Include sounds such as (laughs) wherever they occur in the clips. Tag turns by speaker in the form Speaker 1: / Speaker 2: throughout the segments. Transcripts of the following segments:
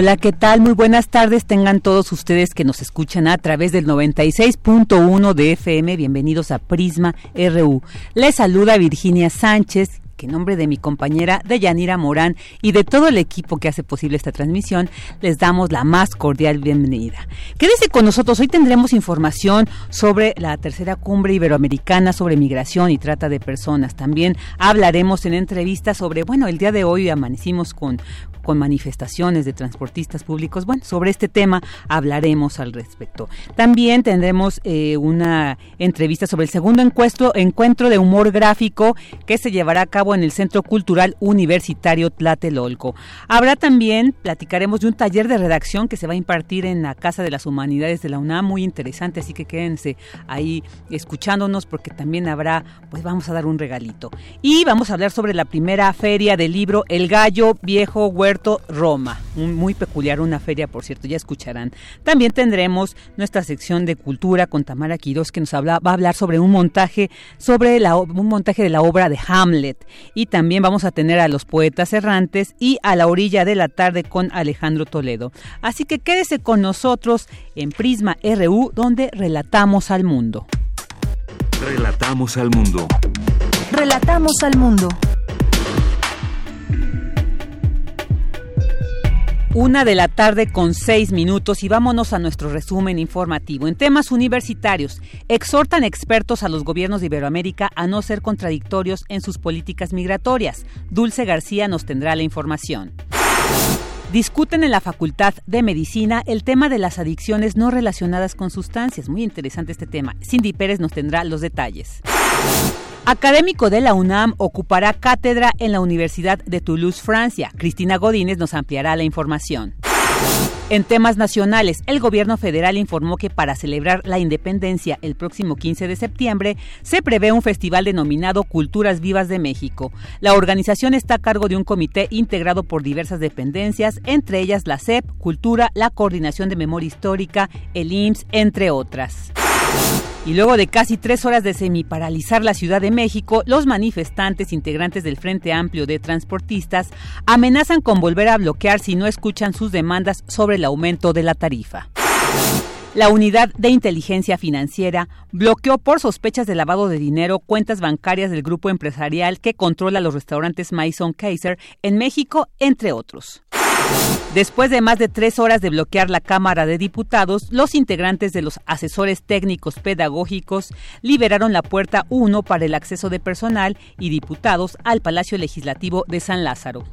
Speaker 1: Hola, ¿qué tal? Muy buenas tardes. Tengan todos ustedes que nos escuchan a través del 96.1 de FM. Bienvenidos a Prisma RU. Les saluda Virginia Sánchez que en nombre de mi compañera Deyanira Morán y de todo el equipo que hace posible esta transmisión, les damos la más cordial bienvenida. Quédese con nosotros, hoy tendremos información sobre la tercera cumbre iberoamericana sobre migración y trata de personas. También hablaremos en entrevistas sobre, bueno, el día de hoy amanecimos con, con manifestaciones de transportistas públicos. Bueno, sobre este tema hablaremos al respecto. También tendremos eh, una entrevista sobre el segundo encuentro, encuentro de humor gráfico que se llevará a cabo en el Centro Cultural Universitario Tlatelolco. Habrá también, platicaremos de un taller de redacción que se va a impartir en la Casa de las Humanidades de la UNAM, muy interesante, así que quédense ahí escuchándonos porque también habrá, pues vamos a dar un regalito. Y vamos a hablar sobre la primera feria del libro El Gallo Viejo Huerto Roma, muy peculiar, una feria, por cierto, ya escucharán. También tendremos nuestra sección de cultura con Tamara Quiroz que nos habla, va a hablar sobre un montaje, sobre la, un montaje de la obra de Hamlet y también vamos a tener a los poetas errantes y a la orilla de la tarde con Alejandro Toledo. Así que quédese con nosotros en Prisma RU donde relatamos al mundo.
Speaker 2: Relatamos al mundo.
Speaker 3: Relatamos al mundo.
Speaker 1: Una de la tarde con seis minutos y vámonos a nuestro resumen informativo. En temas universitarios, exhortan expertos a los gobiernos de Iberoamérica a no ser contradictorios en sus políticas migratorias. Dulce García nos tendrá la información. Discuten en la Facultad de Medicina el tema de las adicciones no relacionadas con sustancias. Muy interesante este tema. Cindy Pérez nos tendrá los detalles. Académico de la UNAM ocupará cátedra en la Universidad de Toulouse, Francia. Cristina Godínez nos ampliará la información. En temas nacionales, el gobierno federal informó que para celebrar la independencia el próximo 15 de septiembre se prevé un festival denominado Culturas Vivas de México. La organización está a cargo de un comité integrado por diversas dependencias, entre ellas la CEP, Cultura, la Coordinación de Memoria Histórica, el IMSS, entre otras. Y luego de casi tres horas de semiparalizar la Ciudad de México, los manifestantes integrantes del Frente Amplio de Transportistas amenazan con volver a bloquear si no escuchan sus demandas sobre el aumento de la tarifa. La unidad de inteligencia financiera bloqueó por sospechas de lavado de dinero cuentas bancarias del grupo empresarial que controla los restaurantes Maison Kaiser en México, entre otros. Después de más de tres horas de bloquear la Cámara de Diputados, los integrantes de los asesores técnicos pedagógicos liberaron la puerta 1 para el acceso de personal y diputados al Palacio Legislativo de San Lázaro.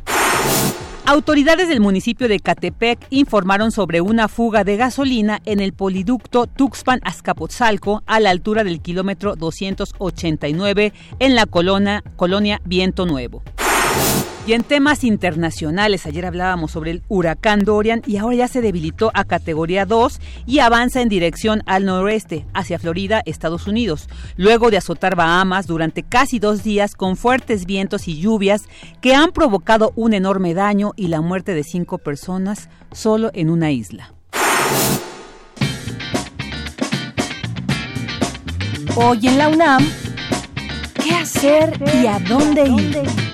Speaker 1: Autoridades del municipio de Catepec informaron sobre una fuga de gasolina en el poliducto Tuxpan-Azcapotzalco a la altura del kilómetro 289 en la colonia, colonia Viento Nuevo. Y en temas internacionales, ayer hablábamos sobre el huracán Dorian y ahora ya se debilitó a categoría 2 y avanza en dirección al noroeste, hacia Florida, Estados Unidos, luego de azotar Bahamas durante casi dos días con fuertes vientos y lluvias que han provocado un enorme daño y la muerte de cinco personas solo en una isla.
Speaker 3: Hoy en la UNAM, ¿qué hacer y a dónde ir?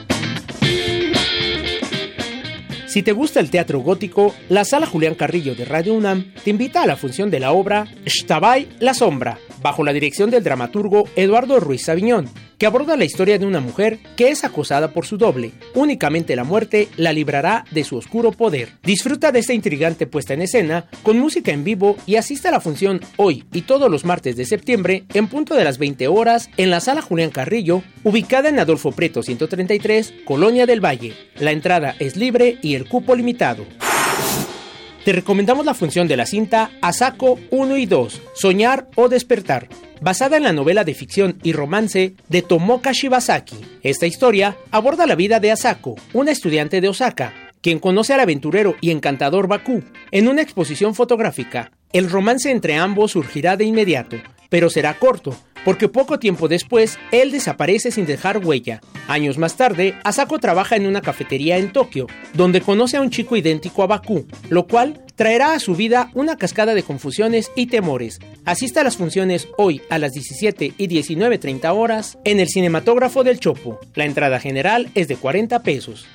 Speaker 4: Si te gusta el teatro gótico, la Sala Julián Carrillo de Radio UNAM te invita a la función de la obra Shtabai La Sombra, bajo la dirección del dramaturgo Eduardo Ruiz Sabiñón, aborda la historia de una mujer que es acosada por su doble. Únicamente la muerte la librará de su oscuro poder. Disfruta de esta intrigante puesta en escena con música en vivo y asista a la función hoy y todos los martes de septiembre en punto de las 20 horas en la sala Julián Carrillo, ubicada en Adolfo Preto 133, Colonia del Valle. La entrada es libre y el cupo limitado. Te recomendamos la función de la cinta Asako 1 y 2, Soñar o Despertar, basada en la novela de ficción y romance de Tomoka Shibasaki. Esta historia aborda la vida de Asako, una estudiante de Osaka, quien conoce al aventurero y encantador Baku en una exposición fotográfica. El romance entre ambos surgirá de inmediato, pero será corto, porque poco tiempo después él desaparece sin dejar huella. Años más tarde, Asako trabaja en una cafetería en Tokio, donde conoce a un chico idéntico a Baku, lo cual traerá a su vida una cascada de confusiones y temores. Asista a las funciones hoy a las 17 y 19.30 horas en el cinematógrafo del Chopo. La entrada general es de 40 pesos.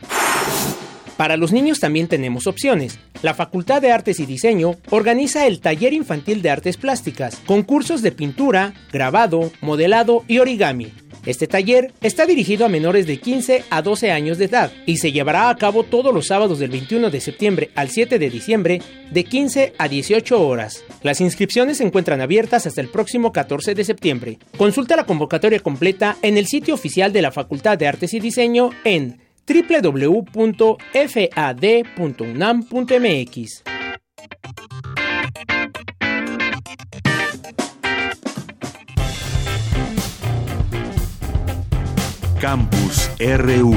Speaker 4: Para los niños también tenemos opciones. La Facultad de Artes y Diseño organiza el Taller Infantil de Artes Plásticas, con cursos de pintura, grabado, modelado y origami. Este taller está dirigido a menores de 15 a 12 años de edad y se llevará a cabo todos los sábados del 21 de septiembre al 7 de diciembre de 15 a 18 horas. Las inscripciones se encuentran abiertas hasta el próximo 14 de septiembre. Consulta la convocatoria completa en el sitio oficial de la Facultad de Artes y Diseño en www.fad.unam.mx.
Speaker 2: Campus RU.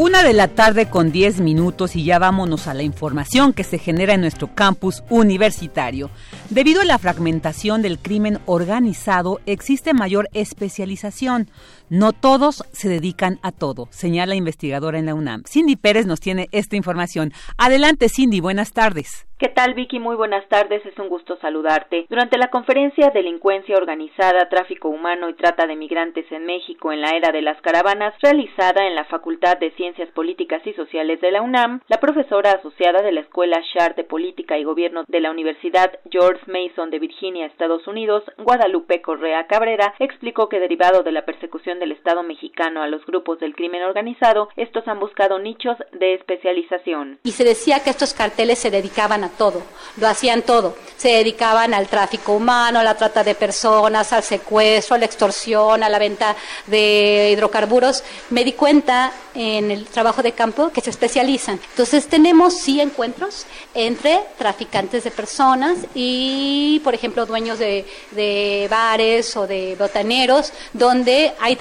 Speaker 1: Una de la tarde con 10 minutos y ya vámonos a la información que se genera en nuestro campus universitario. Debido a la fragmentación del crimen organizado, existe mayor especialización. No todos se dedican a todo, señala investigadora en la UNAM. Cindy Pérez nos tiene esta información. Adelante, Cindy, buenas tardes.
Speaker 5: ¿Qué tal, Vicky? Muy buenas tardes, es un gusto saludarte. Durante la conferencia Delincuencia Organizada, Tráfico Humano y Trata de Migrantes en México en la Era de las Caravanas, realizada en la Facultad de Ciencias Políticas y Sociales de la UNAM, la profesora asociada de la Escuela Shar de Política y Gobierno de la Universidad George Mason de Virginia, Estados Unidos, Guadalupe Correa Cabrera, explicó que derivado de la persecución del Estado mexicano a los grupos del crimen organizado, estos han buscado nichos de especialización.
Speaker 6: Y se decía que estos carteles se dedicaban a todo, lo hacían todo. Se dedicaban al tráfico humano, a la trata de personas, al secuestro, a la extorsión, a la venta de hidrocarburos. Me di cuenta en el trabajo de campo que se especializan. Entonces tenemos sí encuentros entre traficantes de personas y, por ejemplo, dueños de, bares o de botaneros donde hay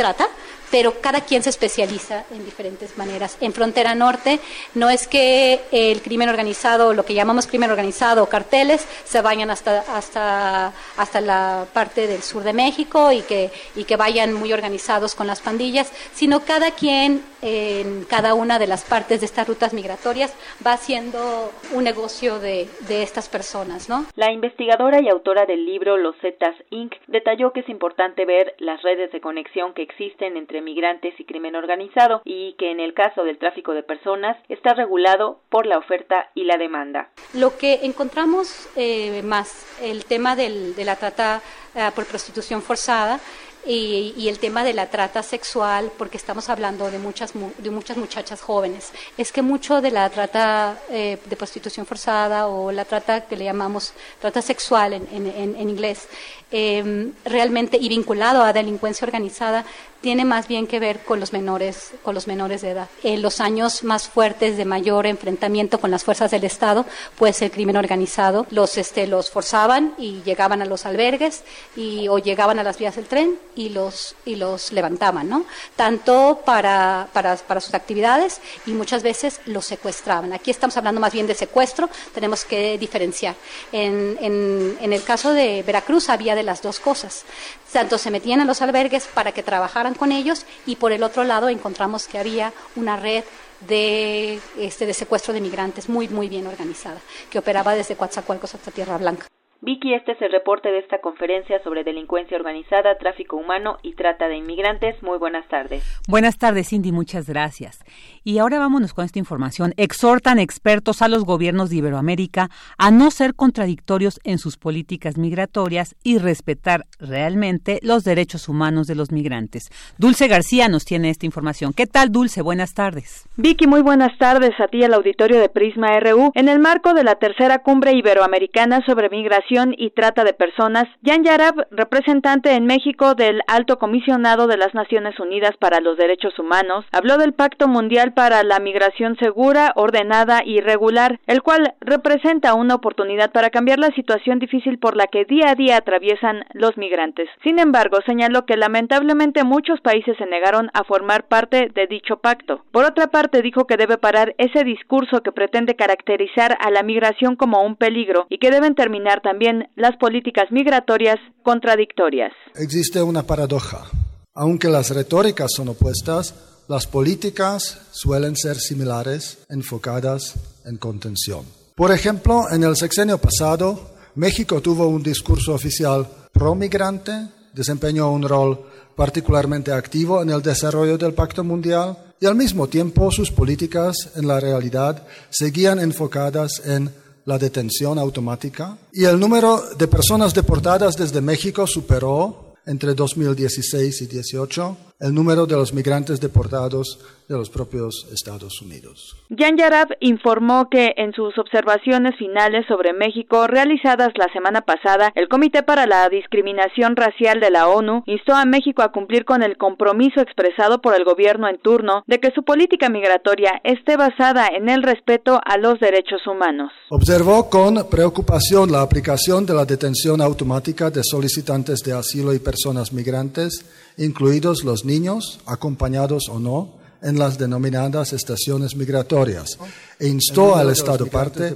Speaker 6: pero cada quien se especializa en diferentes maneras. En Frontera Norte no es que el crimen organizado, lo que llamamos crimen organizado o carteles, se vayan hasta, hasta, hasta la parte del sur de México y que, y que vayan muy organizados con las pandillas, sino cada quien en cada una de las partes de estas rutas migratorias va haciendo un negocio de, de estas personas. ¿no?
Speaker 5: La investigadora y autora del libro Los Zetas Inc. detalló que es importante ver las redes de conexión que existen entre migrantes y crimen organizado y que en el caso del tráfico de personas está regulado por la oferta y la demanda.
Speaker 6: Lo que encontramos eh, más el tema del, de la trata eh, por prostitución forzada y, el tema de la trata sexual, porque estamos hablando de muchas, de muchas muchachas jóvenes, es que mucho de la trata eh, de prostitución forzada o la trata que le llamamos trata sexual en, en inglés, eh, realmente y vinculado a delincuencia organizada, tiene más bien que ver con los menores, con los menores de edad. En los años más fuertes de mayor enfrentamiento con las fuerzas del Estado, pues el crimen organizado los este los forzaban y llegaban a los albergues y o llegaban a las vías del tren y los y los levantaban, ¿no? Tanto para, para, para sus actividades y muchas veces los secuestraban. Aquí estamos hablando más bien de secuestro, tenemos que diferenciar. En, en, en el caso de Veracruz había de las dos cosas. Tanto se metían a los albergues para que trabajaran con ellos y por el otro lado encontramos que había una red de, este, de secuestro de migrantes muy, muy bien organizada, que operaba desde Coatzacoalcos hasta Tierra Blanca.
Speaker 5: Vicky, este es el reporte de esta conferencia sobre delincuencia organizada, tráfico humano y trata de inmigrantes. Muy buenas tardes.
Speaker 1: Buenas tardes, Cindy, muchas gracias. Y ahora vámonos con esta información. Exhortan expertos a los gobiernos de Iberoamérica a no ser contradictorios en sus políticas migratorias y respetar realmente los derechos humanos de los migrantes. Dulce García nos tiene esta información. ¿Qué tal, Dulce? Buenas tardes.
Speaker 7: Vicky, muy buenas tardes a ti al auditorio de Prisma RU. En el marco de la tercera cumbre iberoamericana sobre migración
Speaker 8: y trata de personas, Jan Yarab, representante en México del Alto Comisionado de las Naciones Unidas para los Derechos Humanos, habló del Pacto Mundial para la Migración Segura, Ordenada y Regular, el cual representa una oportunidad para cambiar la situación difícil por la que día a día atraviesan los migrantes. Sin embargo, señaló que lamentablemente muchos países se negaron a formar parte de dicho pacto. Por otra parte, dijo que debe parar ese discurso que pretende caracterizar a la migración como un peligro y que deben terminar también las políticas migratorias contradictorias.
Speaker 7: Existe una paradoja. Aunque las retóricas son opuestas, las políticas suelen ser similares, enfocadas en contención. Por ejemplo, en el sexenio pasado, México tuvo un discurso oficial pro-migrante, desempeñó un rol particularmente activo en el desarrollo del Pacto Mundial y al mismo tiempo sus políticas en la realidad seguían enfocadas en la detención automática. Y el número de personas deportadas desde México superó entre 2016 y 2018 el número de los migrantes deportados de los propios Estados Unidos.
Speaker 8: Jan Yarab informó que en sus observaciones finales sobre México realizadas la semana pasada, el Comité para la Discriminación Racial de la ONU instó a México a cumplir con el compromiso expresado por el gobierno en turno de que su política migratoria esté basada en el respeto a los derechos humanos.
Speaker 7: Observó con preocupación la aplicación de la detención automática de solicitantes de asilo y personas migrantes incluidos los niños, acompañados o no, en las denominadas estaciones migratorias, e instó al Estado parte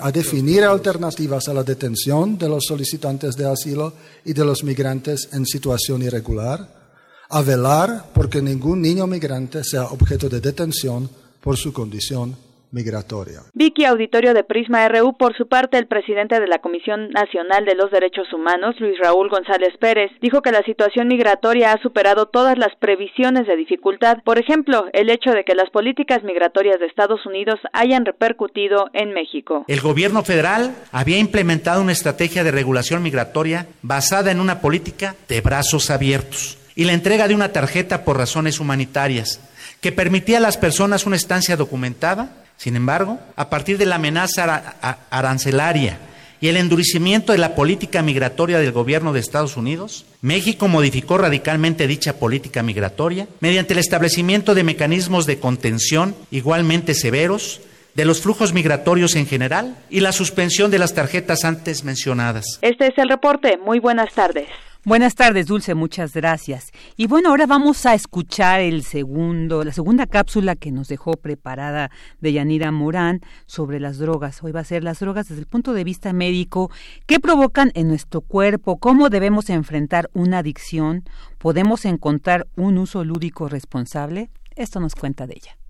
Speaker 7: a definir alternativas a la detención de los solicitantes de asilo y de los migrantes en situación irregular, a velar porque ningún niño migrante sea objeto de detención por su condición migratoria.
Speaker 8: Vicky Auditorio de Prisma RU, por su parte, el presidente de la Comisión Nacional de los Derechos Humanos, Luis Raúl González Pérez, dijo que la situación migratoria ha superado todas las previsiones de dificultad. Por ejemplo, el hecho de que las políticas migratorias de Estados Unidos hayan repercutido en México.
Speaker 9: El gobierno federal había implementado una estrategia de regulación migratoria basada en una política de brazos abiertos y la entrega de una tarjeta por razones humanitarias que permitía a las personas una estancia documentada sin embargo, a partir de la amenaza arancelaria y el endurecimiento de la política migratoria del gobierno de Estados Unidos, México modificó radicalmente dicha política migratoria mediante el establecimiento de mecanismos de contención igualmente severos de los flujos migratorios en general y la suspensión de las tarjetas antes mencionadas.
Speaker 8: Este es el reporte. Muy buenas tardes.
Speaker 1: Buenas tardes, Dulce, muchas gracias. Y bueno, ahora vamos a escuchar el segundo, la segunda cápsula que nos dejó preparada de Yanira Morán sobre las drogas. Hoy va a ser las drogas desde el punto de vista médico, qué provocan en nuestro cuerpo, cómo debemos enfrentar una adicción, podemos encontrar un uso lúdico responsable. Esto nos cuenta de ella.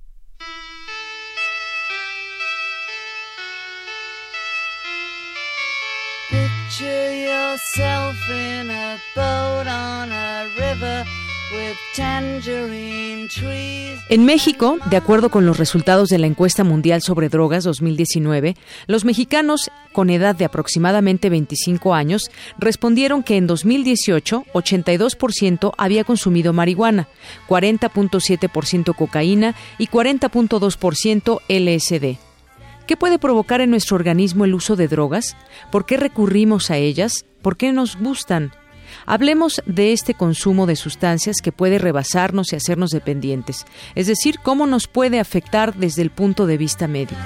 Speaker 10: En México, de acuerdo con los resultados de la encuesta mundial sobre drogas 2019, los mexicanos con edad de aproximadamente 25 años respondieron que en 2018 82% había consumido marihuana, 40.7% cocaína y 40.2% LSD. ¿Qué puede provocar en nuestro organismo el uso de drogas? ¿Por qué recurrimos a ellas? ¿Por qué nos gustan? Hablemos de este consumo de sustancias que puede rebasarnos y hacernos dependientes, es decir, cómo nos puede afectar desde el punto de vista médico.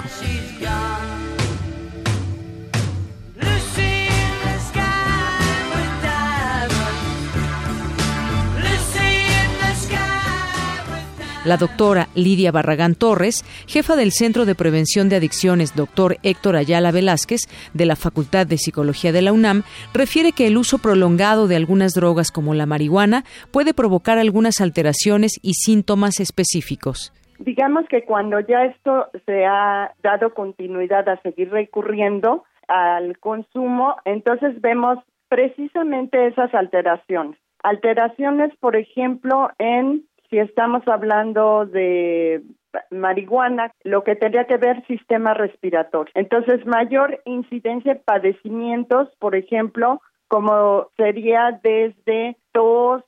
Speaker 10: La doctora Lidia Barragán Torres, jefa del Centro de Prevención de Adicciones, doctor Héctor Ayala Velázquez, de la Facultad de Psicología de la UNAM, refiere que el uso prolongado de algunas drogas como la marihuana puede provocar algunas alteraciones y síntomas específicos.
Speaker 11: Digamos que cuando ya esto se ha dado continuidad a seguir recurriendo al consumo, entonces vemos precisamente esas alteraciones. Alteraciones, por ejemplo, en si estamos hablando de marihuana, lo que tendría que ver sistema respiratorio. Entonces, mayor incidencia de padecimientos, por ejemplo, como sería desde tos,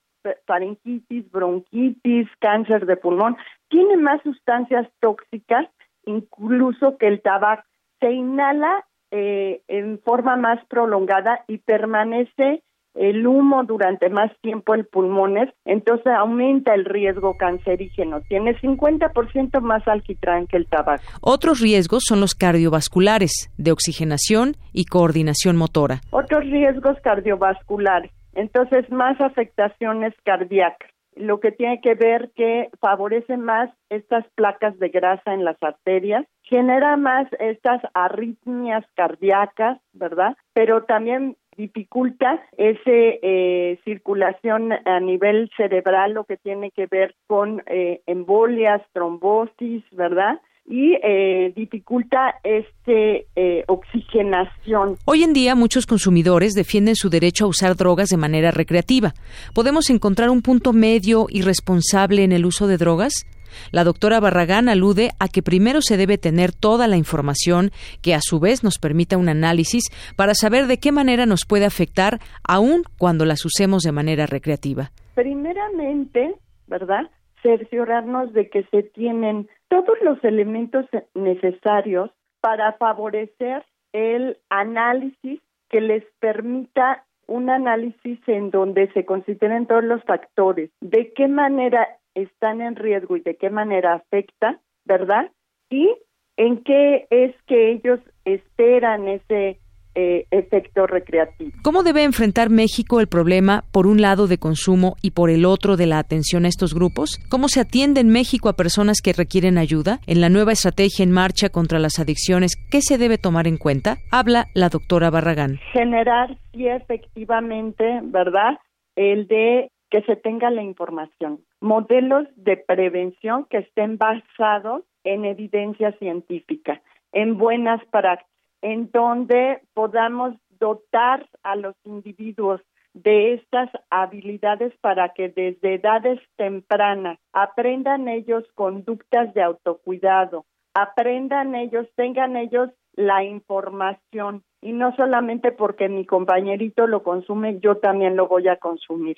Speaker 11: faringitis, bronquitis, cáncer de pulmón, tiene más sustancias tóxicas incluso que el tabaco. Se inhala eh, en forma más prolongada y permanece el humo durante más tiempo en pulmones, entonces aumenta el riesgo cancerígeno. Tiene 50% más alquitrán que el tabaco.
Speaker 10: Otros riesgos son los cardiovasculares, de oxigenación y coordinación motora.
Speaker 11: Otros riesgos cardiovasculares, entonces más afectaciones cardíacas lo que tiene que ver que favorece más estas placas de grasa en las arterias, genera más estas arritmias cardíacas, ¿verdad? Pero también dificulta esa eh, circulación a nivel cerebral, lo que tiene que ver con eh, embolias, trombosis, ¿verdad? y eh, dificulta este oxigenación.
Speaker 10: Hoy en día muchos consumidores defienden su derecho a usar drogas de manera recreativa. ¿Podemos encontrar un punto medio y responsable en el uso de drogas? La doctora Barragán alude a que primero se debe tener toda la información que a su vez nos permita un análisis para saber de qué manera nos puede afectar aun cuando las usemos de manera recreativa.
Speaker 11: Primeramente, ¿verdad? Cerciorarnos de que se tienen todos los elementos necesarios para favorecer el análisis que les permita un análisis en donde se consideren todos los factores, de qué manera están en riesgo y de qué manera afecta, ¿verdad? Y en qué es que ellos esperan ese eh, efecto recreativo.
Speaker 10: ¿Cómo debe enfrentar México el problema, por un lado, de consumo y por el otro, de la atención a estos grupos? ¿Cómo se atiende en México a personas que requieren ayuda? En la nueva estrategia en marcha contra las adicciones, ¿qué se debe tomar en cuenta? Habla la doctora Barragán.
Speaker 11: Generar, sí, efectivamente, ¿verdad? El de que se tenga la información. Modelos de prevención que estén basados en evidencia científica, en buenas prácticas, en donde podamos dotar a los individuos de estas habilidades para que desde edades tempranas aprendan ellos conductas de autocuidado, aprendan ellos, tengan ellos la información y no solamente porque mi compañerito lo consume, yo también lo voy a consumir.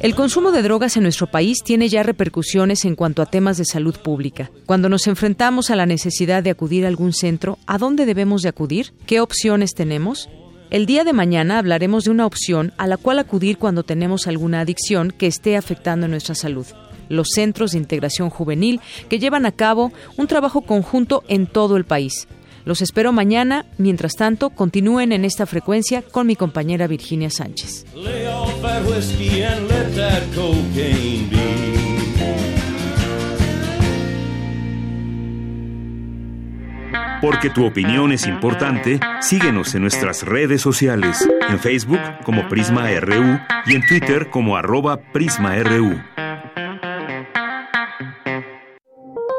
Speaker 10: El consumo de drogas en nuestro país tiene ya repercusiones en cuanto a temas de salud pública. Cuando nos enfrentamos a la necesidad de acudir a algún centro, ¿a dónde debemos de acudir? ¿Qué opciones tenemos? El día de mañana hablaremos de una opción a la cual acudir cuando tenemos alguna adicción que esté afectando nuestra salud los centros de integración juvenil que llevan a cabo un trabajo conjunto en todo el país. Los espero mañana. Mientras tanto, continúen en esta frecuencia con mi compañera Virginia Sánchez.
Speaker 2: Porque tu opinión es importante, síguenos en nuestras redes sociales, en Facebook como Prisma RU y en Twitter como arroba PrismaRU.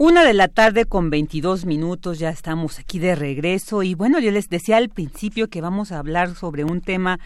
Speaker 1: Una de la tarde con 22 minutos, ya estamos aquí de regreso y bueno, yo les decía al principio que vamos a hablar sobre un tema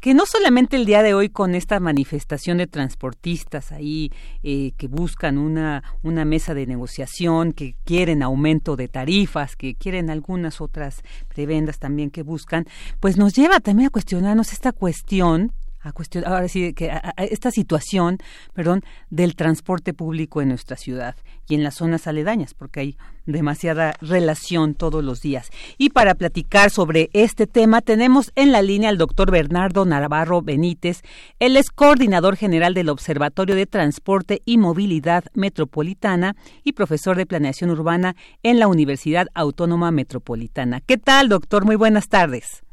Speaker 1: que no solamente el día de hoy con esta manifestación de transportistas ahí eh, que buscan una, una mesa de negociación, que quieren aumento de tarifas, que quieren algunas otras prebendas también que buscan, pues nos lleva también a cuestionarnos esta cuestión a cuestión, ahora sí, que esta situación, perdón, del transporte público en nuestra ciudad y en las zonas aledañas, porque hay demasiada relación todos los días. Y para platicar sobre este tema tenemos en la línea al doctor Bernardo Navarro Benítez. Él es coordinador general del Observatorio de Transporte y Movilidad Metropolitana y profesor de Planeación Urbana en la Universidad Autónoma Metropolitana. ¿Qué tal, doctor? Muy buenas tardes.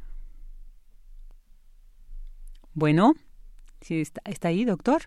Speaker 1: Bueno, ¿sí está, está ahí, doctor?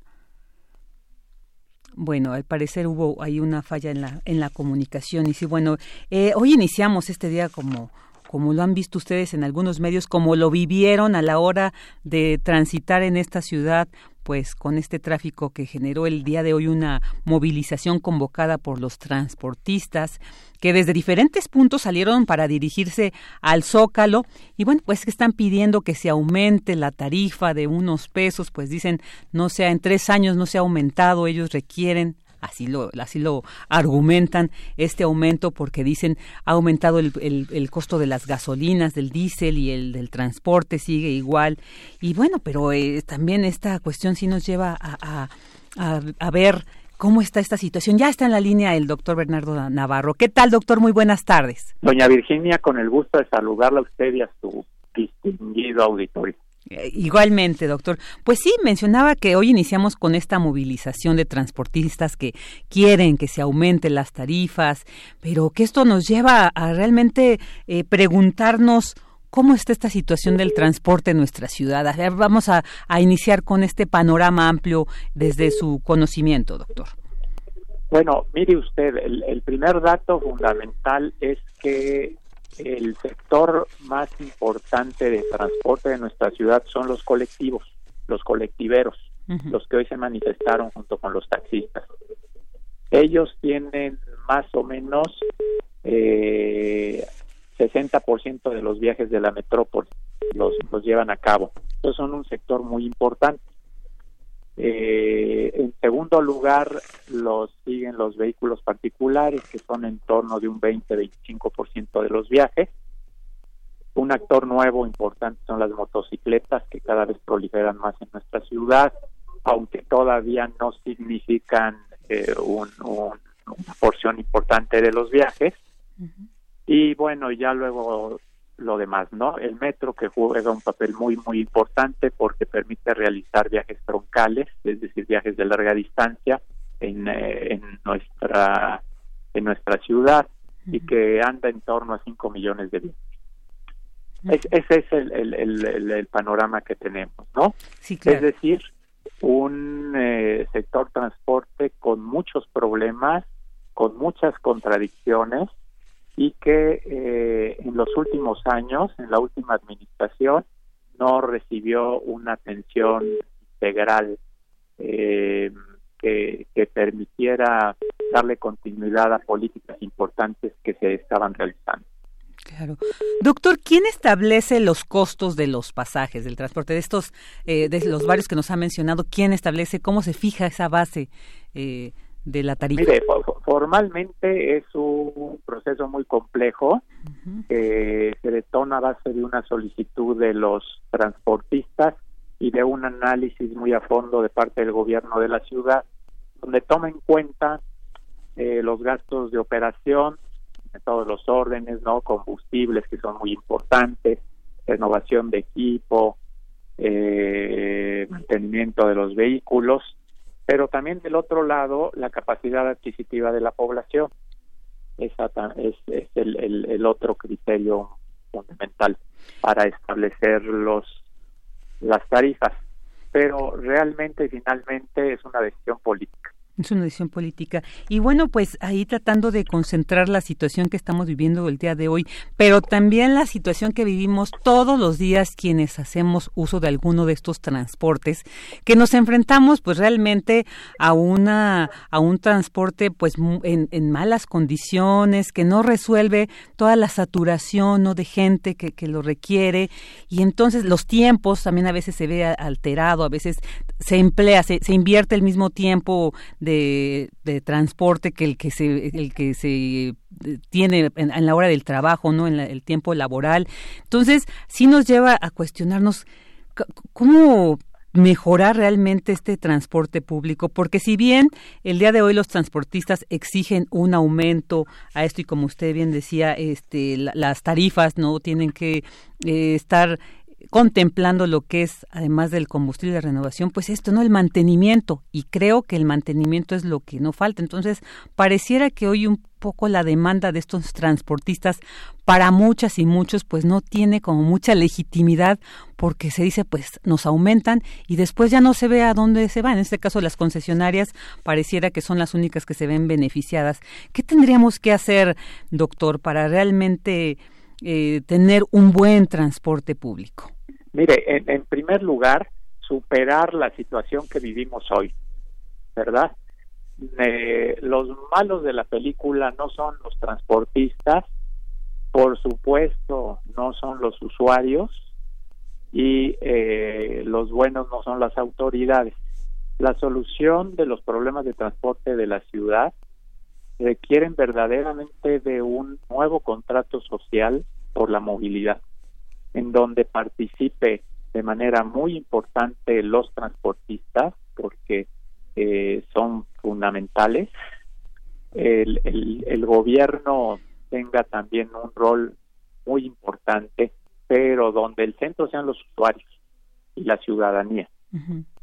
Speaker 1: Bueno, al parecer hubo ahí una falla en la, en la comunicación. Y sí, bueno, eh, hoy iniciamos este día como como lo han visto ustedes en algunos medios, como lo vivieron a la hora de transitar en esta ciudad, pues con este tráfico que generó el día de hoy una movilización convocada por los transportistas que desde diferentes puntos salieron para dirigirse al Zócalo y bueno, pues que están pidiendo que se aumente la tarifa de unos pesos, pues dicen no sea en tres años no se ha aumentado, ellos requieren así lo, así lo argumentan este aumento porque dicen ha aumentado el, el, costo de las gasolinas, del diésel y el del transporte sigue igual. Y bueno, pero eh, también esta cuestión sí nos lleva a, a, a, ver cómo está esta situación. Ya está en la línea el doctor Bernardo Navarro. ¿Qué tal, doctor? Muy buenas tardes.
Speaker 12: Doña Virginia, con el gusto de saludarla a usted y a su distinguido auditorio.
Speaker 1: Eh, igualmente, doctor. Pues sí, mencionaba que hoy iniciamos con esta movilización de transportistas que quieren que se aumenten las tarifas, pero que esto nos lleva a realmente eh, preguntarnos cómo está esta situación del transporte en nuestra ciudad. vamos a, iniciar con este panorama amplio desde su conocimiento, doctor.
Speaker 12: Bueno, mire usted, el primer dato fundamental es que el sector más importante de transporte de nuestra ciudad son los colectivos, los colectiveros, los que hoy se manifestaron junto con los taxistas. Ellos tienen más o menos eh, 60% de los viajes de la metrópoli, los, los llevan a cabo. Entonces son un sector muy importante. Eh, en segundo lugar, los siguen los vehículos particulares, que son en torno de un 20-25% de los viajes. Un actor nuevo importante son las motocicletas, que cada vez proliferan más en nuestra ciudad, aunque todavía no significan eh, una porción importante de los viajes. Y bueno, ya luego lo demás, ¿no? El metro que juega un papel muy, muy importante porque permite realizar viajes troncales, es decir, viajes de larga distancia en, eh, en nuestra en nuestra ciudad y que anda en torno a 5 millones de viajes. ese es el, el, el, panorama que tenemos, ¿no?
Speaker 1: Sí,
Speaker 12: Es decir, un eh, sector transporte con muchos problemas, con muchas contradicciones, y que eh, en los últimos años, en la última administración, no recibió una atención integral eh, que, permitiera darle continuidad a políticas importantes que se estaban realizando.
Speaker 1: Claro. Doctor, ¿quién establece los costos de los pasajes, del transporte, de estos, eh, de los varios que nos ha mencionado? ¿Quién establece, cómo se fija esa base eh, de la tarifa?
Speaker 12: Mire, formalmente es un proceso muy complejo que se detona a base de una solicitud de los transportistas y de un análisis muy a fondo de parte del gobierno de la ciudad, donde toma en cuenta eh, los gastos de operación de todos los órdenes, no combustibles que son muy importantes, renovación de equipo, eh, mantenimiento de los vehículos pero también del otro lado la capacidad adquisitiva de la población. Esa es, es el, el, otro criterio fundamental para establecer los las tarifas, pero realmente finalmente es una decisión política.
Speaker 1: Es una decisión política. Y bueno, pues ahí tratando de concentrar la situación que estamos viviendo el día de hoy, pero también la situación que vivimos todos los días quienes hacemos uso de alguno de estos transportes, que nos enfrentamos pues realmente a una a un transporte pues en, en malas condiciones, que no resuelve toda la saturación ¿no? de gente que, que lo requiere y entonces los tiempos también a veces se ve alterado, a veces se emplea, se, se invierte el mismo tiempo de, transporte que el que se el que se eh, tiene en, la hora del trabajo, no en el tiempo laboral. Entonces, sí nos lleva a cuestionarnos cómo mejorar realmente este transporte público, porque si bien el día de hoy los transportistas exigen un aumento a esto y como usted bien decía, este, las tarifas no tienen que eh, estar contemplando lo que es, además del combustible de renovación, pues esto, ¿no? El mantenimiento. Y creo que el mantenimiento es lo que no falta. Entonces, pareciera que hoy un poco la demanda de estos transportistas para muchas y muchos pues no tiene como mucha legitimidad porque se dice pues nos aumentan y después ya no se ve a dónde se va. En este caso las concesionarias pareciera que son las únicas que se ven beneficiadas. ¿Qué tendríamos que hacer, doctor, para realmente eh, tener un buen transporte público?
Speaker 12: Mire, en, primer lugar, superar la situación que vivimos hoy, ¿verdad? los malos de la película no son los transportistas, por supuesto no son los usuarios y eh, los buenos no son las autoridades. La solución de los problemas de transporte de la ciudad requieren verdaderamente de un nuevo contrato social por la movilidad, en donde participe de manera muy importante los transportistas, porque eh, son fundamentales, el, el, gobierno tenga también un rol muy importante, pero donde el centro sean los usuarios y la ciudadanía,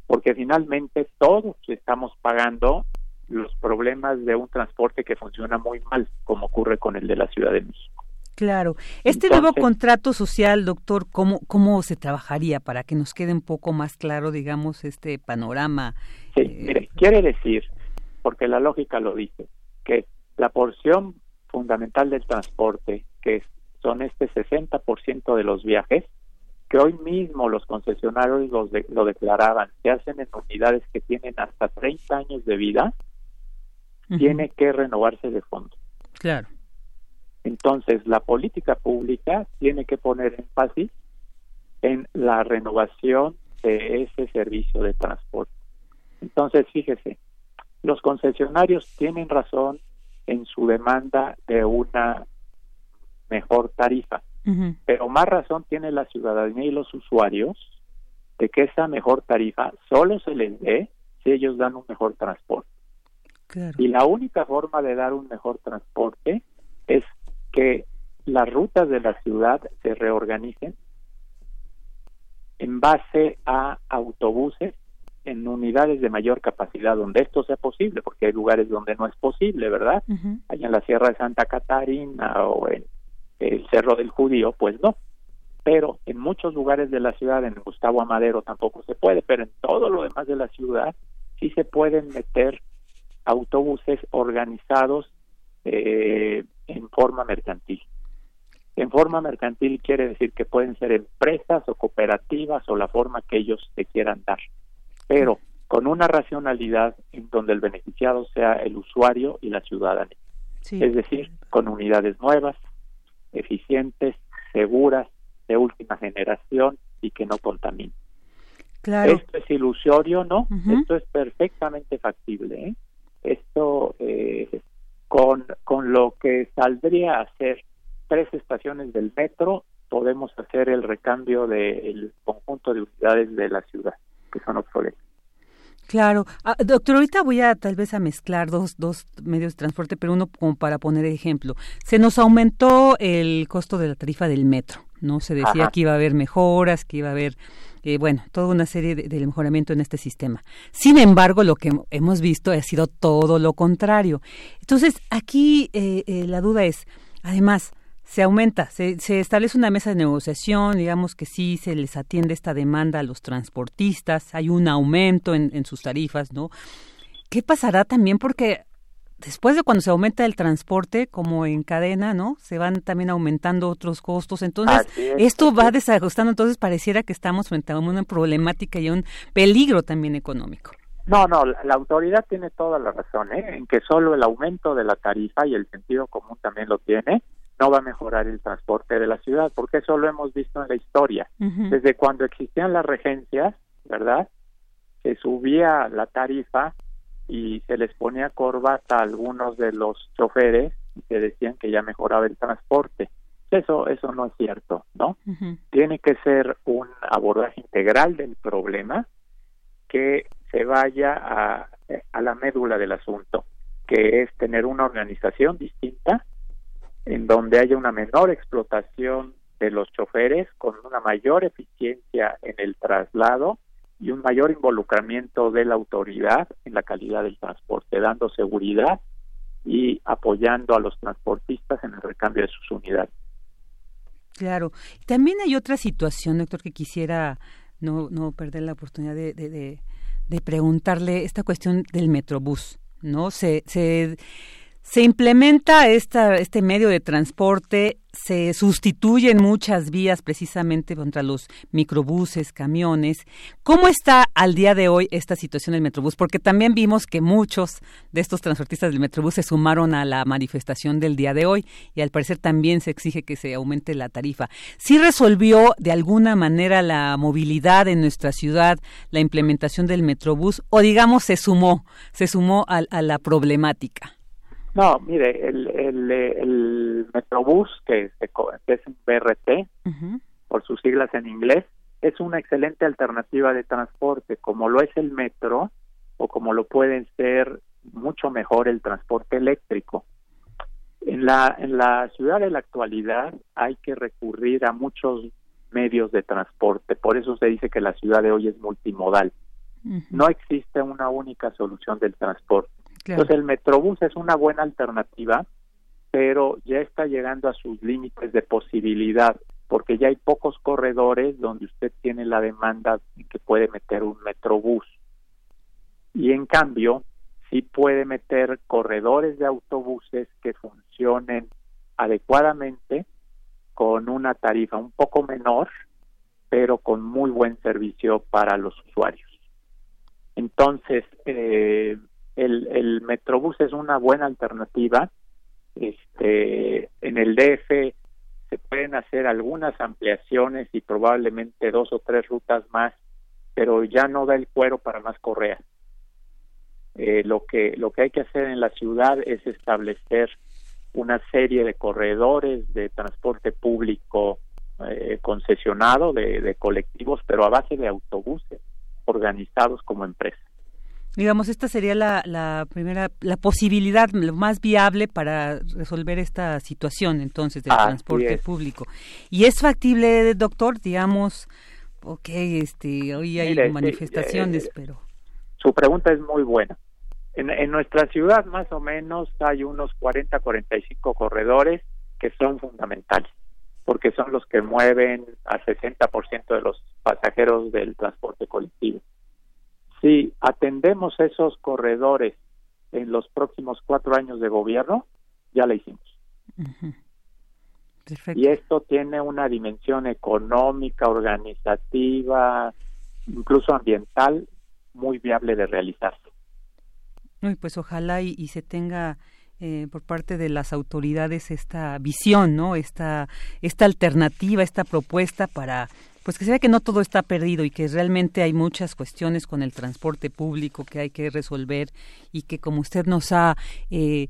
Speaker 12: porque finalmente todos estamos pagando los problemas de un transporte que funciona muy mal, como ocurre con el de la Ciudad de México.
Speaker 1: Claro. Este nuevo contrato social, doctor, ¿cómo, ¿cómo se trabajaría para que nos quede un poco más claro, digamos, este panorama?
Speaker 12: Sí, eh, mire, quiere decir, porque la lógica lo dice, que la porción fundamental del transporte, que son este 60% de los viajes, que hoy mismo los concesionarios lo declaraban, se hacen en unidades que tienen hasta 30 años de vida, tiene que renovarse de fondo.
Speaker 1: Claro.
Speaker 12: Entonces, la política pública tiene que poner énfasis en la renovación de ese servicio de transporte. Entonces, fíjese, los concesionarios tienen razón en su demanda de una mejor tarifa, pero más razón tiene la ciudadanía y los usuarios de que esa mejor tarifa solo se les dé si ellos dan un mejor transporte. Y la única forma de dar un mejor transporte es que las rutas de la ciudad se reorganicen en base a autobuses en unidades de mayor capacidad donde esto sea posible, porque hay lugares donde no es posible, ¿verdad? Allá en la Sierra de Santa Catarina o en el Cerro del Judío, pues no. Pero en muchos lugares de la ciudad, en Gustavo Amadero tampoco se puede, pero en todo lo demás de la ciudad sí se pueden meter autobuses organizados eh, en forma mercantil. En forma mercantil quiere decir que pueden ser empresas o cooperativas o la forma que ellos se quieran dar, pero con una racionalidad en donde el beneficiado sea el usuario y la ciudadanía. Es decir, con unidades nuevas, eficientes, seguras, de última generación y que no contaminen.
Speaker 1: Claro.
Speaker 12: Esto es ilusorio, ¿no? Esto es perfectamente factible. ¿eh? Esto eh, con, con lo que saldría a ser tres estaciones del metro, podemos hacer el recambio del conjunto de unidades de la ciudad, que son obsoletas.
Speaker 1: Claro. Ah, doctor, ahorita voy a tal vez a mezclar dos, dos medios de transporte, pero uno como para poner ejemplo. Se nos aumentó el costo de la tarifa del metro, ¿no? Se decía que iba a haber mejoras, que iba a haber bueno, toda una serie de, mejoramiento en este sistema. Sin embargo, lo que hemos visto ha sido todo lo contrario. Entonces, aquí eh, eh, la duda es, además, se aumenta, se, establece una mesa de negociación, digamos que sí se les atiende esta demanda a los transportistas, hay un aumento en, en sus tarifas, ¿no? ¿Qué pasará también? Porque después de cuando se aumenta el transporte, como en cadena, ¿no? Se van también aumentando otros costos. Entonces, esto va desajustando. Entonces, pareciera que estamos frente a una problemática y un peligro también económico.
Speaker 12: No, no, la, autoridad tiene toda la razón, ¿eh? En que solo el aumento de la tarifa y el sentido común también lo tiene, no va a mejorar el transporte de la ciudad, porque eso lo hemos visto en la historia. Desde cuando existían las regencias, ¿verdad? Se subía la tarifa y se les ponía corbata a algunos de los choferes que decían que ya mejoraba el transporte. Eso, eso no es cierto, ¿no? Tiene que ser un abordaje integral del problema que se vaya a, a la médula del asunto, que es tener una organización distinta en donde haya una menor explotación de los choferes con una mayor eficiencia en el traslado y un mayor involucramiento de la autoridad en la calidad del transporte, dando seguridad y apoyando a los transportistas en el recambio de sus unidades.
Speaker 1: Claro. También hay otra situación, doctor, que quisiera no, no perder la oportunidad de, de, de, preguntarle esta cuestión del Metrobús, ¿no? Se, se, Se implementa esta, este medio de transporte, se sustituyen muchas vías precisamente contra los microbuses, camiones. ¿Cómo está al día de hoy esta situación del Metrobús? Porque también vimos que muchos de estos transportistas del Metrobús se sumaron a la manifestación del día de hoy y al parecer también se exige que se aumente la tarifa. ¿Sí resolvió de alguna manera la movilidad en nuestra ciudad la implementación del Metrobús o digamos se sumó, se sumó a la problemática?
Speaker 12: No, mire, el, el, el Metrobús, que, es un BRT, por sus siglas en inglés, es una excelente alternativa de transporte, como lo es el metro o como lo pueden ser mucho mejor el transporte eléctrico. En la, en la ciudad de la actualidad hay que recurrir a muchos medios de transporte, por eso se dice que la ciudad de hoy es multimodal. No existe una única solución del transporte entonces el Metrobús es una buena alternativa, pero ya está llegando a sus límites de posibilidad, porque ya hay pocos corredores donde usted tiene la demanda que puede meter un Metrobús. Y en cambio, sí puede meter corredores de autobuses que funcionen adecuadamente con una tarifa un poco menor, pero con muy buen servicio para los usuarios. Entonces, eh, el, el Metrobús es una buena alternativa. Este, en el DF se pueden hacer algunas ampliaciones y probablemente dos o tres rutas más, pero ya no da el cuero para más correas. Eh, lo que lo que hay que hacer en la ciudad es establecer una serie de corredores de transporte público eh, concesionado de, de colectivos, pero a base de autobuses organizados como empresas.
Speaker 1: Digamos, esta sería la, la primera, la posibilidad lo más viable para resolver esta situación, entonces, del transporte público. ¿Y es factible, doctor? Digamos, ok, este, hoy hay manifestaciones,
Speaker 12: eh,
Speaker 1: pero...
Speaker 12: Su pregunta es muy buena. En, en nuestra ciudad, más o menos, hay unos 40, 45 corredores que son fundamentales, porque son los que mueven al 60% de los pasajeros del transporte colectivo si atendemos esos corredores en los próximos cuatro años de gobierno, ya la hicimos. Y esto tiene una dimensión económica, organizativa, incluso ambiental, muy viable de realizarse.
Speaker 1: pues ojalá y, se tenga eh, por parte de las autoridades esta visión, ¿no? Esta, esta alternativa, esta propuesta para pues que se ve que no todo está perdido y que realmente hay muchas cuestiones con el transporte público que hay que resolver y que como usted nos ha eh,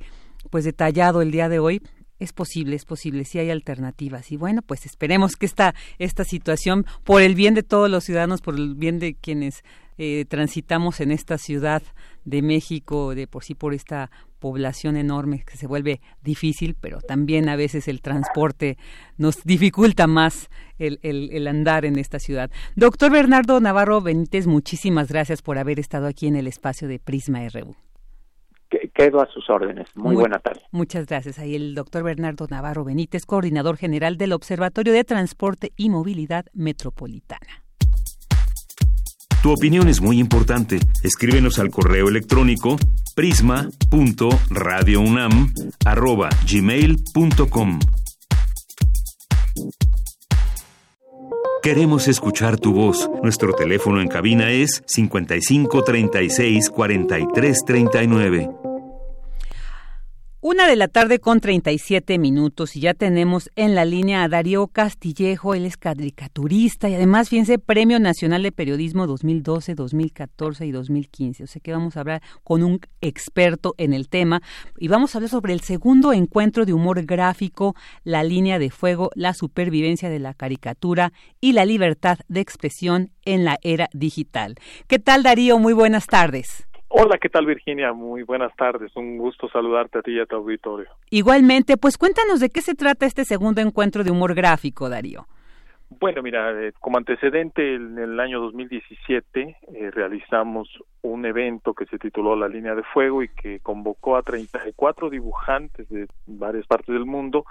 Speaker 1: pues detallado el día de hoy es posible, es posible, sí hay alternativas. Y bueno, pues esperemos que esta, esta situación, por el bien de todos los ciudadanos, por el bien de quienes eh, transitamos en esta ciudad de México, de por sí por esta población enorme que se vuelve difícil, pero también a veces el transporte nos dificulta más el, el, andar en esta ciudad. Doctor Bernardo Navarro Benítez, muchísimas gracias por haber estado aquí en el espacio de Prisma RU.
Speaker 12: Quedo a sus órdenes. Muy, buena tarde.
Speaker 1: Muchas gracias. Ahí el doctor Bernardo Navarro Benítez, coordinador general del Observatorio de Transporte y Movilidad Metropolitana.
Speaker 2: Tu opinión es muy importante. Escríbenos al correo electrónico prisma.radiounam@gmail.com. Queremos escuchar tu voz. Nuestro teléfono en cabina es 55 36 43 39.
Speaker 1: Una de la tarde con 37 minutos y ya tenemos en la línea a Darío Castillejo, él es caricaturista y además, fíjense, Premio Nacional de Periodismo 2012, 2014 y 2015. O sea que vamos a hablar con un experto en el tema y vamos a hablar sobre el segundo encuentro de humor gráfico, la línea de fuego, la supervivencia de la caricatura y la libertad de expresión en la era digital. ¿Qué tal, Darío? Muy buenas tardes.
Speaker 13: Hola, ¿qué tal Virginia? Muy buenas tardes. Un gusto saludarte a ti y a tu auditorio.
Speaker 1: Igualmente, pues cuéntanos de qué se trata este segundo encuentro de humor gráfico, Darío.
Speaker 13: Bueno, mira, eh, como antecedente, en el año 2017 eh, realizamos un evento que se tituló La Línea de Fuego y que convocó a 34 dibujantes de varias partes del mundo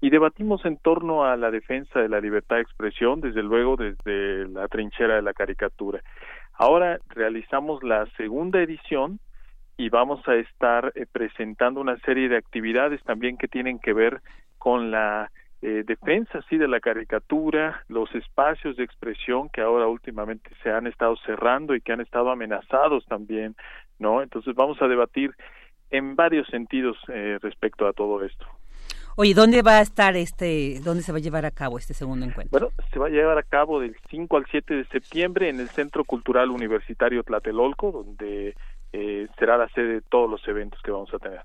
Speaker 13: y debatimos en torno a la defensa de la libertad de expresión, desde luego desde la trinchera de la caricatura. Ahora realizamos la segunda edición y vamos a estar eh, presentando una serie de actividades también que tienen que ver con la eh, defensa sí de la caricatura, los espacios de expresión que ahora últimamente se han estado cerrando y que han estado amenazados también, ¿no? Entonces vamos a debatir en varios sentidos eh, respecto a todo esto.
Speaker 1: Oye, ¿dónde va a estar este, dónde se va a llevar a cabo este segundo encuentro?
Speaker 13: Bueno, se va a llevar a cabo del 5 al 7 de septiembre en el Centro Cultural Universitario Tlatelolco, donde eh, será la sede de todos los eventos que vamos a tener.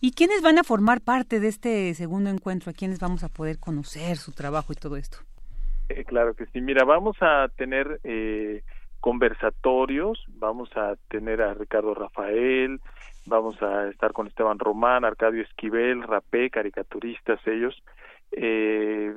Speaker 1: ¿Y quiénes van a formar parte de este segundo encuentro? ¿A quiénes vamos a poder conocer su trabajo y todo esto?
Speaker 13: Eh, claro que sí. Mira, vamos a tener eh, conversatorios, vamos a tener a Ricardo Rafael, vamos a estar con Esteban Román, Arcadio Esquivel, Rapé, caricaturistas ellos. Eh,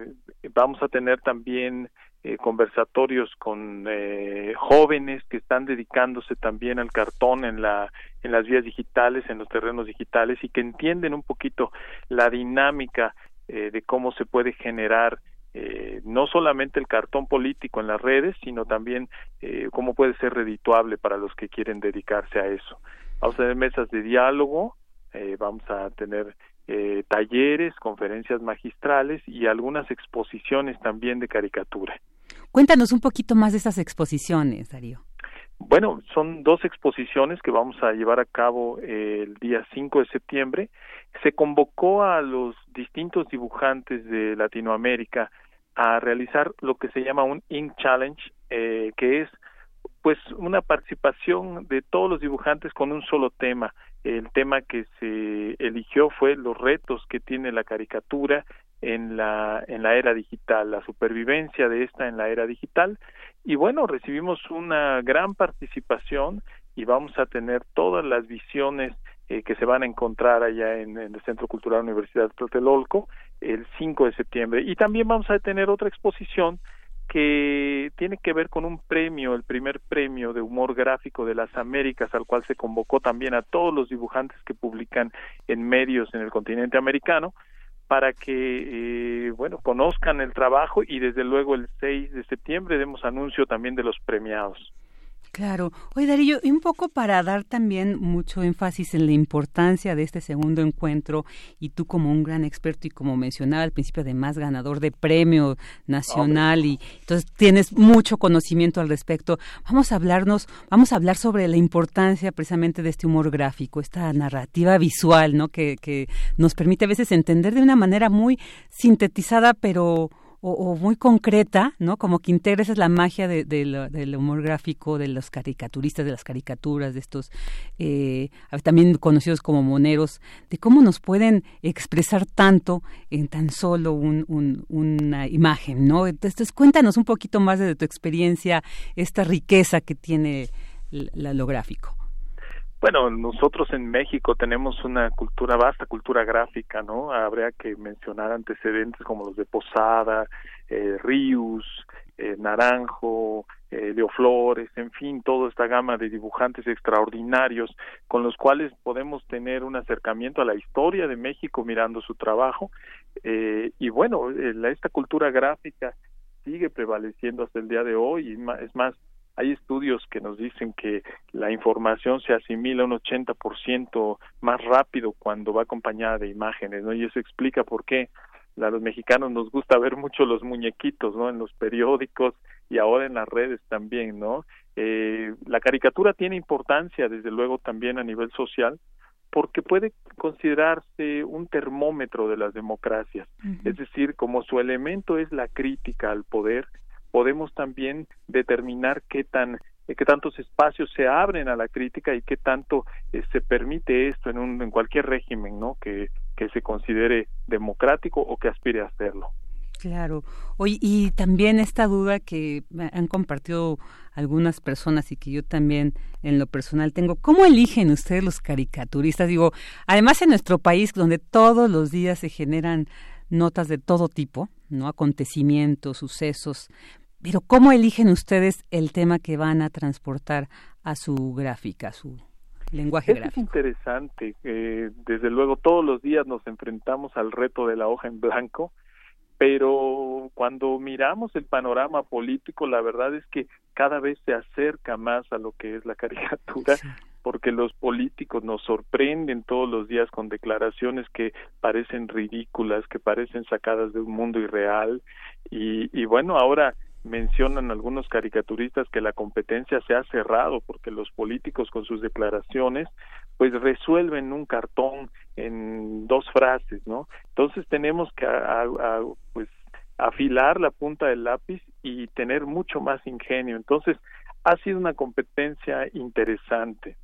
Speaker 13: vamos a tener también eh, conversatorios con eh, jóvenes que están dedicándose también al cartón en la en las vías digitales, en los terrenos digitales y que entienden un poquito la dinámica eh, de cómo se puede generar eh, no solamente el cartón político en las redes, sino también eh, cómo puede ser redituable para los que quieren dedicarse a eso. Vamos a tener mesas de diálogo, eh, vamos a tener eh, talleres, conferencias magistrales y algunas exposiciones también de caricatura.
Speaker 1: Cuéntanos un poquito más de estas exposiciones, Darío.
Speaker 13: Bueno, son dos exposiciones que vamos a llevar a cabo el día 5 de septiembre. Se convocó a los distintos dibujantes de Latinoamérica a realizar lo que se llama un Ink Challenge, eh, que es pues una participación de todos los dibujantes con un solo tema. El tema que se eligió fue los retos que tiene la caricatura en la en la era digital, la supervivencia de esta en la era digital y bueno, recibimos una gran participación y vamos a tener todas las visiones eh, que se van a encontrar allá en, el Centro Cultural Universidad Tlatelolco el 5 de septiembre. Y también vamos a tener otra exposición que tiene que ver con un premio, el primer premio de humor gráfico de las Américas, al cual se convocó también a todos los dibujantes que publican en medios en el continente americano, para que, eh, bueno, conozcan el trabajo y desde luego el 6 de septiembre demos anuncio también de los premiados.
Speaker 1: Claro. Oye, Darío, y un poco para dar también mucho énfasis en la importancia de este segundo encuentro, y tú como un gran experto y como mencionaba al principio, además ganador de premio nacional, y entonces tienes mucho conocimiento al respecto. Vamos a hablarnos, vamos a hablar sobre la importancia precisamente de este humor gráfico, esta narrativa visual, ¿no? Que, que nos permite a veces entender de una manera muy sintetizada, pero o, muy concreta, ¿no? Como que integra esa es la magia del humor gráfico, de los caricaturistas, de las caricaturas, de estos eh, también conocidos como moneros, de cómo nos pueden expresar tanto en tan solo una imagen, ¿no? Entonces, cuéntanos un poquito más de, tu experiencia, esta riqueza que tiene lo gráfico.
Speaker 13: Bueno, nosotros en México tenemos una cultura, vasta cultura gráfica, ¿no? Habría que mencionar antecedentes como los de Posada, eh, Rius, eh, Naranjo, eh, Leo Flores, en fin, toda esta gama de dibujantes extraordinarios con los cuales podemos tener un acercamiento a la historia de México mirando su trabajo. Eh, y bueno, esta cultura gráfica sigue prevaleciendo hasta el día de hoy, es más, hay estudios que nos dicen que la información se asimila un 80% más rápido cuando va acompañada de imágenes, ¿no? Y eso explica por qué a los mexicanos nos gusta ver mucho los muñequitos, ¿no? En los periódicos y ahora en las redes también, ¿no? Eh, la caricatura tiene importancia, desde luego, también a nivel social, porque puede considerarse un termómetro de las democracias, es decir, como su elemento es la crítica al poder, podemos también determinar qué tan qué tantos espacios se abren a la crítica y qué tanto eh, se permite esto en un en cualquier régimen no que que se considere democrático o que aspire a hacerlo
Speaker 1: Claro. Hoy y también esta duda que han compartido algunas personas y que yo también en lo personal tengo, ¿cómo eligen ustedes los caricaturistas? Digo, además en nuestro país donde todos los días se generan notas de todo tipo, ¿no? Acontecimientos, sucesos, pero ¿cómo eligen ustedes el tema que van a transportar a su gráfica, a su lenguaje
Speaker 13: Eso
Speaker 1: gráfico?
Speaker 13: Es interesante. Eh, desde luego todos los días nos enfrentamos al reto de la hoja en blanco, pero cuando miramos el panorama político, la verdad es que cada vez se acerca más a lo que es la caricatura porque los políticos nos sorprenden todos los días con declaraciones que parecen ridículas, que parecen sacadas de un mundo irreal y, y bueno, ahora mencionan algunos caricaturistas que la competencia se ha cerrado porque los políticos con sus declaraciones pues resuelven un cartón en dos frases, ¿no? Entonces tenemos que pues afilar la punta del lápiz y tener mucho más ingenio. Entonces ha sido una competencia interesante.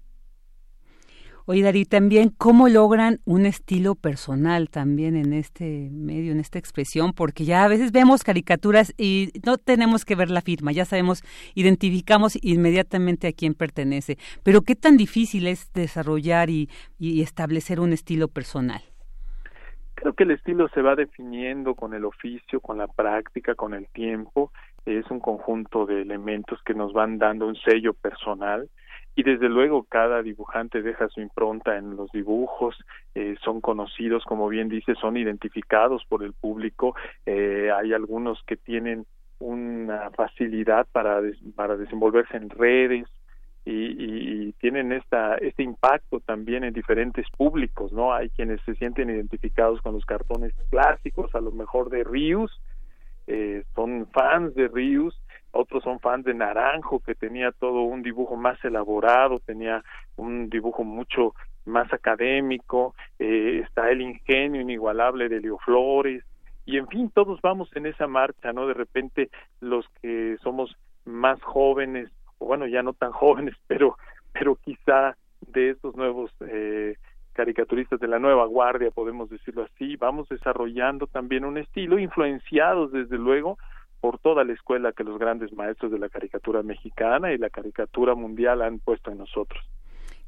Speaker 1: Oye, Dari, también cómo logran un estilo personal también en este medio, en esta expresión, porque ya a veces vemos caricaturas y no tenemos que ver la firma, ya sabemos, identificamos inmediatamente a quién pertenece. Pero qué tan difícil es desarrollar y, y establecer un estilo personal.
Speaker 13: Creo que el estilo se va definiendo con el oficio, con la práctica, con el tiempo. Es un conjunto de elementos que nos van dando un sello personal y desde luego cada dibujante deja su impronta en los dibujos, eh, son conocidos, como bien dice, son identificados por el público, eh, hay algunos que tienen una facilidad para, para desenvolverse en redes, y, y, tienen esta este impacto también en diferentes públicos no hay quienes se sienten identificados con los cartones clásicos a lo mejor de Rius eh, son fans de Rius otros son fans de Naranjo, que tenía todo un dibujo más elaborado, tenía un dibujo mucho más académico, eh, está el ingenio inigualable de Leo Flores, y en fin, todos vamos en esa marcha, ¿no? De repente los que somos más jóvenes, o bueno, ya no tan (laughs) jóvenes, pero, pero quizá de estos nuevos eh, caricaturistas de la nueva guardia, podemos decirlo así, vamos desarrollando también un estilo, influenciados desde luego por toda la escuela que los grandes maestros de la caricatura mexicana y la caricatura mundial han puesto en nosotros.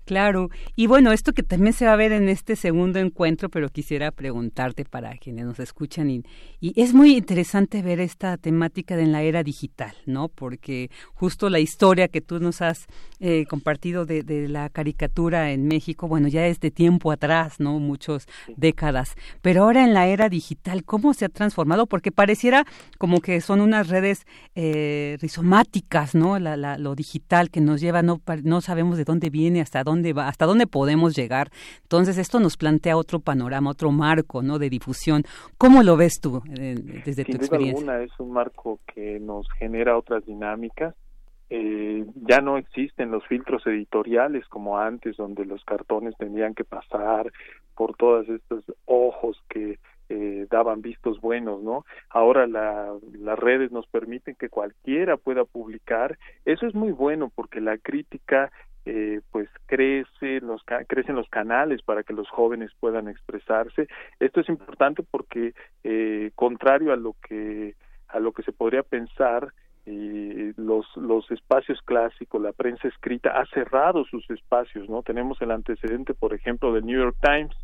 Speaker 1: Claro, y bueno, esto que también se va a ver en este segundo encuentro, pero quisiera preguntarte para quienes nos escuchan, y, y, es muy interesante ver esta temática de en la era digital, ¿no? Porque justo la historia que tú nos has eh, compartido de, de, la caricatura en México, bueno, ya es de tiempo atrás, ¿no? Muchas décadas, pero ahora en la era digital, ¿cómo se ha transformado? Porque pareciera como que son unas redes eh, rizomáticas, ¿no? La, la, lo digital que nos lleva, no, no sabemos de dónde viene, hasta dónde dónde va, hasta dónde podemos llegar. Entonces, esto nos plantea otro panorama, otro marco, ¿no? De difusión. ¿Cómo lo ves tú eh, desde tu experiencia?
Speaker 13: Alguna, es un marco que nos genera otras dinámicas. Eh, ya no existen los filtros editoriales como antes, donde los cartones tenían que pasar por todos estos ojos que eh, daban vistos buenos, ¿no? Ahora la, las redes nos permiten que cualquiera pueda publicar. Eso es muy bueno porque la crítica eh, pues crece los crecen los canales para que los jóvenes puedan expresarse. Esto es importante porque eh, contrario a lo que a lo que se podría pensar eh, los los espacios clásicos la prensa escrita ha cerrado sus espacios no tenemos el antecedente por ejemplo del New York Times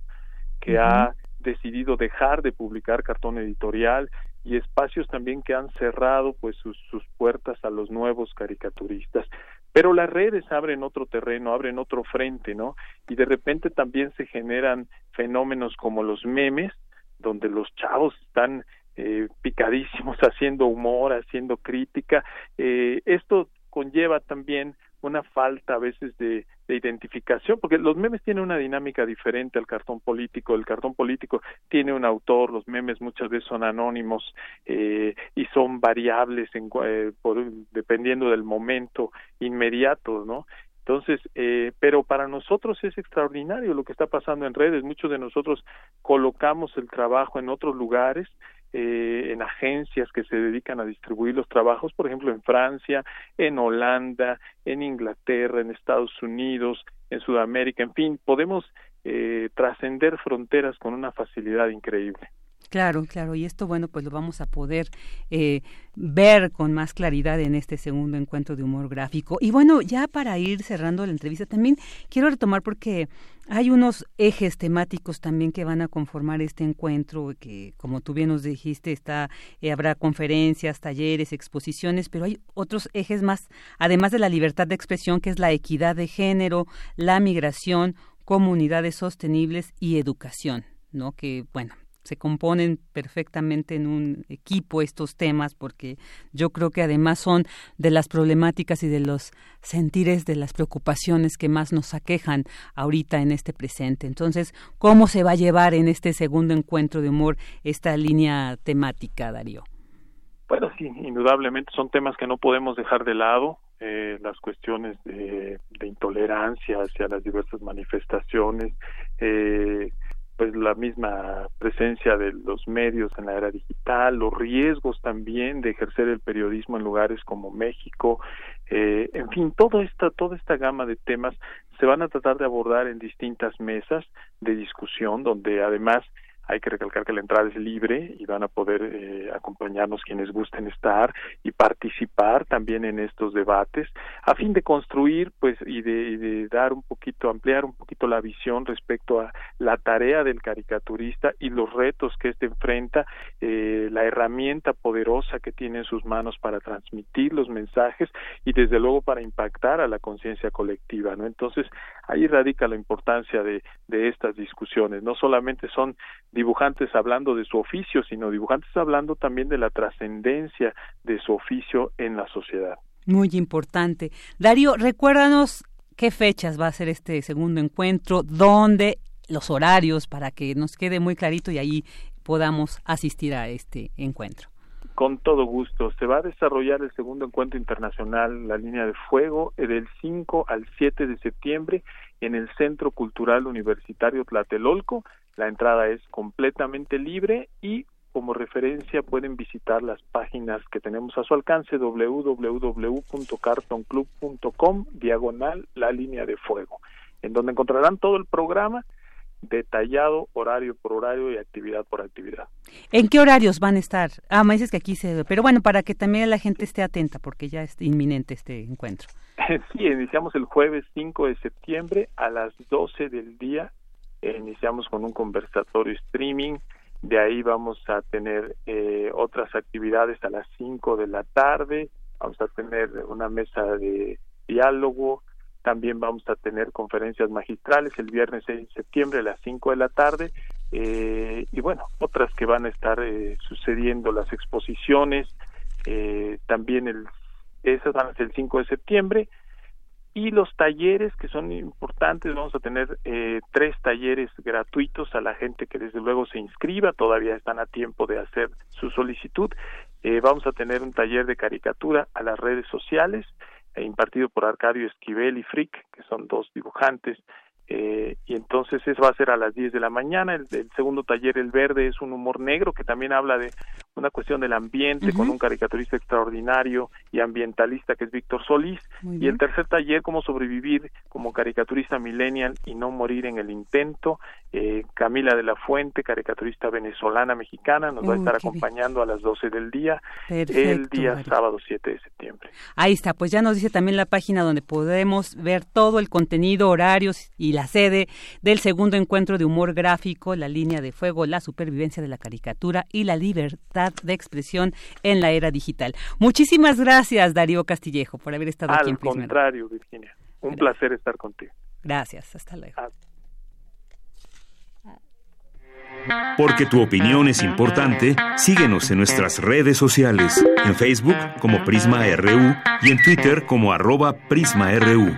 Speaker 13: que ha decidido dejar de publicar cartón editorial y espacios también que han cerrado pues sus, sus puertas a los nuevos caricaturistas pero las redes abren otro terreno, abren otro frente, ¿no? Y de repente también se generan fenómenos como los memes, donde los chavos están eh, picadísimos (laughs) haciendo humor, haciendo crítica. Eh, esto conlleva también una falta a veces de, de, identificación, porque los memes tienen una dinámica diferente al cartón político. El cartón político tiene un autor, los memes muchas veces son anónimos eh, y son variables en, eh, por, dependiendo del momento inmediato, ¿no? Entonces, eh, pero para nosotros es extraordinario lo que está pasando en redes. Muchos de nosotros colocamos el trabajo en otros lugares eh, en agencias que se dedican a distribuir los trabajos, por ejemplo, en Francia, en Holanda, en Inglaterra, en Estados Unidos, en Sudamérica, en fin, podemos eh, trascender fronteras con una facilidad increíble.
Speaker 1: Claro, claro, y esto, bueno, pues lo vamos a poder eh, ver con más claridad en este segundo encuentro de humor gráfico. Y bueno, ya para ir cerrando la entrevista, también quiero retomar porque hay unos ejes temáticos también que van a conformar este encuentro, que como tú bien nos dijiste, está, eh, habrá conferencias, talleres, exposiciones, pero hay otros ejes más, además de la libertad de expresión, que es la equidad de género, la migración, comunidades sostenibles y educación, ¿no? Que, bueno, se componen perfectamente en un equipo estos temas porque yo creo que además son de las problemáticas y de los sentires de las preocupaciones que más nos aquejan ahorita en este presente. Entonces, ¿cómo se va a llevar en este segundo encuentro de humor esta línea temática, Darío?
Speaker 13: Bueno, sí, indudablemente son temas que no podemos dejar de lado. Eh, las cuestiones de, intolerancia hacia las diversas manifestaciones, eh, pues la misma presencia de los medios en la era digital, los riesgos también de ejercer el periodismo en lugares como México, eh, en fin, toda esta toda esta gama de temas se van a tratar de abordar en distintas mesas de discusión donde además hay que recalcar que la entrada es libre y van a poder eh, acompañarnos quienes gusten estar y participar también en estos debates a fin de construir pues y de, dar un poquito ampliar un poquito la visión respecto a la tarea del caricaturista y los retos que éste enfrenta eh, la herramienta poderosa que tiene en sus manos para transmitir los mensajes y desde luego para impactar a la conciencia colectiva no entonces ahí radica la importancia de, de estas discusiones. No solamente son dibujantes hablando de su oficio, sino dibujantes hablando también de la trascendencia de su oficio en la sociedad.
Speaker 1: Muy importante. Darío, recuérdanos qué fechas va a ser este segundo encuentro, dónde, los horarios, para que nos quede muy clarito y ahí podamos asistir a este encuentro.
Speaker 13: Con todo gusto. Se va a desarrollar el segundo encuentro internacional, la línea de fuego, del 5 al 7 de septiembre en el Centro Cultural Universitario Tlatelolco la entrada es completamente libre y como referencia pueden visitar las páginas que tenemos a su alcance www.cartonclub.com diagonal la línea de fuego en donde encontrarán todo el programa detallado horario por horario y actividad por actividad.
Speaker 1: ¿En qué horarios van a estar? Ah, me dices que aquí se... Pero bueno, para que también la gente esté atenta porque ya es inminente este encuentro. (laughs)
Speaker 13: Sí, iniciamos el jueves 5 de septiembre a las 12 del día eh, iniciamos con un conversatorio streaming, de ahí vamos a tener eh, otras actividades a las 5 de la tarde, vamos a tener una mesa de diálogo, también vamos a tener conferencias magistrales el viernes 6 de septiembre a las 5 de la tarde eh, y bueno, otras que van a estar sucediendo, las exposiciones, también el, esas van a ser el 5 de septiembre y los talleres que son importantes vamos a tener eh, tres talleres gratuitos a la gente que desde luego se inscriba todavía están a tiempo de hacer su solicitud eh, vamos a tener un taller de caricatura a las redes sociales eh, impartido por Arcadio Esquivel y Frick que son dos dibujantes eh, y entonces eso va a ser a las 10 de la mañana. El, segundo taller, El Verde, es un humor negro que también habla de una cuestión del ambiente con un caricaturista extraordinario y ambientalista que es Víctor Solís. Y el tercer taller, Cómo sobrevivir como caricaturista millennial y no morir en el intento. Eh, Camila de la Fuente, caricaturista venezolana mexicana, nos va a estar acompañando a las 12 del día, el día sábado 7 de septiembre.
Speaker 1: Ahí está, pues ya nos dice también la página donde podemos ver todo el contenido, horarios y la sede del segundo encuentro de humor gráfico, la línea de fuego, la supervivencia de la caricatura y la libertad de expresión en la era digital. Muchísimas gracias, Darío Castillejo, por haber estado aquí en
Speaker 13: Al contrario, Virginia. Un placer estar contigo.
Speaker 1: Gracias, hasta luego.
Speaker 2: Porque tu opinión es importante, síguenos en nuestras redes sociales, en Facebook como Prisma RU y en Twitter como arroba PrismaRU.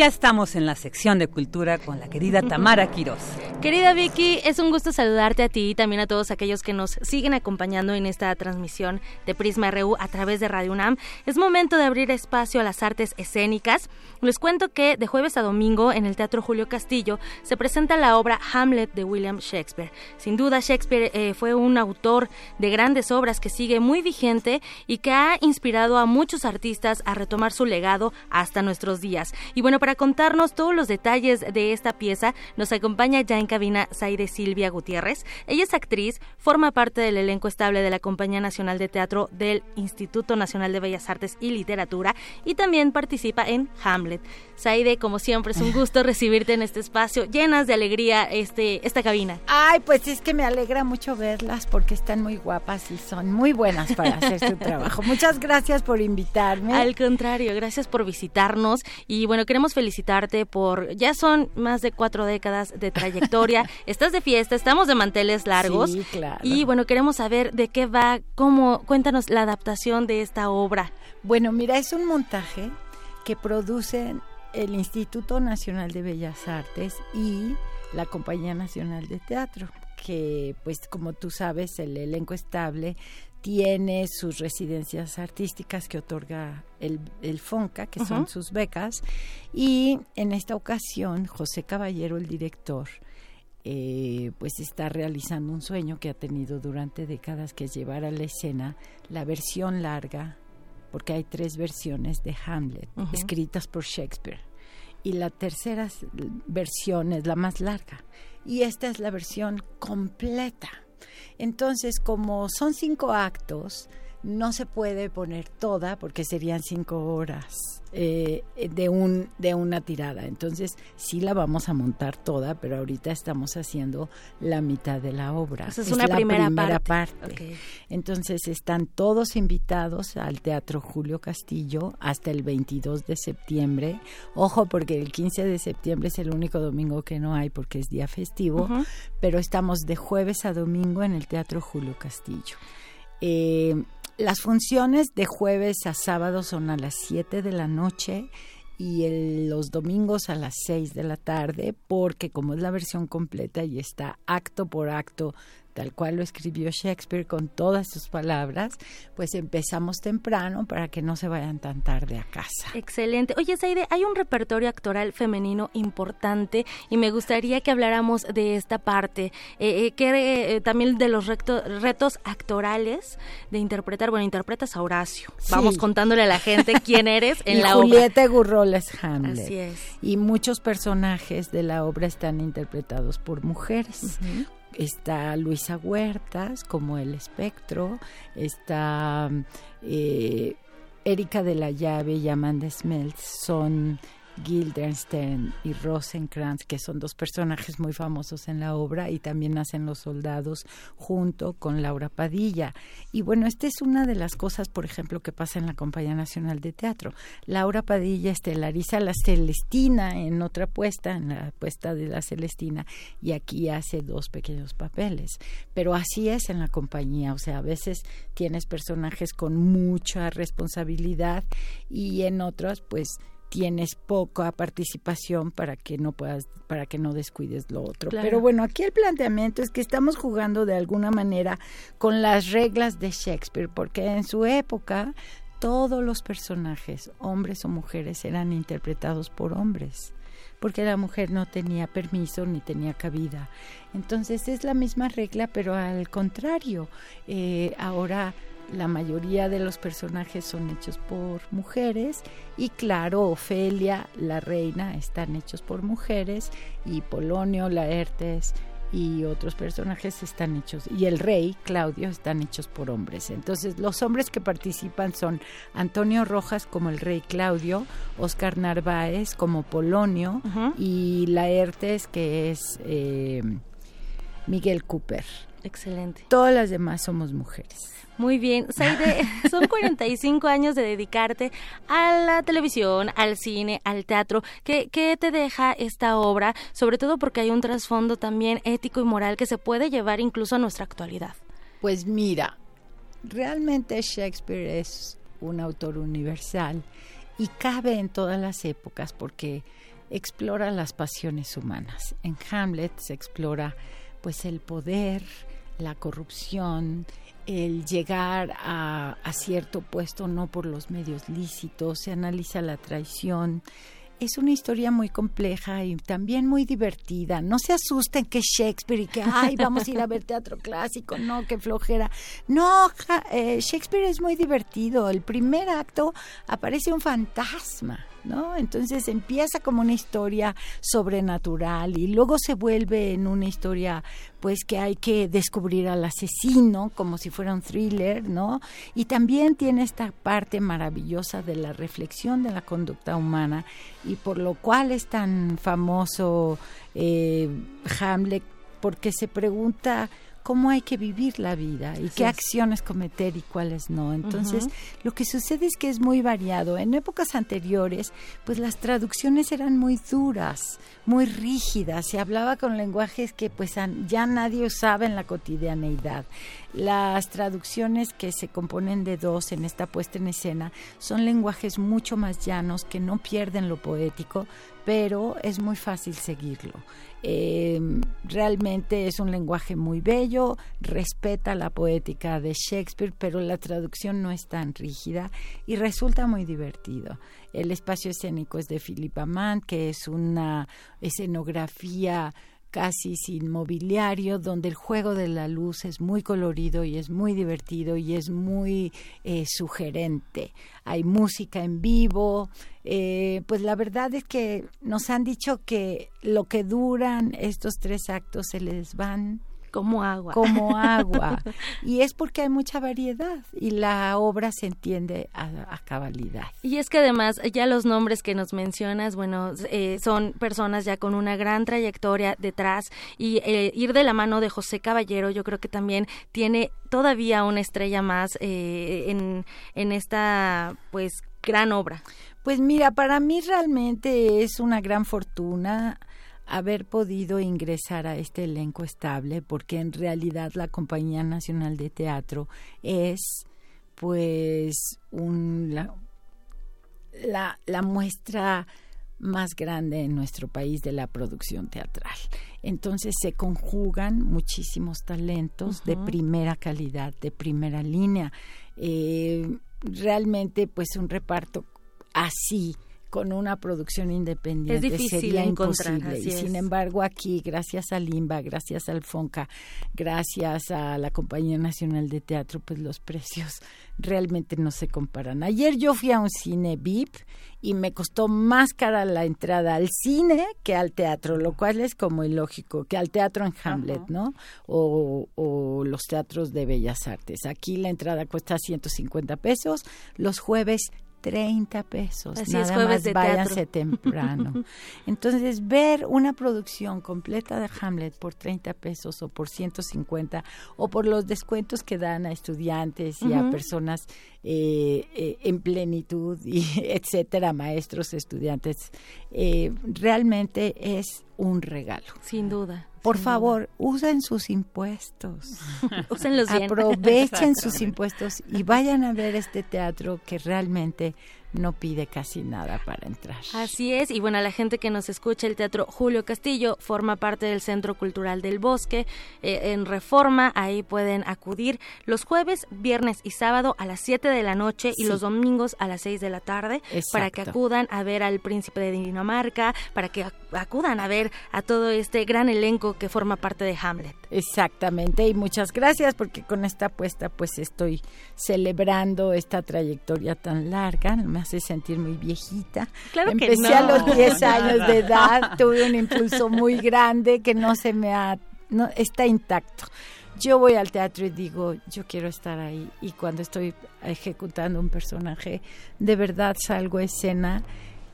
Speaker 1: Ya estamos en la sección de cultura con la querida Tamara Quiroz.
Speaker 14: Querida Vicky, es un gusto saludarte a ti y también a todos aquellos que nos siguen acompañando en esta transmisión de Prisma RU a través de Radio UNAM. Es momento de abrir espacio a las artes escénicas. Les cuento que de jueves a domingo en el Teatro Julio Castillo se presenta la obra Hamlet de William Shakespeare. Sin duda, Shakespeare eh, fue un autor de grandes obras que sigue muy vigente y que ha inspirado a muchos artistas a retomar su legado hasta nuestros días. Y bueno, para contarnos todos los detalles de esta pieza, nos acompaña ya en cabina Zaire Silvia Gutiérrez. Ella es actriz, forma parte del elenco estable de la Compañía Nacional de Teatro del Instituto Nacional de Bellas Artes y Literatura y también participa en Hamlet. Zaire, como siempre, es un gusto (laughs) recibirte en este espacio, llenas de alegría este, esta cabina.
Speaker 15: Ay, pues es que me alegra mucho verlas porque están muy guapas y son muy buenas para hacer su trabajo. (laughs) Muchas gracias por invitarme.
Speaker 14: Al contrario, gracias por visitarnos y bueno, queremos felicitarte por, ya son más de cuatro décadas de (laughs) trayectoria, estás de fiesta, estamos de manteles largos.
Speaker 15: Sí, claro.
Speaker 14: Y bueno, queremos saber de qué va, cómo, cuéntanos la adaptación de esta obra.
Speaker 15: Bueno, mira, es un montaje que producen el Instituto Nacional de Bellas Artes y la Compañía Nacional de Teatro, que pues como tú sabes, el elenco estable tiene sus residencias artísticas que otorga el, el FONCA, que son sus becas, y en esta ocasión José Caballero, el director, eh, pues está realizando un sueño que ha tenido durante décadas, que es llevar a la escena la versión larga, porque hay tres versiones de Hamlet escritas por Shakespeare, y la tercera versión es la más larga, y esta es la versión completa entonces, como son cinco actos, no se puede poner toda porque serían cinco horas eh, de un de una tirada. Entonces sí la vamos a montar toda pero ahorita estamos haciendo la mitad de la obra.
Speaker 14: Es, una la primera,
Speaker 15: parte, entonces están todos invitados al Teatro Julio Castillo hasta el 22 de septiembre. Ojo porque el 15 de septiembre es el único domingo que no hay porque es día festivo pero estamos de jueves a domingo en el Teatro Julio Castillo. Eh, las funciones de jueves a sábado son a las 7 de la noche y los domingos a las 6 de la tarde, porque como es la versión completa y está acto por acto tal cual lo escribió Shakespeare con todas sus palabras, pues empezamos temprano para que no se vayan tan tarde a casa.
Speaker 14: Excelente. Oye, Saide, hay un repertorio actoral femenino importante y me gustaría que habláramos de esta parte, eh, eh que eh, también de los retos actorales de interpretar, bueno, interpretas a Horacio. Vamos contándole a la gente quién (laughs) eres en la
Speaker 15: Julieta Gurrola es Hamlet.
Speaker 14: Así es.
Speaker 15: Y muchos personajes de la obra están interpretados por mujeres está Luisa Huertas como el espectro, está eh, Erika de la Llave y Amanda Smeltz, son Guildenstern y Rosenkrantz, que son dos personajes muy famosos en la obra, y también hacen los soldados junto con Laura Padilla. Y bueno, esta es una de las cosas, por ejemplo, que pasa en la Compañía Nacional de Teatro. Laura Padilla estelariza a la Celestina en otra puesta, en la puesta de la Celestina, y aquí hace dos pequeños papeles. Pero así es en la compañía, o sea, a veces tienes personajes con mucha responsabilidad y en otros, pues, tienes poca participación para que no puedas para que no descuides lo otro. Pero bueno, aquí el planteamiento es que estamos jugando de alguna manera con las reglas de Shakespeare, porque en su época todos los personajes, hombres o mujeres, eran interpretados por hombres porque la mujer no tenía permiso ni tenía cabida. Entonces es la misma regla, pero al contrario, eh, ahora la mayoría de los personajes son hechos por mujeres y claro, Ofelia, la reina, están hechos por mujeres y Polonio, Laertes y otros personajes están hechos y el rey Claudio están hechos por hombres. Entonces los hombres que participan son Antonio Rojas como el rey Claudio, Oscar Narváez como Polonio y Laertes que es eh, Miguel Cooper.
Speaker 14: Excelente.
Speaker 15: Todas las demás somos mujeres.
Speaker 14: Muy bien. Saide, (laughs) son 45 años de dedicarte a la televisión, al cine, al teatro. ¿Qué, ¿Qué, te deja esta obra? Sobre todo porque hay un trasfondo también ético y moral que se puede llevar incluso a nuestra actualidad.
Speaker 15: Pues mira, realmente Shakespeare es un autor universal y cabe en todas las épocas porque explora las pasiones humanas. En Hamlet se explora pues el poder, la corrupción, el llegar a, cierto puesto no por los medios lícitos, se analiza la traición. Es una historia muy compleja y también muy divertida. No se asusten que Shakespeare y que, ay, vamos a ir a ver teatro clásico, no, qué flojera. No, eh, Shakespeare es muy divertido. El primer acto aparece un fantasma ¿no? Entonces empieza como una historia sobrenatural y luego se vuelve en una historia pues que hay que descubrir al asesino como si fuera un thriller, ¿no? Y también tiene esta parte maravillosa de la reflexión de la conducta humana y por lo cual es tan famoso eh, Hamlet porque se pregunta cómo hay que vivir la vida y qué acciones cometer y cuáles no. Entonces, lo que sucede es que es muy variado. En épocas anteriores, pues las traducciones eran muy duras, muy rígidas, se hablaba con lenguajes que pues ya nadie usaba en la cotidianeidad. Las traducciones que se componen de dos en esta puesta en escena son lenguajes mucho más llanos que no pierden lo poético, pero es muy fácil seguirlo. Eh, realmente es un lenguaje muy bello, respeta la poética de Shakespeare, pero la traducción no es tan rígida y resulta muy divertido. El espacio escénico es de Philippa Mann, que es una escenografía casi sin mobiliario, donde el juego de la luz es muy colorido y es muy divertido y es muy eh, sugerente. Hay música en vivo, eh, pues la verdad es que nos han dicho que lo que duran estos tres actos se les van
Speaker 14: como agua.
Speaker 15: Como agua. (laughs) y es porque hay mucha variedad y la obra se entiende a, cabalidad.
Speaker 14: Y es que además ya los nombres que nos mencionas, bueno, eh, son personas ya con una gran trayectoria detrás y eh, ir de la mano de José Caballero yo creo que también tiene todavía una estrella más eh, en, en esta pues gran obra.
Speaker 15: Pues mira, para mí realmente es una gran fortuna haber podido ingresar a este elenco estable, porque en realidad la Compañía Nacional de Teatro es pues un, la, la, muestra más grande en nuestro país de la producción teatral. Entonces se conjugan muchísimos talentos de primera calidad, de primera línea. Eh, realmente pues un reparto así con una producción independiente
Speaker 14: es difícil
Speaker 15: sería
Speaker 14: imposible.
Speaker 15: Y sin embargo aquí, gracias a Limba, gracias al Fonca, gracias a la Compañía Nacional de Teatro, pues los precios realmente no se comparan. Ayer yo fui a un cine VIP y me costó más cara la entrada al cine que al teatro, lo cual es como ilógico, que al teatro en Hamlet, ¿no? O, o los teatros de Bellas Artes. Aquí la entrada cuesta 150 pesos, los jueves 30 pesos.
Speaker 14: Así
Speaker 15: Nada
Speaker 14: es, jueves
Speaker 15: más
Speaker 14: de
Speaker 15: váyanse temprano. (laughs) Entonces, ver una producción completa de Hamlet por 30 pesos o por 150 o por los descuentos que dan a estudiantes y a personas eh, eh, en plenitud y (laughs) etcétera, maestros, estudiantes, eh, realmente es un regalo.
Speaker 14: Sin duda.
Speaker 15: Por
Speaker 14: sin
Speaker 15: favor, usen sus impuestos. (laughs)
Speaker 14: Úsenlos bien.
Speaker 15: Aprovechen sus impuestos y vayan a ver este teatro que realmente no pide casi nada para entrar.
Speaker 14: Así es, y bueno, a la gente que nos escucha, el Teatro Julio Castillo forma parte del Centro Cultural del Bosque eh, en Reforma, ahí pueden acudir los jueves, viernes y sábado a las 7 de la noche y los domingos a las 6 de la tarde para que acudan a ver al Príncipe de Dinamarca, para que ac- acudan a ver a todo este gran elenco que forma parte de Hamlet.
Speaker 15: Exactamente, y muchas gracias porque con esta apuesta pues estoy celebrando esta trayectoria tan larga, hace sentir muy viejita.
Speaker 14: Claro que
Speaker 15: Empecé
Speaker 14: no.
Speaker 15: a los 10 (laughs) años de edad, tuve un impulso muy grande que no se me ha, no, está intacto. Yo voy al teatro y digo, yo quiero estar ahí. Y cuando estoy ejecutando un personaje, de verdad salgo a escena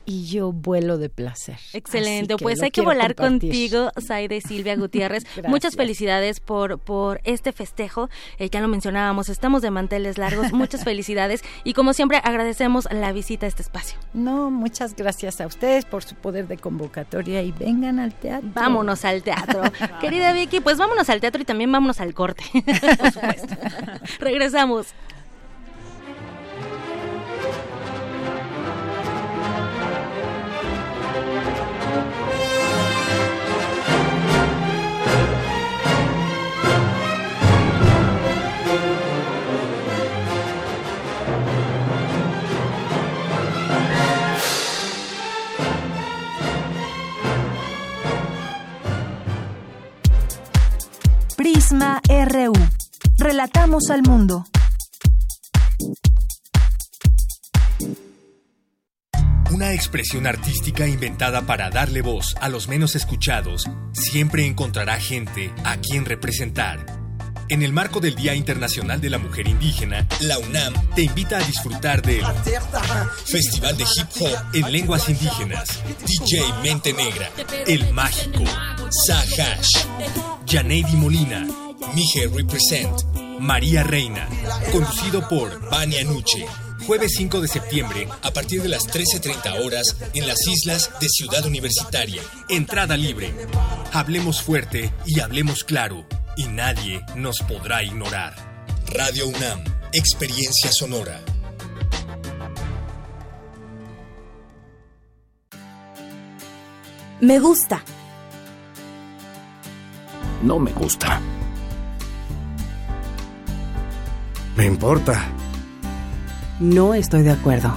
Speaker 15: y yo vuelo de placer.
Speaker 14: Excelente, pues hay que volar
Speaker 15: compartir.
Speaker 14: contigo, Saide Silvia Gutiérrez. (laughs) Muchas felicidades por, por este festejo. Eh, ya lo mencionábamos, estamos de manteles largos. Muchas (laughs) felicidades y como siempre agradecemos la visita a este espacio.
Speaker 15: No, muchas gracias a ustedes por su poder de convocatoria y vengan al teatro.
Speaker 14: Vámonos al teatro. (laughs) Querida Vicky, pues vámonos al teatro y también vámonos al corte. Por supuesto. Regresamos.
Speaker 3: RU. Relatamos al mundo.
Speaker 16: Una expresión artística inventada para darle voz a los menos escuchados siempre encontrará gente a quien representar. En el marco del Día Internacional de la Mujer Indígena, la UNAM te invita a disfrutar del Festival de Hip Hop en Lenguas Indígenas, DJ Mente Negra, El Mágico, Sahash, Janeidi Molina, Mije Represent, María Reina, conducido por Vania Nuche jueves 5 de septiembre a partir de las 13.30 horas en las islas de Ciudad Universitaria. Entrada libre. Hablemos fuerte y hablemos claro y nadie nos podrá ignorar. Radio UNAM, Experiencia Sonora.
Speaker 17: Me gusta.
Speaker 18: No me gusta. Me importa.
Speaker 17: No estoy de acuerdo.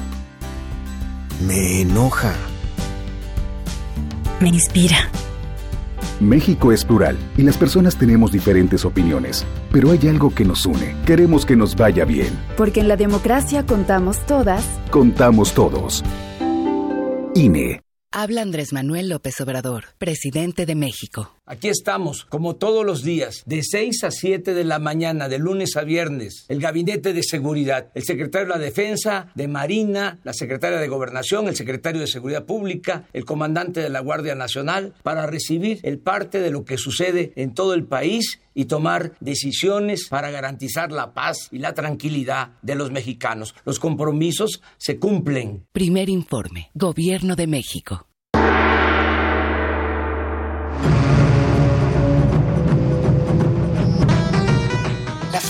Speaker 18: Me enoja.
Speaker 17: Me inspira.
Speaker 19: México es plural y las personas tenemos diferentes opiniones, pero hay algo que nos une. Queremos que nos vaya bien.
Speaker 17: Porque en la democracia contamos todas.
Speaker 19: Contamos todos. INE.
Speaker 20: Habla Andrés Manuel López Obrador, presidente de México.
Speaker 21: Aquí estamos, como todos los días, de 6 a 7 de la mañana, de lunes a viernes, el Gabinete de Seguridad, el secretario de la Defensa, de Marina, la secretaria de Gobernación, el secretario de Seguridad Pública, el comandante de la Guardia Nacional, para recibir el parte de lo que sucede en todo el país y tomar decisiones para garantizar la paz y la tranquilidad de los mexicanos. Los compromisos se cumplen.
Speaker 20: Primer informe, Gobierno de México.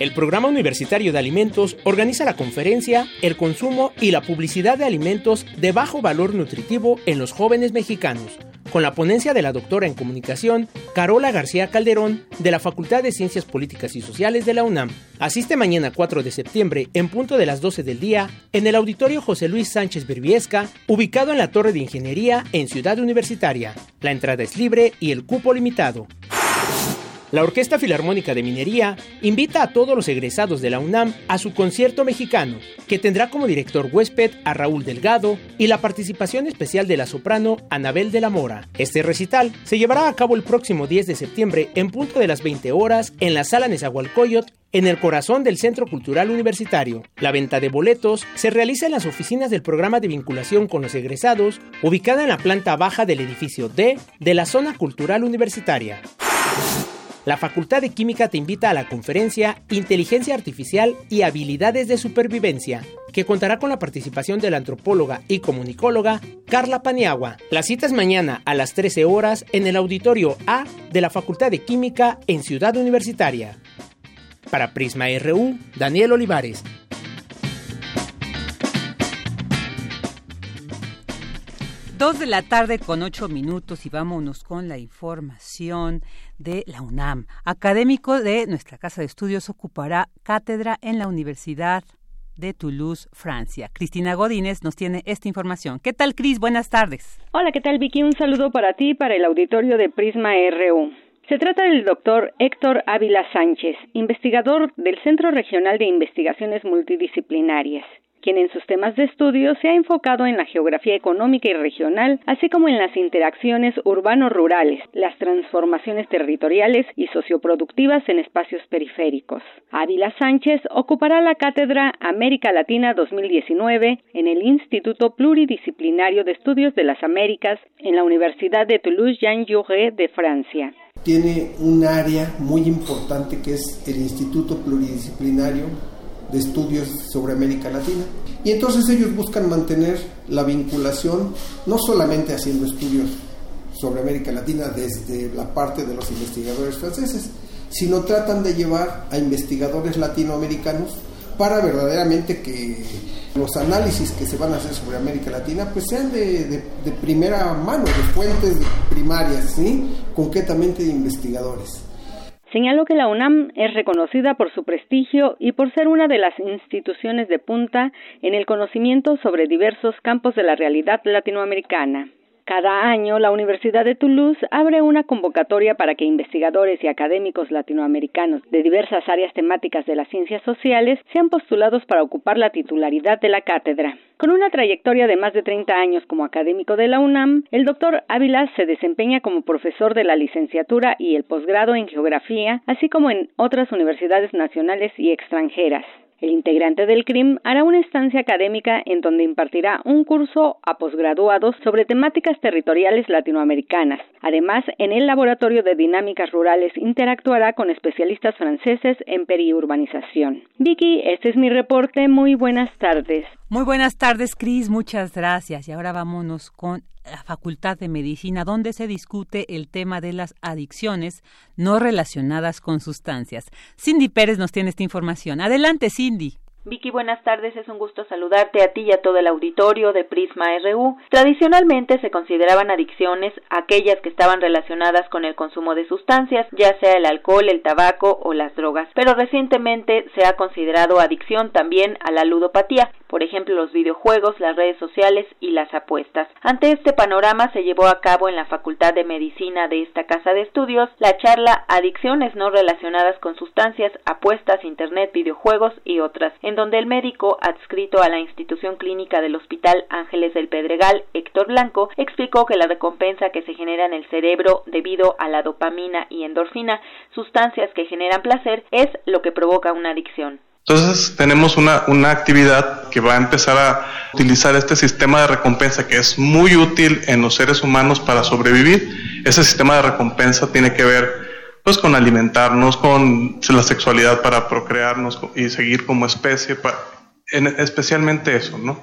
Speaker 4: El Programa Universitario de Alimentos organiza la conferencia El consumo y la publicidad de alimentos de bajo valor nutritivo en los jóvenes mexicanos, con la ponencia de la doctora en comunicación Carola García Calderón de la Facultad de Ciencias Políticas y Sociales de la UNAM. Asiste mañana 4 de septiembre en punto de las 12 del día en el Auditorio José Luis Sánchez Berbiesca, ubicado en la Torre de Ingeniería en Ciudad Universitaria. La entrada es libre y el cupo limitado. La Orquesta Filarmónica de Minería invita a todos los egresados de la UNAM a su concierto mexicano, que tendrá como director huésped a Raúl Delgado y la participación especial de la soprano Anabel de la Mora. Este recital se llevará a cabo el próximo 10 de septiembre en punto de las 20 horas en la sala Nezahualcóyotl en el corazón del Centro Cultural Universitario. La venta de boletos se realiza en las oficinas del programa de vinculación con los egresados, ubicada en la planta baja del edificio D de la zona cultural universitaria. La Facultad de Química te invita a la conferencia Inteligencia Artificial y Habilidades de Supervivencia, que contará con la participación de la antropóloga y comunicóloga Carla Paniagua. La cita es mañana a las 13 horas en el auditorio A de la Facultad de Química en Ciudad Universitaria. Para Prisma RU, Daniel Olivares.
Speaker 1: Dos de la tarde con ocho minutos y vámonos con la información de la UNAM. Académico de nuestra casa de estudios ocupará cátedra en la Universidad de Toulouse, Francia. Cristina Godínez nos tiene esta información. ¿Qué tal, Cris? Buenas tardes.
Speaker 22: Hola, ¿qué tal, Vicky? Un saludo para ti y para el auditorio de Prisma RU. Se trata del doctor Héctor Ávila Sánchez, investigador del Centro Regional de Investigaciones Multidisciplinarias quien en sus temas de estudio se ha enfocado en la geografía económica y regional, así como en las interacciones urbano-rurales, las transformaciones territoriales y socioproductivas en espacios periféricos. Ávila Sánchez ocupará la cátedra América Latina 2019 en el Instituto Pluridisciplinario de Estudios de las Américas en la Universidad de Toulouse-Jean Jaurès de Francia.
Speaker 23: Tiene un área muy importante que es el Instituto Pluridisciplinario de estudios sobre América Latina. Y entonces ellos buscan mantener la vinculación, no solamente haciendo estudios sobre América Latina desde la parte de los investigadores franceses, sino tratan de llevar a investigadores latinoamericanos para verdaderamente que los análisis que se van a hacer sobre América Latina pues sean de, primera mano, de fuentes primarias, ¿sí? concretamente de investigadores.
Speaker 22: Señaló que la UNAM es reconocida por su prestigio y por ser una de las instituciones de punta en el conocimiento sobre diversos campos de la realidad latinoamericana. Cada año, la Universidad de Toulouse abre una convocatoria para que investigadores y académicos latinoamericanos de diversas áreas temáticas de las ciencias sociales sean postulados para ocupar la titularidad de la cátedra. Con una trayectoria de más de 30 años como académico de la UNAM, el doctor Ávila se desempeña como profesor de la licenciatura y el posgrado en geografía, así como en otras universidades nacionales y extranjeras. El integrante del CRIM hará una estancia académica en donde impartirá un curso a posgraduados sobre temáticas territoriales latinoamericanas. Además, en el Laboratorio de Dinámicas Rurales interactuará con especialistas franceses en periurbanización. Vicky, este es mi reporte. Muy buenas tardes.
Speaker 1: Muy buenas tardes, Cris. Muchas gracias. Y ahora vámonos con la Facultad de Medicina, donde se discute el tema de las adicciones no relacionadas con sustancias. Cindy Pérez nos tiene esta información. Adelante, Cindy.
Speaker 5: Vicky, buenas tardes. Es un gusto saludarte a ti y a todo el auditorio de Prisma RU. Tradicionalmente se consideraban adicciones aquellas que estaban relacionadas con el consumo de sustancias, ya sea el alcohol, el tabaco o las drogas, pero recientemente se ha considerado adicción también a la ludopatía, por ejemplo los videojuegos, las redes sociales y las apuestas. Ante este panorama se llevó a cabo en la Facultad de Medicina de esta casa de estudios la charla Adicciones no relacionadas con sustancias, apuestas, internet, videojuegos y otras en donde el médico adscrito a la institución clínica del Hospital Ángeles del Pedregal, Héctor Blanco, explicó que la recompensa que se genera en el cerebro debido a la dopamina y endorfina, sustancias que generan placer, es lo que provoca una adicción.
Speaker 24: Entonces tenemos una, una, actividad que va a empezar a utilizar este sistema de recompensa que es muy útil en los seres humanos para sobrevivir. Ese sistema de recompensa tiene que ver pues con alimentarnos, con la sexualidad para procrearnos y seguir como especie, especialmente eso, ¿no?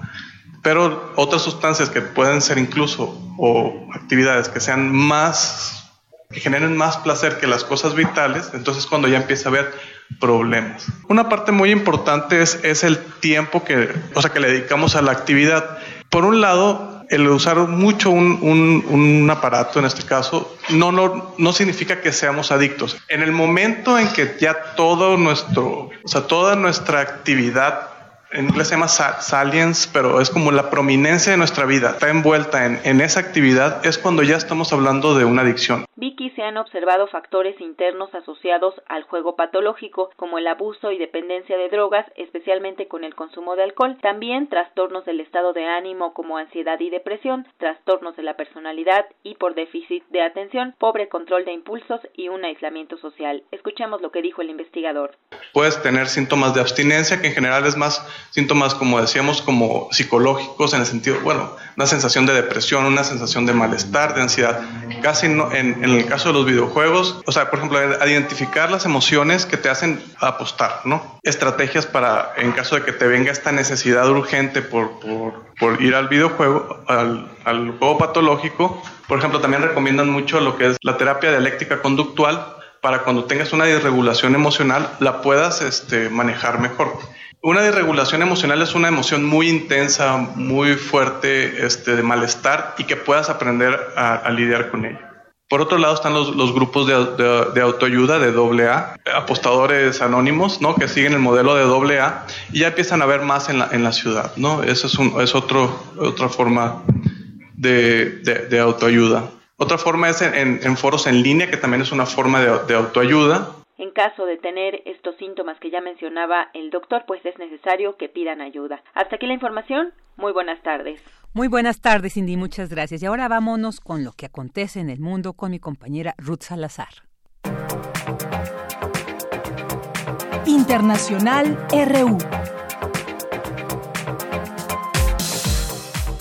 Speaker 24: Pero otras sustancias que pueden ser incluso o actividades que sean más, que generen más placer que las cosas vitales, entonces cuando ya empieza a haber problemas. Una parte muy importante es, es el tiempo que, o sea, que le dedicamos a la actividad. Por un lado, el usar mucho un, un, un, aparato, en este caso, no, no, no significa que seamos adictos. En el momento en que ya todo nuestro, o sea, toda nuestra actividad en inglés se llama salience, pero es como la prominencia de nuestra vida, está envuelta en, en, esa actividad, es cuando ya estamos hablando de una adicción.
Speaker 5: Vicky se han observado factores internos asociados al juego patológico, como el abuso y dependencia de drogas, especialmente con el consumo de alcohol, también trastornos del estado de ánimo como ansiedad y depresión, trastornos de la personalidad y por déficit de atención, pobre control de impulsos y un aislamiento social. Escuchemos lo que dijo el investigador.
Speaker 24: Puedes tener síntomas de abstinencia, que en general es más síntomas, como decíamos, como psicológicos, en el sentido, bueno, una sensación de depresión, una sensación de malestar, de ansiedad. Casi en, el caso de los videojuegos, o sea, por ejemplo, identificar las emociones que te hacen apostar, ¿no? Estrategias para, en caso de que te venga esta necesidad urgente por, por, por ir al videojuego, al, al juego patológico. Por ejemplo, también recomiendan mucho lo que es la terapia dialéctica conductual para cuando tengas una disregulación emocional la puedas este, manejar mejor. Una desregulación emocional es una emoción muy intensa, muy fuerte, este, de malestar y que puedas aprender a, lidiar con ella. Por otro lado están los, grupos de, autoayuda de AA, apostadores anónimos, ¿no? Que siguen el modelo de AA y ya empiezan a ver más en la, ciudad, ¿no? Eso es, un, es otro, otra forma de, autoayuda. Otra forma es en, en, foros en línea, que también es una forma de, autoayuda.
Speaker 5: En caso de tener estos síntomas que ya mencionaba el doctor, pues es necesario que pidan ayuda. Hasta aquí la información. Muy buenas tardes.
Speaker 1: Muy buenas tardes, Cindy. Muchas gracias. Y ahora vámonos con lo que acontece en el mundo con mi compañera Ruth Salazar.
Speaker 3: Internacional RU.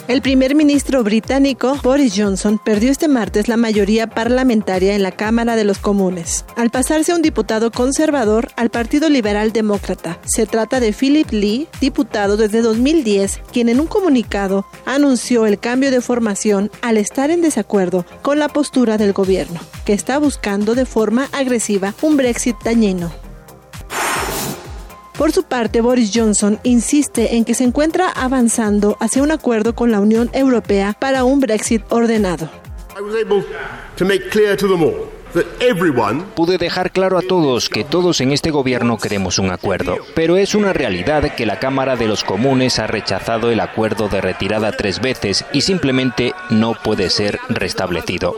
Speaker 25: El primer ministro británico Boris Johnson perdió este martes la mayoría parlamentaria en la Cámara de los Comunes, al pasarse a un diputado conservador al Partido Liberal Demócrata. Se trata de Philip Lee, diputado desde 2010, quien en un comunicado anunció el cambio de formación al estar en desacuerdo con la postura del gobierno, que está buscando de forma agresiva un Brexit dañino. Por su parte, Boris Johnson insiste en que se encuentra avanzando hacia un acuerdo con la Unión Europea para un Brexit ordenado.
Speaker 26: Pude dejar claro a todos que todos en este gobierno queremos un acuerdo, pero es una realidad que la Cámara de los Comunes ha rechazado el acuerdo de retirada tres veces y simplemente no puede ser restablecido.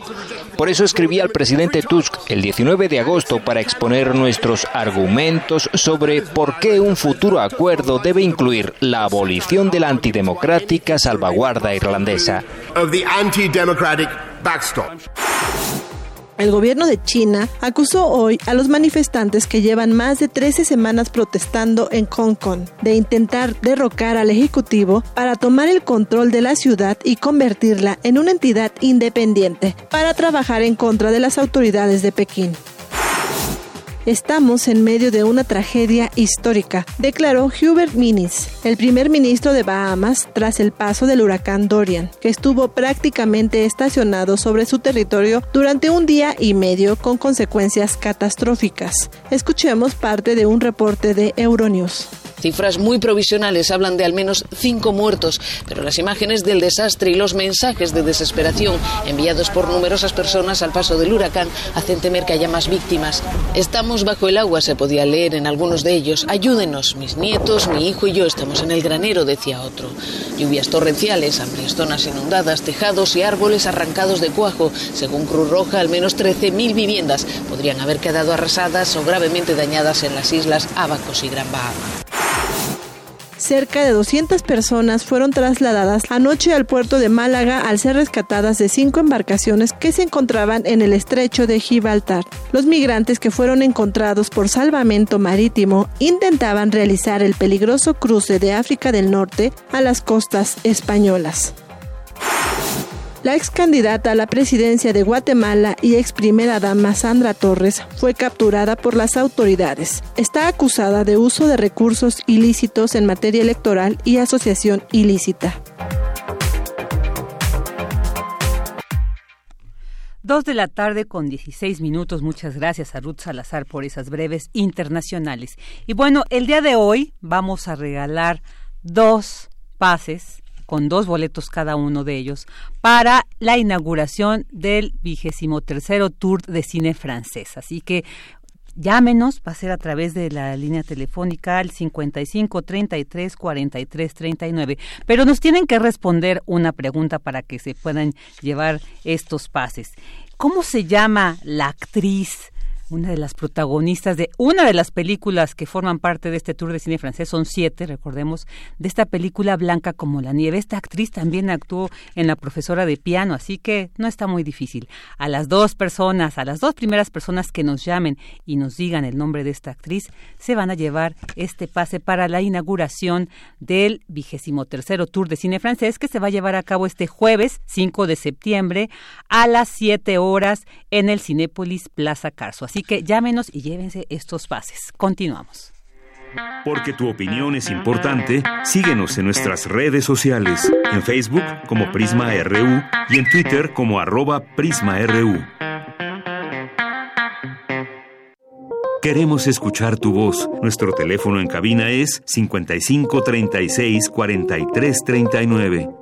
Speaker 26: Por eso escribí al presidente Tusk el 19 de agosto para exponer nuestros argumentos sobre por qué un futuro acuerdo debe incluir la abolición de la antidemocrática salvaguarda irlandesa.
Speaker 25: El gobierno de China acusó hoy a los manifestantes que llevan más de 13 semanas protestando en Hong Kong de intentar derrocar al Ejecutivo para tomar el control de la ciudad y convertirla en una entidad independiente para trabajar en contra de las autoridades de Pekín. Estamos en medio de una tragedia histórica, declaró Hubert Minnis, el primer ministro de Bahamas, tras el paso del huracán Dorian, que estuvo prácticamente estacionado sobre su territorio durante un día y medio con consecuencias catastróficas. Escuchemos parte de un reporte de Euronews.
Speaker 27: Cifras muy provisionales hablan de al menos cinco muertos, pero las imágenes del desastre y los mensajes de desesperación enviados por numerosas personas al paso del huracán hacen temer que haya más víctimas. Estamos bajo el agua, se podía leer en algunos de ellos. Ayúdenos, mis nietos, mi hijo y yo estamos en el granero, decía otro. Lluvias torrenciales, amplias zonas inundadas, tejados y árboles arrancados de cuajo. Según Cruz Roja, al menos 13.000 viviendas podrían haber quedado arrasadas o gravemente dañadas en las islas Abacos y Gran Bahama.
Speaker 25: Cerca de 200 personas fueron trasladadas anoche al puerto de Málaga al ser rescatadas de cinco embarcaciones que se encontraban en el estrecho de Gibraltar. Los migrantes que fueron encontrados por salvamento marítimo intentaban realizar el peligroso cruce de África del Norte a las costas españolas. La ex candidata a la presidencia de Guatemala y ex primera dama Sandra Torres fue capturada por las autoridades. Está acusada de uso de recursos ilícitos en materia electoral y asociación ilícita.
Speaker 1: Dos de la tarde con 16 minutos. Muchas gracias a Ruth Salazar por esas breves internacionales. Y bueno, el día de hoy vamos a regalar dos pases con dos boletos cada uno de ellos, para la inauguración del vigésimo tercero Tour de Cine Francés. Así que llámenos, va a ser a través de la línea telefónica al 55 33 43 39. Pero nos tienen que responder una pregunta para que se puedan llevar estos pases. ¿Cómo se llama la actriz? Una de las protagonistas de una de las películas que forman parte de este tour de cine francés, son siete, recordemos, de esta película Blanca como la nieve. Esta actriz también actuó en La profesora de piano, así que no está muy difícil. A las dos personas, a las dos primeras personas que nos llamen y nos digan el nombre de esta actriz, se van a llevar este pase para la inauguración del vigésimo tercero tour de cine francés que se va a llevar a cabo este jueves 5 de septiembre a las 7 horas en el Cinépolis Plaza Carso. Que llámenos y llévense estos pases. Continuamos.
Speaker 2: Porque tu opinión es importante, síguenos en nuestras redes sociales, en Facebook como Prisma RU y en Twitter como arroba PrismaRU. Queremos escuchar tu voz. Nuestro teléfono en cabina es 55 36 43 39.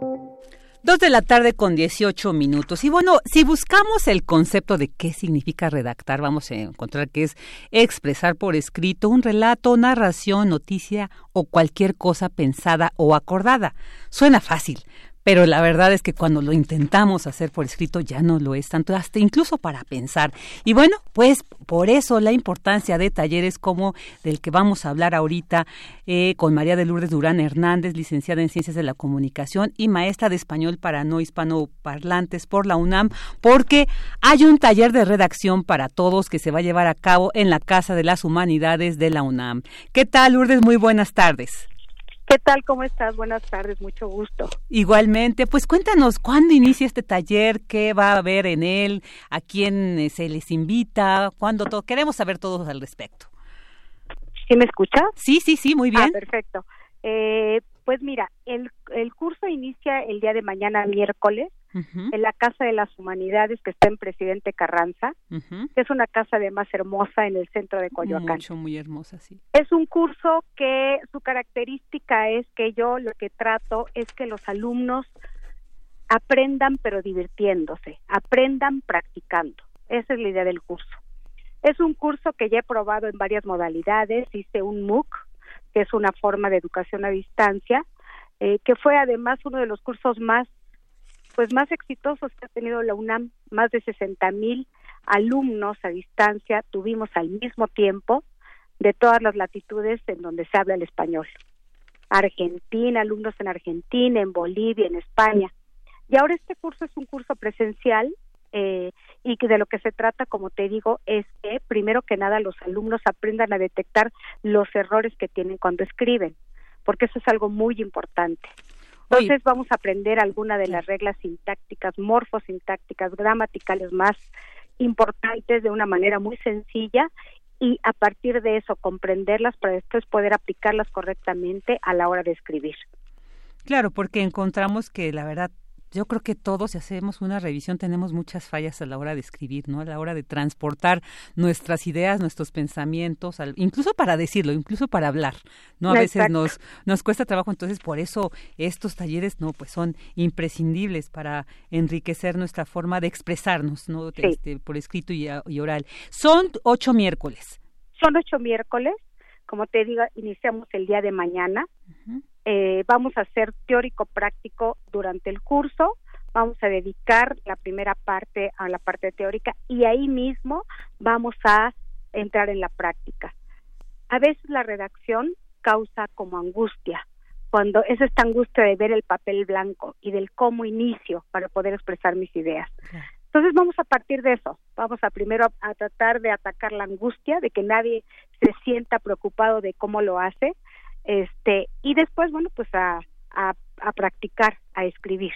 Speaker 1: Dos de la tarde con 18 minutos. Y bueno, si buscamos el concepto de qué significa redactar, vamos a encontrar que es expresar por escrito un relato, narración, noticia o cualquier cosa pensada o acordada. Suena fácil, pero la verdad es que cuando lo intentamos hacer por escrito ya no lo es tanto, hasta incluso para pensar. Y bueno, pues por eso la importancia de talleres como del que vamos a hablar ahorita eh, con María de Lourdes Durán Hernández, licenciada en Ciencias de la Comunicación y maestra de español para no hispanoparlantes por la UNAM, porque hay un taller de redacción para todos que se va a llevar a cabo en la Casa de las Humanidades de la UNAM. ¿Qué tal, Lourdes? Muy buenas tardes.
Speaker 28: ¿Qué tal? ¿Cómo estás? Buenas tardes, mucho gusto.
Speaker 1: Igualmente, pues cuéntanos, ¿cuándo inicia este taller? ¿Qué va a haber en él? ¿A quién eh, se les invita? ¿Cuándo todo? Queremos saber todos al respecto.
Speaker 28: ¿Sí me escucha?
Speaker 1: Sí, sí, sí, muy bien. Ah,
Speaker 28: perfecto. Eh, pues mira, el, el curso inicia el día de mañana, miércoles, en la Casa de las Humanidades que está en Presidente Carranza, que es una casa además hermosa en el centro de Coyoacán.
Speaker 1: Mucho, muy hermosa, sí.
Speaker 28: Es un curso que su característica es que yo lo que trato es que los alumnos aprendan pero divirtiéndose, aprendan practicando. Esa es la idea del curso. Es un curso que ya he probado en varias modalidades, hice un MOOC, que es una forma de educación a distancia, eh, que fue además uno de los cursos más pues más exitosos que ha tenido la UNAM, más de 60 mil alumnos a distancia tuvimos al mismo tiempo de todas las latitudes en donde se habla el español. Argentina, alumnos en Argentina, en Bolivia, en España. Y ahora este curso es un curso presencial eh, y que de lo que se trata, como te digo, es que primero que nada los alumnos aprendan a detectar los errores que tienen cuando escriben, porque eso es algo muy importante. Entonces vamos a aprender alguna de las reglas sintácticas, morfosintácticas, gramaticales más importantes de una manera muy sencilla y a partir de eso comprenderlas para después poder aplicarlas correctamente a la hora de escribir.
Speaker 1: Claro, porque encontramos que la verdad yo creo que todos, si hacemos una revisión, tenemos muchas fallas a la hora de escribir, ¿no? A la hora de transportar nuestras ideas, nuestros pensamientos, incluso para decirlo, incluso para hablar, ¿no? A veces nos, nos cuesta trabajo, entonces por eso estos talleres, ¿no? Pues son imprescindibles para enriquecer nuestra forma de expresarnos, ¿no? Este, por escrito y, oral. Son ocho miércoles.
Speaker 28: Son ocho miércoles, como te digo, iniciamos el día de mañana. Eh, vamos a hacer teórico práctico durante el curso, vamos a dedicar la primera parte a la parte teórica y ahí mismo vamos a entrar en la práctica. A veces la redacción causa como angustia, cuando es esta angustia de ver el papel blanco y del cómo inicio para poder expresar mis ideas. Entonces vamos a partir de eso, vamos a primero a, tratar de atacar la angustia, de que nadie se sienta preocupado de cómo lo hace, este y después bueno pues a, a, practicar a escribir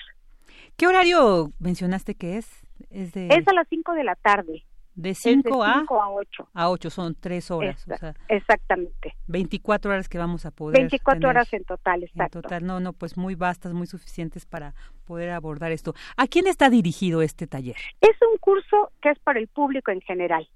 Speaker 1: qué horario mencionaste que es
Speaker 28: es, de... es a las 5 de la tarde
Speaker 1: de 5 a,
Speaker 28: a 8.
Speaker 1: A 8 son 3 horas. o sea,
Speaker 28: exactamente.
Speaker 1: 24 horas que vamos a poder.
Speaker 28: 24 horas en total, exacto.
Speaker 1: En total, no, no, pues muy vastas, muy suficientes para poder abordar esto. ¿A quién está dirigido este taller?
Speaker 28: Es un curso que es para el público en general.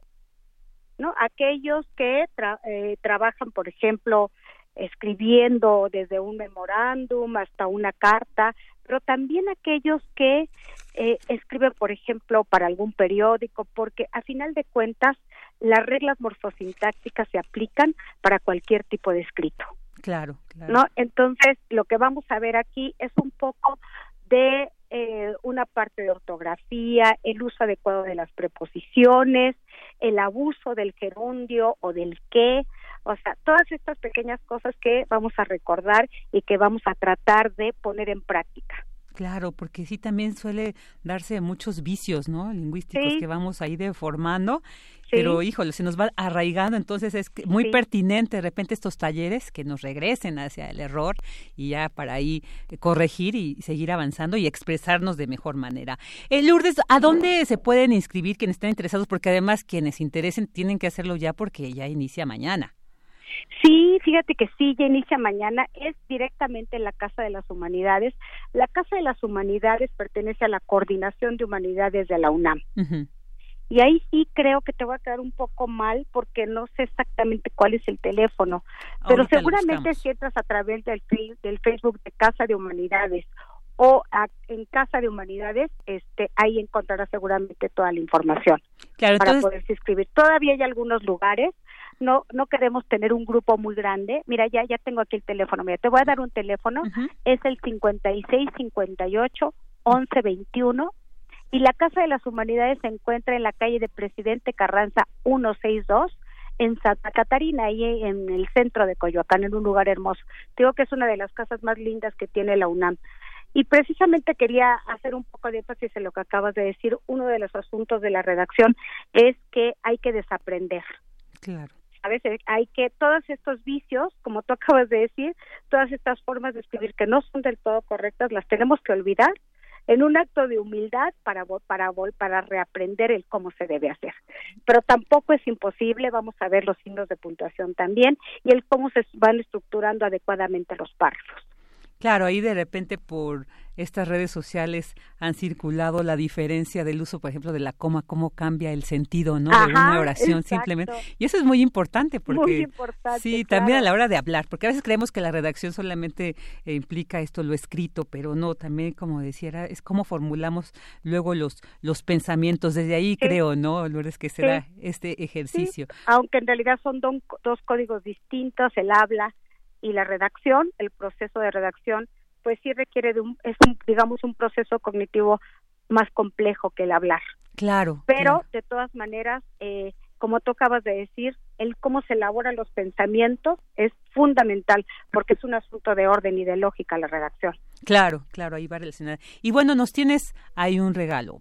Speaker 28: ¿no? Aquellos que eh, trabajan, por ejemplo, escribiendo desde un memorándum hasta una carta, pero también aquellos que eh, escriben, por ejemplo, para algún periódico, porque a final de cuentas las reglas morfosintácticas se aplican para cualquier tipo de escrito.
Speaker 1: Claro, claro.
Speaker 28: ¿No? Entonces, lo que vamos a ver aquí es un poco de eh, una parte de ortografía, el uso adecuado de las preposiciones, el abuso del gerundio o del qué, o sea, todas estas pequeñas cosas que vamos a recordar y que vamos a tratar de poner en práctica.
Speaker 1: Claro, porque sí también suele darse muchos vicios, ¿no? Lingüísticos que vamos ahí deformando, pero híjole, se nos va arraigando, entonces es muy pertinente de repente estos talleres que nos regresen hacia el error y ya para ahí corregir y seguir avanzando y expresarnos de mejor manera. Eh, Lourdes, ¿a dónde se pueden inscribir quienes estén interesados? Porque además quienes interesen tienen que hacerlo ya porque ya inicia mañana.
Speaker 28: Sí, fíjate que sí, ya inicia mañana, es directamente en la Casa de las Humanidades. La Casa de las Humanidades pertenece a la Coordinación de Humanidades de la UNAM. Y ahí sí creo que te va a quedar un poco mal porque no sé exactamente cuál es el teléfono, pero seguramente si entras a través del, del Facebook de Casa de Humanidades o en Casa de Humanidades, este, ahí encontrarás seguramente toda la información para poderse inscribir. Todavía hay algunos lugares, no no queremos tener un grupo muy grande. Mira, ya ya tengo aquí el teléfono. Mira, te voy a dar un teléfono, es el 5658 1121 y la Casa de las Humanidades se encuentra en la calle de Presidente Carranza 162 en Santa Catarina, ahí en el centro de Coyoacán, en un lugar hermoso. Digo que es una de las casas más lindas que tiene la UNAM. Y precisamente quería hacer un poco de énfasis en lo que acabas de decir. Uno de los asuntos de la redacción es que hay que desaprender.
Speaker 1: Claro.
Speaker 28: A veces hay que todos estos vicios, como tú (laughs) acabas de decir, todas estas formas de escribir que no son del todo correctas, las tenemos que olvidar en un acto de humildad para para para reaprender el cómo se debe hacer. Pero tampoco es imposible, vamos a ver los signos de puntuación también y el cómo se van estructurando adecuadamente los párrafos.
Speaker 1: Claro, ahí de repente por estas redes sociales han circulado la diferencia del uso, por ejemplo, de la coma, cómo cambia el sentido, ¿no? de una oración simplemente. Y eso es muy importante porque
Speaker 28: muy importante,
Speaker 1: sí, también a la hora de hablar, porque a veces creemos que la redacción solamente eh, implica esto lo escrito, pero no, también como decía, es cómo formulamos luego los los pensamientos. Desde ahí creo, ¿no, Lourdes, que será este ejercicio.
Speaker 28: Aunque en realidad son dos códigos distintos, el habla y la redacción, el proceso de redacción, pues sí requiere de un, es un, digamos, un proceso cognitivo más complejo que el hablar.
Speaker 1: Claro.
Speaker 28: Pero de todas maneras, eh, como tú acabas de decir, el cómo se elaboran los pensamientos es fundamental porque es un asunto de orden y de lógica la redacción.
Speaker 1: Claro, claro, ahí va relacionada. Y bueno, nos tienes ahí un regalo.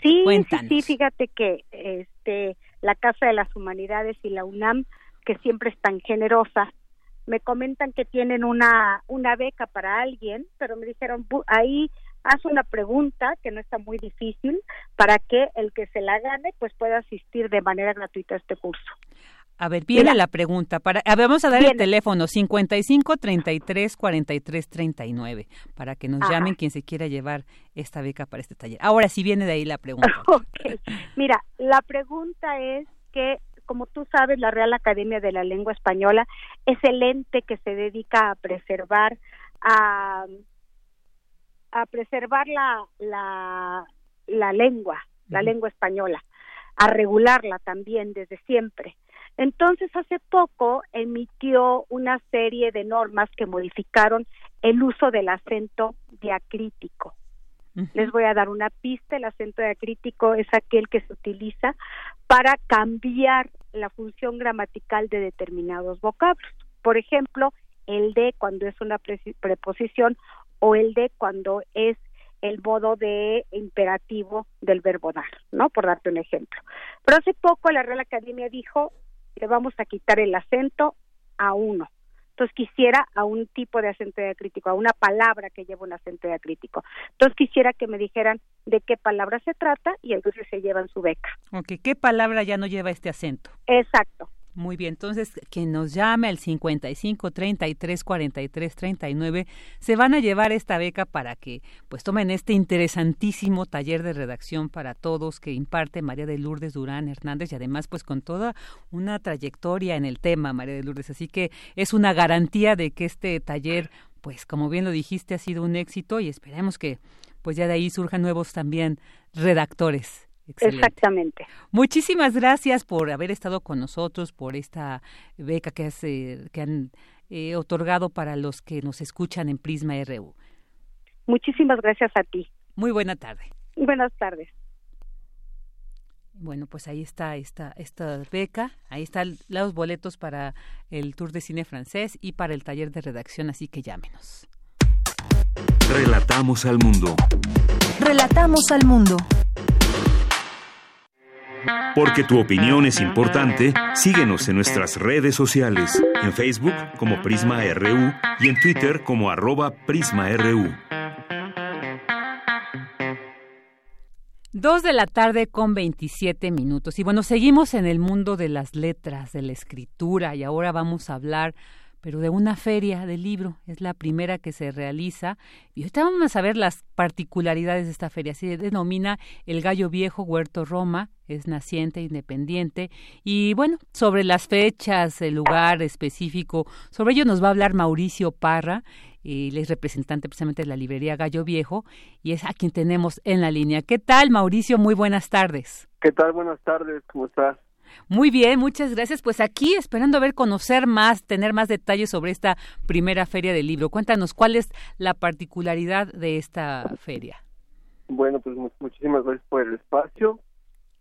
Speaker 28: Sí, sí, fíjate que este la Casa de las Humanidades y la UNAM, que siempre es tan generosa, me comentan que tienen una, una beca para alguien, pero me dijeron, ahí haz una pregunta que no está muy difícil para que el que se la gane pues pueda asistir de manera gratuita a este curso.
Speaker 1: A ver, viene la pregunta. Para, vamos a dar el teléfono 55 33 43 39 para que nos llamen quien se quiera llevar esta beca para este taller. Ahora sí viene de ahí la pregunta. (laughs)
Speaker 28: Mira, la pregunta es que como tú sabes, la Real Academia de la Lengua Española es el ente que se dedica a preservar a, a preservar la, la, la lengua, la lengua española, a regularla también desde siempre. Entonces, hace poco emitió una serie de normas que modificaron el uso del acento diacrítico. Les voy a dar una pista, el acento diacrítico es aquel que se utiliza para cambiar la función gramatical de determinados vocablos. Por ejemplo, el de cuando es una preposición o el de cuando es el modo de imperativo del verbo dar, ¿no? Por darte un ejemplo. Pero hace poco la Real Academia dijo, le vamos a quitar el acento a uno. Entonces quisiera a un tipo de acento diacrítico, a una palabra que lleva un acento diacrítico. Entonces quisiera que me dijeran de qué palabra se trata y entonces se llevan su beca.
Speaker 1: Ok, ¿qué palabra ya no lleva este acento?
Speaker 28: Exacto.
Speaker 1: Muy bien, entonces quien nos llame al 55 33 43 39 se van a llevar esta beca para que pues tomen este interesantísimo taller de redacción para todos que imparte María de Lourdes Durán Hernández y además pues con toda una trayectoria en el tema María de Lourdes, así que es una garantía de que este taller pues como bien lo dijiste ha sido un éxito y esperemos que pues ya de ahí surjan nuevos también redactores.
Speaker 28: Exactamente.
Speaker 1: Muchísimas gracias por haber estado con nosotros, por esta beca que, que han eh, otorgado para los que nos escuchan en Prisma RU.
Speaker 28: Muchísimas gracias a ti.
Speaker 1: Muy buena tarde.
Speaker 28: Buenas tardes.
Speaker 1: Bueno, pues ahí está esta, esta beca, ahí están los boletos para el Tour de Cine Francés y para el taller de redacción, así que llámenos.
Speaker 2: Relatamos al mundo.
Speaker 3: Relatamos al mundo.
Speaker 2: Porque tu opinión es importante, síguenos en nuestras redes sociales, en Facebook como Prisma RU y en Twitter como arroba PrismaRU.
Speaker 1: Dos de la tarde con 27 minutos. Y bueno, seguimos en el mundo de las letras, de la escritura, y ahora vamos a hablar pero de una feria de libro. Es la primera que se realiza. Y ahorita vamos a ver las particularidades de esta feria. Se denomina El Gallo Viejo Huerto Roma. Es naciente, independiente. Y bueno, sobre las fechas, el lugar específico, sobre ello nos va a hablar Mauricio Parra. Él es representante precisamente de la librería Gallo Viejo y es a quien tenemos en la línea. ¿Qué tal, Mauricio? Muy buenas tardes.
Speaker 29: ¿Qué tal? Buenas tardes. ¿Cómo estás?
Speaker 1: Muy bien, muchas gracias. Pues aquí esperando a ver, conocer más, tener más detalles sobre esta primera feria del libro. Cuéntanos, ¿cuál es la particularidad de esta feria?
Speaker 29: Bueno, pues muchísimas gracias por el espacio.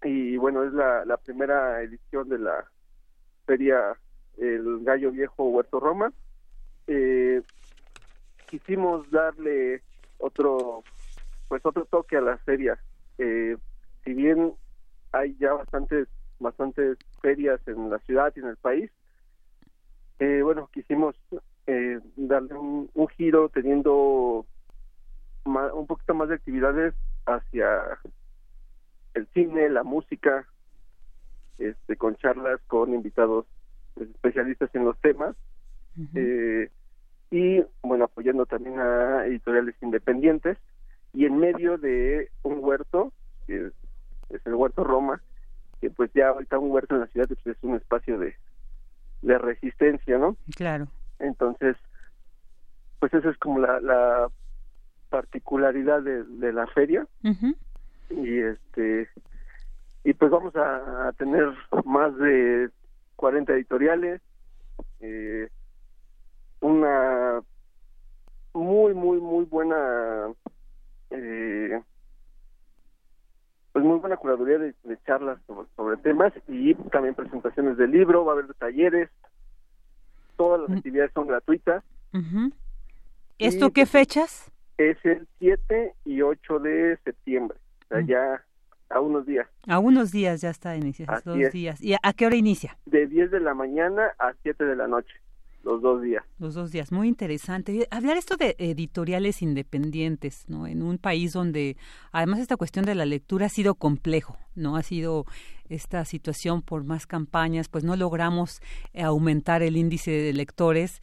Speaker 29: Y bueno, es la, la primera edición de la feria El Gallo Viejo Huerto Roma. Eh, quisimos darle otro, pues otro toque a la feria. Eh, si bien hay ya bastantes bastantes ferias en la ciudad y en el país. Eh, bueno, quisimos eh, darle un, giro teniendo un poquito más de actividades hacia el cine, la música, este, con charlas con invitados especialistas en los temas. Eh, y bueno apoyando también a editoriales independientes. Y en medio de un huerto que es el huerto Roma que pues ya ahorita un huerto en la ciudad pues, es un espacio de, de resistencia, ¿no?
Speaker 1: Claro.
Speaker 29: Entonces, pues esa es como la, la particularidad de, de la feria. Y este y pues vamos a, tener más de 40 editoriales, eh, una muy, muy, muy buena eh, pues muy buena curaduría de, charlas sobre, temas y también presentaciones de libro, va a haber talleres, todas las mm. actividades son gratuitas.
Speaker 1: ¿Esto qué fechas?
Speaker 29: Es el 7 y 8 de septiembre, o sea, mm. ya a unos días.
Speaker 1: A unos días ya está iniciado, dos días. ¿Y a qué hora inicia?
Speaker 29: De 10 de la mañana a 7 de la noche los dos días.
Speaker 1: Los dos días, muy interesante. Hablar esto de editoriales independientes, ¿no? En un país donde además esta cuestión de la lectura ha sido complejo, ¿no? Ha sido esta situación por más campañas, pues no logramos aumentar el índice de lectores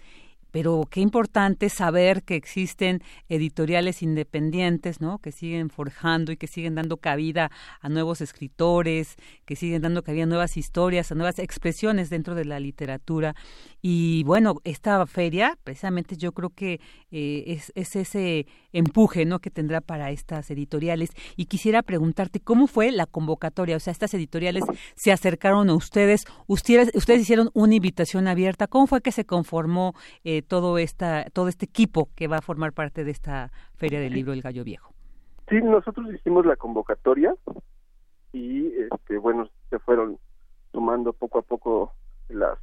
Speaker 1: pero qué importante saber que existen editoriales independientes, ¿no? Que siguen forjando y que siguen dando cabida a nuevos escritores, que siguen dando cabida a nuevas historias, a nuevas expresiones dentro de la literatura. Y bueno, esta feria, precisamente yo creo que eh, es, es, ese empuje, ¿no? Que tendrá para estas editoriales. Y quisiera preguntarte cómo fue la convocatoria, o sea, estas editoriales se acercaron a ustedes, ustedes, ustedes hicieron una invitación abierta. ¿Cómo fue que se conformó? Eh, todo esta todo este equipo que va a formar parte de esta feria del libro El Gallo Viejo.
Speaker 29: Sí, nosotros hicimos la convocatoria y este bueno se fueron sumando poco a poco las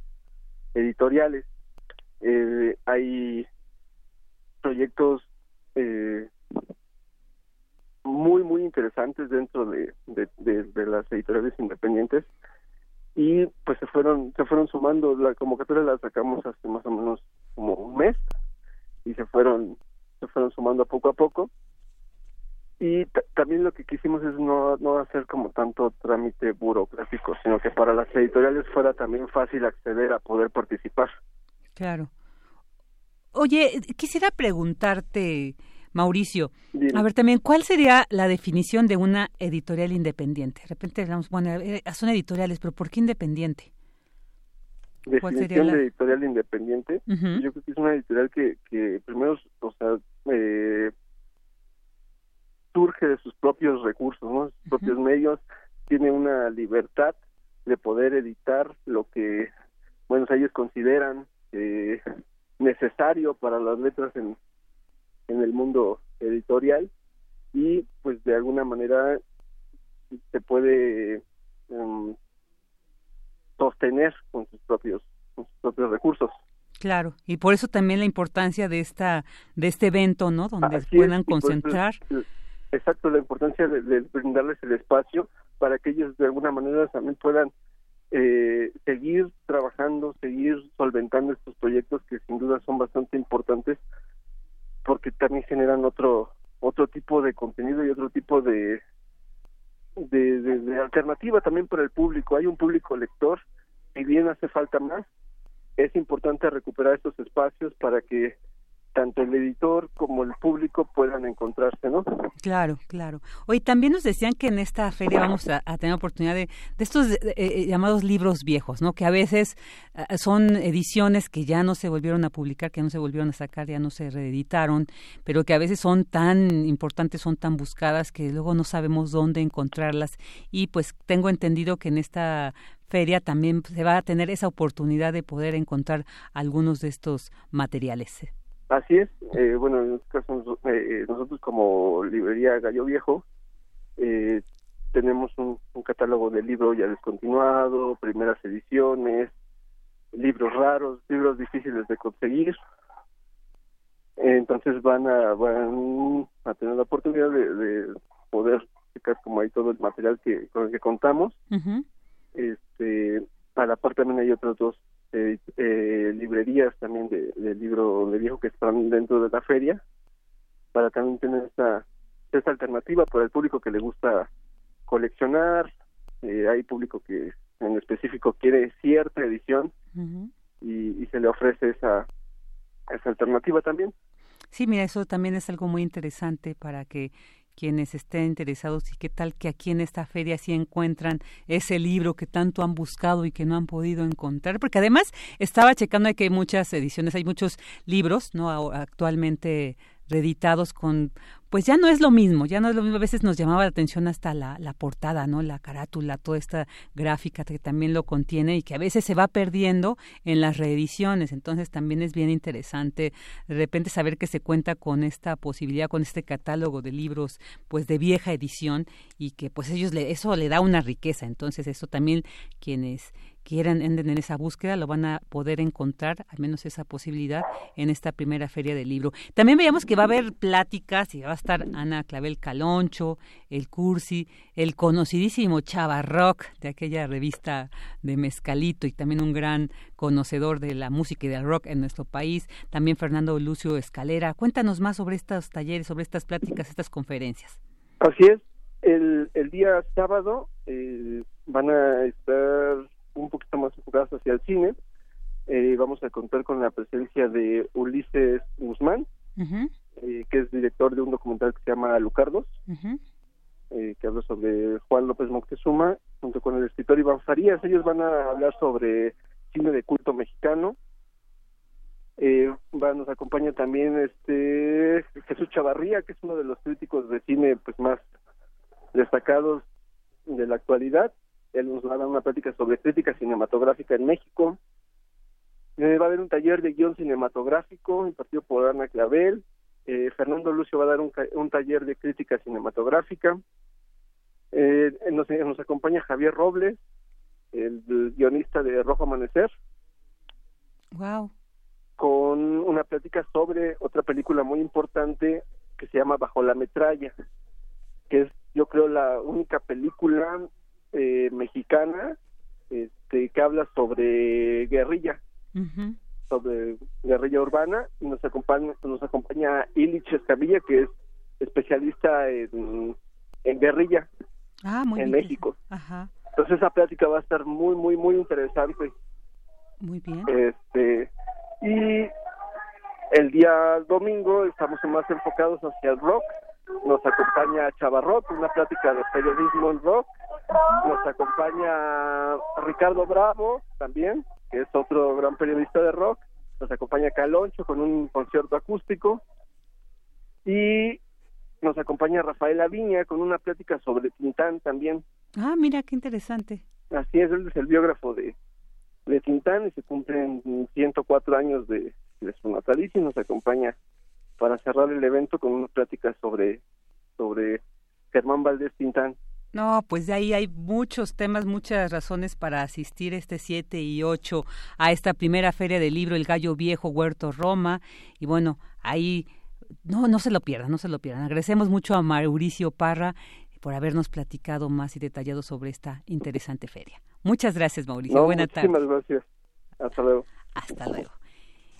Speaker 29: editoriales. Eh, hay proyectos eh, muy muy interesantes dentro de, de, las editoriales independientes y pues se fueron se fueron sumando la convocatoria la sacamos hace más o menos como un mes y se fueron se fueron sumando poco a poco y también lo que quisimos es no no hacer como tanto trámite burocrático sino que para las editoriales fuera también fácil acceder a poder participar
Speaker 1: claro oye quisiera preguntarte Mauricio, a ver también, ¿cuál sería la definición de una editorial independiente? De repente hablamos, bueno, eh, son editoriales, pero ¿por qué independiente?
Speaker 29: Definición de editorial independiente. Yo creo que es una editorial que, que primero, o sea, eh, surge de sus propios recursos, ¿no? Sus propios medios, tiene una libertad de poder editar lo que, bueno, ellos consideran eh, necesario para las letras en, en el mundo editorial y pues de alguna manera se puede em, sostener con sus propios sus propios recursos.
Speaker 1: Claro y por eso también la importancia de esta de este evento no donde puedan concentrar.
Speaker 29: exacto la importancia de, brindarles el espacio para que ellos de alguna manera también puedan eh, seguir trabajando seguir solventando estos proyectos que sin duda son bastante importantes porque también generan otro otro tipo de contenido y otro tipo de de, alternativa también para el público. Hay un público lector y bien hace falta más es importante recuperar estos espacios para que tanto el editor como el público puedan encontrarse, ¿no?
Speaker 1: Claro, claro. Hoy también nos decían que en esta feria vamos a, tener oportunidad de, de estos eh, llamados libros viejos, ¿no? Que a veces eh, son ediciones que ya no se volvieron a publicar, que no se volvieron a sacar, ya no se reeditaron, pero que a veces son tan importantes, son tan buscadas que luego no sabemos dónde encontrarlas. Y pues tengo entendido que en esta feria también se va a tener esa oportunidad de poder encontrar algunos de estos materiales.
Speaker 29: Así es, eh, bueno, en este caso eh, nosotros como librería Gallo Viejo eh, tenemos un, catálogo de libros ya descontinuado, primeras ediciones, libros raros, libros difíciles de conseguir. Entonces van a van a tener la oportunidad de, poder checar como hay todo el material que con el que contamos. Este, a la par también hay otros dos eh, eh, librerías también de, libro de viejo que están dentro de la feria para también tener esta, esta alternativa para el público que le gusta coleccionar. Eh, hay público que en específico quiere cierta edición y, y, se le ofrece esa esa alternativa también.
Speaker 1: Sí mira eso también es algo muy interesante para que quienes estén interesados y qué tal que aquí en esta feria sí encuentran ese libro que tanto han buscado y que no han podido encontrar, porque además estaba checando que hay muchas ediciones, hay muchos libros, ¿no? Actualmente reeditados con pues ya no es lo mismo, ya no es lo mismo. A veces nos llamaba la atención hasta la, la portada, ¿no? La carátula, toda esta gráfica que también lo contiene y que a veces se va perdiendo en las reediciones. Entonces también es bien interesante de repente saber que se cuenta con esta posibilidad, con este catálogo de libros, pues de vieja edición y que pues ellos le, eso le da una riqueza. Entonces eso también quienes quieran enden en esa búsqueda lo van a poder encontrar, al menos esa posibilidad, en esta primera feria del libro. También veíamos que va a haber pláticas y va a estar Ana Clavel Caloncho, el Cursi, el conocidísimo Chava Rock de aquella revista de Mezcalito y también un gran conocedor de la música y del rock en nuestro país, también Fernando Lucio Escalera. Cuéntanos más sobre estos talleres, sobre estas pláticas, estas conferencias.
Speaker 29: Así es, el, el día sábado eh, van a estar un poquito más enfocadas hacia el cine. Eh, vamos a contar con la presencia de Ulises Guzmán, eh, que es director de un documental que se llama Lucardos, eh, que habla sobre Juan López Moctezuma, junto con el escritor Iván Farías. Ellos van a hablar sobre cine de culto mexicano. va, nos acompaña también este Jesús Chavarría, que es uno de los críticos de cine pues más destacados de la actualidad él nos va a dar una plática sobre crítica cinematográfica en México. Eh, va a haber un taller de guion cinematográfico impartido por Ana Clavel. Eh, Fernando Lucio va a dar un, un taller de crítica cinematográfica. Eh, nos, nos, acompaña Javier Robles, el, guionista de Rojo Amanecer.
Speaker 1: Wow.
Speaker 29: Con una plática sobre otra película muy importante que se llama Bajo la metralla, que es yo creo la única película eh, mexicana este, que habla sobre guerrilla, sobre guerrilla urbana, y nos acompaña, nos acompaña Illich Escamilla, que es especialista en, en guerrilla
Speaker 1: ah,
Speaker 29: en México. Entonces esa plática va a estar muy, muy, muy interesante.
Speaker 1: Muy bien.
Speaker 29: Este, y el día domingo estamos más enfocados hacia el rock. Nos acompaña Chavarrot, una plática de periodismo en rock. Nos acompaña Ricardo Bravo también, que es otro gran periodista de rock. Nos acompaña Caloncho con un concierto acústico. Y nos acompaña Rafael Aviña con una plática sobre Tintán también.
Speaker 1: Ah, mira, qué interesante.
Speaker 29: Así es, él es el biógrafo de, de Tintán y se cumplen 104 años de, de su natalicio y nos acompaña para cerrar el evento con una plática sobre, sobre Germán Valdés Tintán.
Speaker 1: No, pues de ahí hay muchos temas, muchas razones para asistir este 7 y 8 a esta primera feria del libro El Gallo Viejo Huerto Roma. Y bueno, ahí no, no se lo pierdan, no se lo pierdan. Agradecemos mucho a Mauricio Parra por habernos platicado más y detallado sobre esta interesante feria. Muchas gracias, Mauricio.
Speaker 29: No,
Speaker 1: Buena
Speaker 29: tarde. Muchísimas gracias. Hasta luego.
Speaker 1: Hasta luego.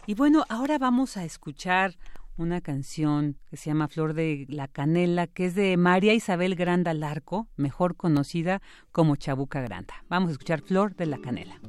Speaker 1: Y bueno, ahora vamos a escuchar una canción que se llama Flor de la Canela, que es de María Isabel Granda Larco, mejor conocida como Chabuca Granda. Vamos a escuchar Flor de la Canela.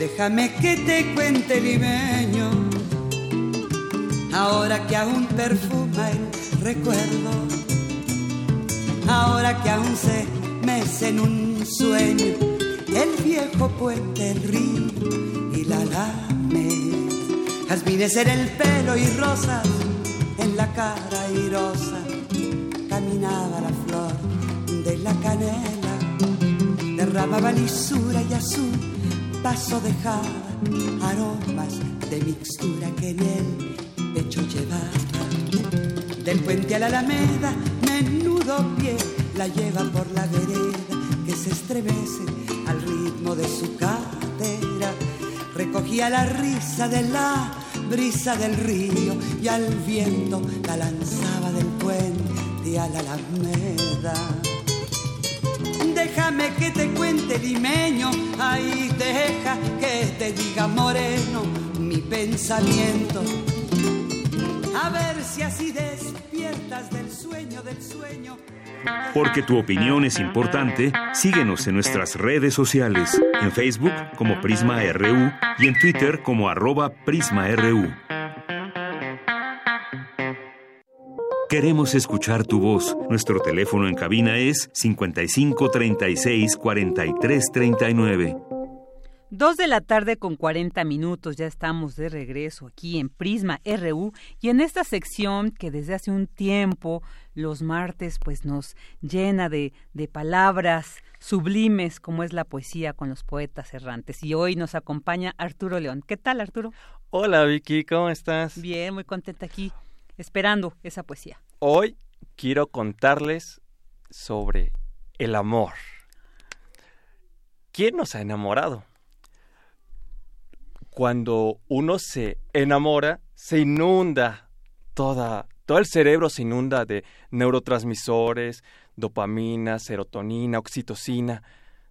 Speaker 30: Déjame que te cuente limeño, ahora que aún perfuma el recuerdo, ahora que aún se mece en un sueño. El viejo puente, el río y la alameda. Jazmines en el pelo y rosas en la cara airosa, caminaba la flor de la canela, derramaba lisura y azul, paso dejaba aromas de mixtura que en el pecho llevaba. Del puente a la alameda, menudo pie la lleva por la vereda que se estremece al ritmo de su cadera. Recogía la risa de la brisa del río y al viento la lanzaba del puente a la alameda. Déjame que te cuente limeño, ahí deja que te diga moreno mi pensamiento. A ver si así despiertas del sueño del sueño.
Speaker 2: Porque tu opinión es importante, síguenos en nuestras redes sociales, en Facebook como Prisma RU y en Twitter como arroba PrismaRU. Queremos escuchar tu voz. Nuestro teléfono en cabina es 55 36 43 39.
Speaker 1: Dos de la tarde con 40 minutos, ya estamos de regreso aquí en Prisma RU y en esta sección que desde hace un tiempo, los martes, pues nos llena de, de palabras sublimes como es la poesía con los poetas errantes. Y hoy nos acompaña Arturo León. ¿Qué tal, Arturo?
Speaker 31: Hola, Vicky, ¿cómo estás?
Speaker 1: Bien, muy contenta aquí, esperando esa poesía.
Speaker 31: Hoy quiero contarles sobre el amor. ¿Quién nos ha enamorado? cuando uno se enamora, se inunda toda, todo el cerebro se inunda de neurotransmisores, dopamina, serotonina, oxitocina.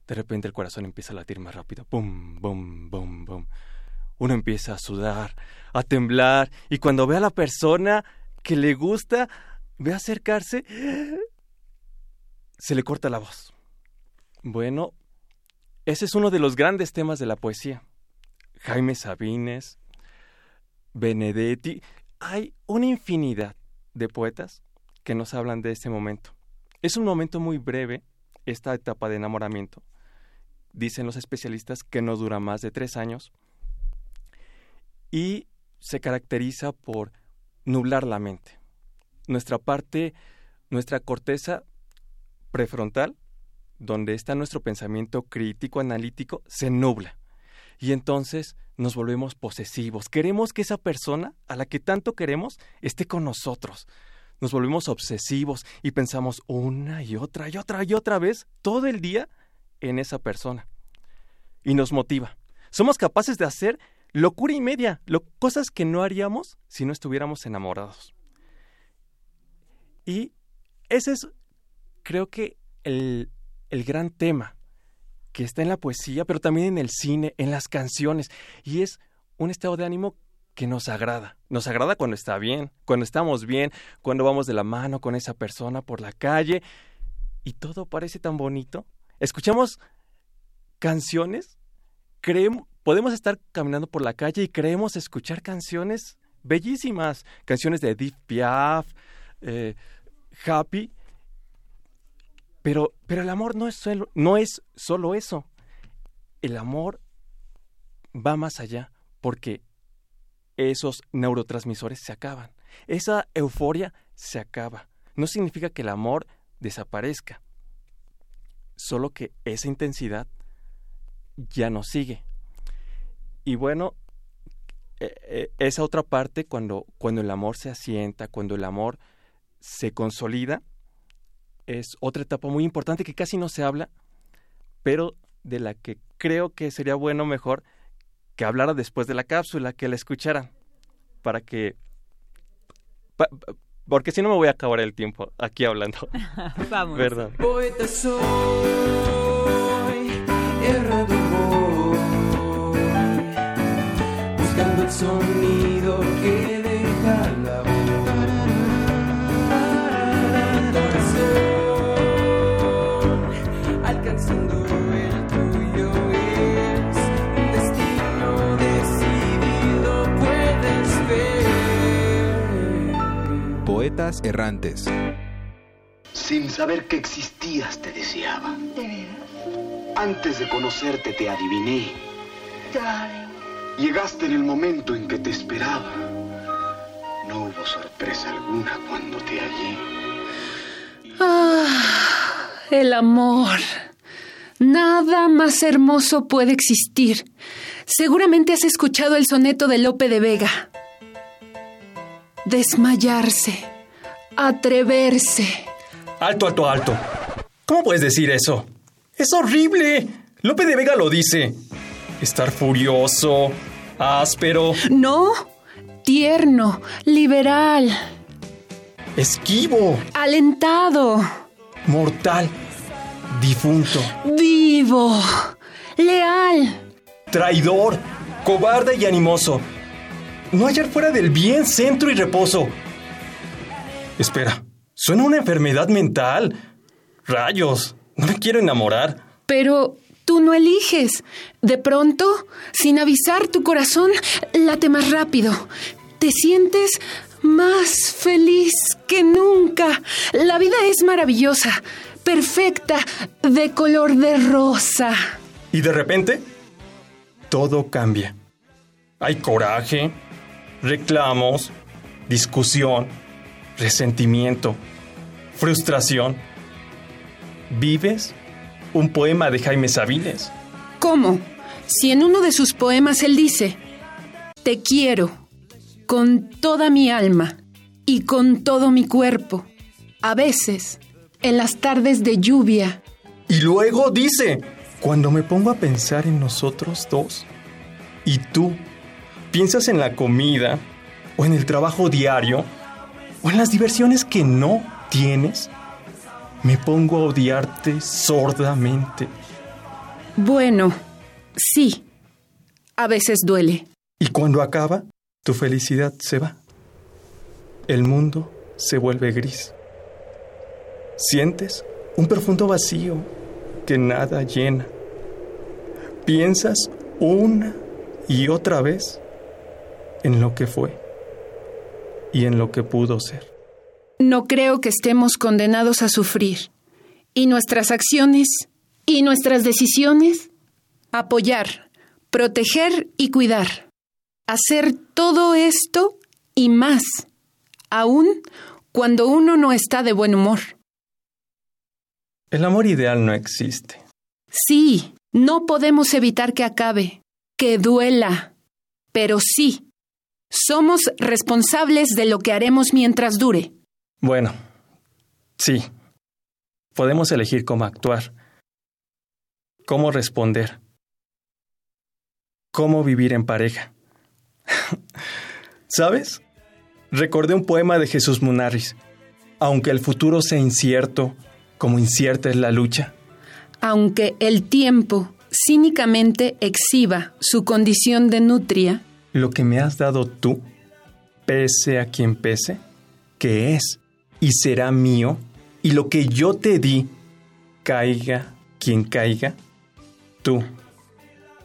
Speaker 31: De repente el corazón empieza a latir más rápido. Bum, bum, bum, bum. Uno empieza a sudar, a temblar, y cuando ve a la persona que le gusta, ve acercarse, se le corta la voz. Bueno, ese es uno de los grandes temas de la poesía. Jaime Sabines, Benedetti. Hay una infinidad de poetas que nos hablan de este momento. Es un momento muy breve, esta etapa de enamoramiento. Dicen los especialistas que no dura más de tres años y se caracteriza por nublar la mente. Nuestra parte, nuestra corteza prefrontal, donde está nuestro pensamiento crítico, analítico, se nubla y entonces nos volvemos posesivos. Queremos que esa persona a la que tanto queremos esté con nosotros. Nos volvemos obsesivos y pensamos una y otra y otra y otra vez todo el día en esa persona. Y nos motiva. Somos capaces de hacer locura y media, cosas que no haríamos si no estuviéramos enamorados. Y ese es, creo que, el, el gran tema que está en la poesía, pero también en el cine, en las canciones, y es un estado de ánimo que nos agrada. Nos agrada cuando está bien, cuando estamos bien, cuando vamos de la mano con esa persona por la calle y todo parece tan bonito. Escuchamos canciones, creemos, podemos estar caminando por la calle y creemos escuchar canciones bellísimas, canciones de Edith Piaf, eh, Happy, pero, pero el amor no es, solo, no es solo eso. El amor va más allá porque esos neurotransmisores se acaban. Esa euforia se acaba. No significa que el amor desaparezca, solo que esa intensidad ya no sigue. Y bueno, e, e, esa otra parte cuando, cuando el amor se asienta, cuando el amor se consolida, es otra etapa muy importante que casi no se habla, pero de la que creo que sería bueno mejor que hablara después de la cápsula, que la escucharan, para que... porque si no me voy a acabar el tiempo aquí hablando. (laughs)
Speaker 1: Vamos.
Speaker 31: Perdón.
Speaker 30: Poeta soy,
Speaker 32: el sonido que deja la voz. Corazón, alcanzando el tuyo es un destino decidido, puedes ver.
Speaker 33: Poetas errantes.
Speaker 34: Sin saber que existías te deseaba.
Speaker 35: ¿De veras?
Speaker 34: Antes de conocerte te adiviné.
Speaker 35: Darling.
Speaker 34: Llegaste en el momento en que te esperaba. No hubo sorpresa alguna cuando te hallé.
Speaker 36: Ah, el amor. Nada más hermoso puede existir. Seguramente has escuchado el soneto de Lope de Vega. Desmayarse. Atreverse.
Speaker 31: Alto, alto, alto. ¿Cómo puedes decir eso? Es horrible. Lope de Vega lo dice. Estar furioso, áspero,
Speaker 36: No. Tierno. Liberal.
Speaker 31: esquivo,
Speaker 36: Alentado.
Speaker 31: mortal, difunto,
Speaker 36: Vivo. Leal.
Speaker 31: traidor, cobarde y animoso. No hallar fuera del bien, centro y reposo. Espera, suena una enfermedad mental. Rayos, no me quiero enamorar.
Speaker 36: Pero tú no eliges. De pronto, sin avisar, tu corazón late más rápido. Te sientes más feliz que nunca. La vida es maravillosa, perfecta, de color de rosa.
Speaker 31: Y de repente, todo cambia. Hay coraje, reclamos, discusión, resentimiento, frustración. ¿Vives un poema de Jaime Sabiles?
Speaker 36: ¿Cómo? Si en uno de sus poemas él dice, Te quiero con toda mi alma y con todo mi cuerpo, a veces, en las tardes de lluvia,
Speaker 31: Y luego dice, cuando me pongo a pensar en nosotros dos, y tú piensas en la comida, o en el trabajo diario, o en las diversiones que no tienes, me pongo a odiarte sordamente.
Speaker 36: Bueno, sí, a veces duele.
Speaker 31: Y cuando acaba, tu felicidad se va. El mundo se vuelve gris. Sientes un profundo vacío que nada llena. Piensas una y otra vez en lo que fue y en lo que pudo ser.
Speaker 36: No creo que estemos condenados a sufrir. ¿Y nuestras acciones? ¿Y nuestras decisiones? Apoyar, proteger y cuidar. Hacer todo esto y más, aún cuando uno no está de buen humor.
Speaker 31: El amor ideal no existe.
Speaker 36: Sí, no podemos evitar que acabe, que duela, pero sí, somos responsables de lo que haremos mientras dure.
Speaker 31: Bueno, sí. Podemos elegir cómo actuar, cómo responder, cómo vivir en pareja. (laughs) ¿Sabes? Recordé un poema de Jesús Munarris. Aunque el futuro sea incierto, como incierta es la lucha.
Speaker 36: Aunque el tiempo cínicamente exhiba su condición de nutria,
Speaker 31: Lo que me has dado tú, pese a quien pese, que es y será mío, y lo que yo te di, caiga quien caiga, tú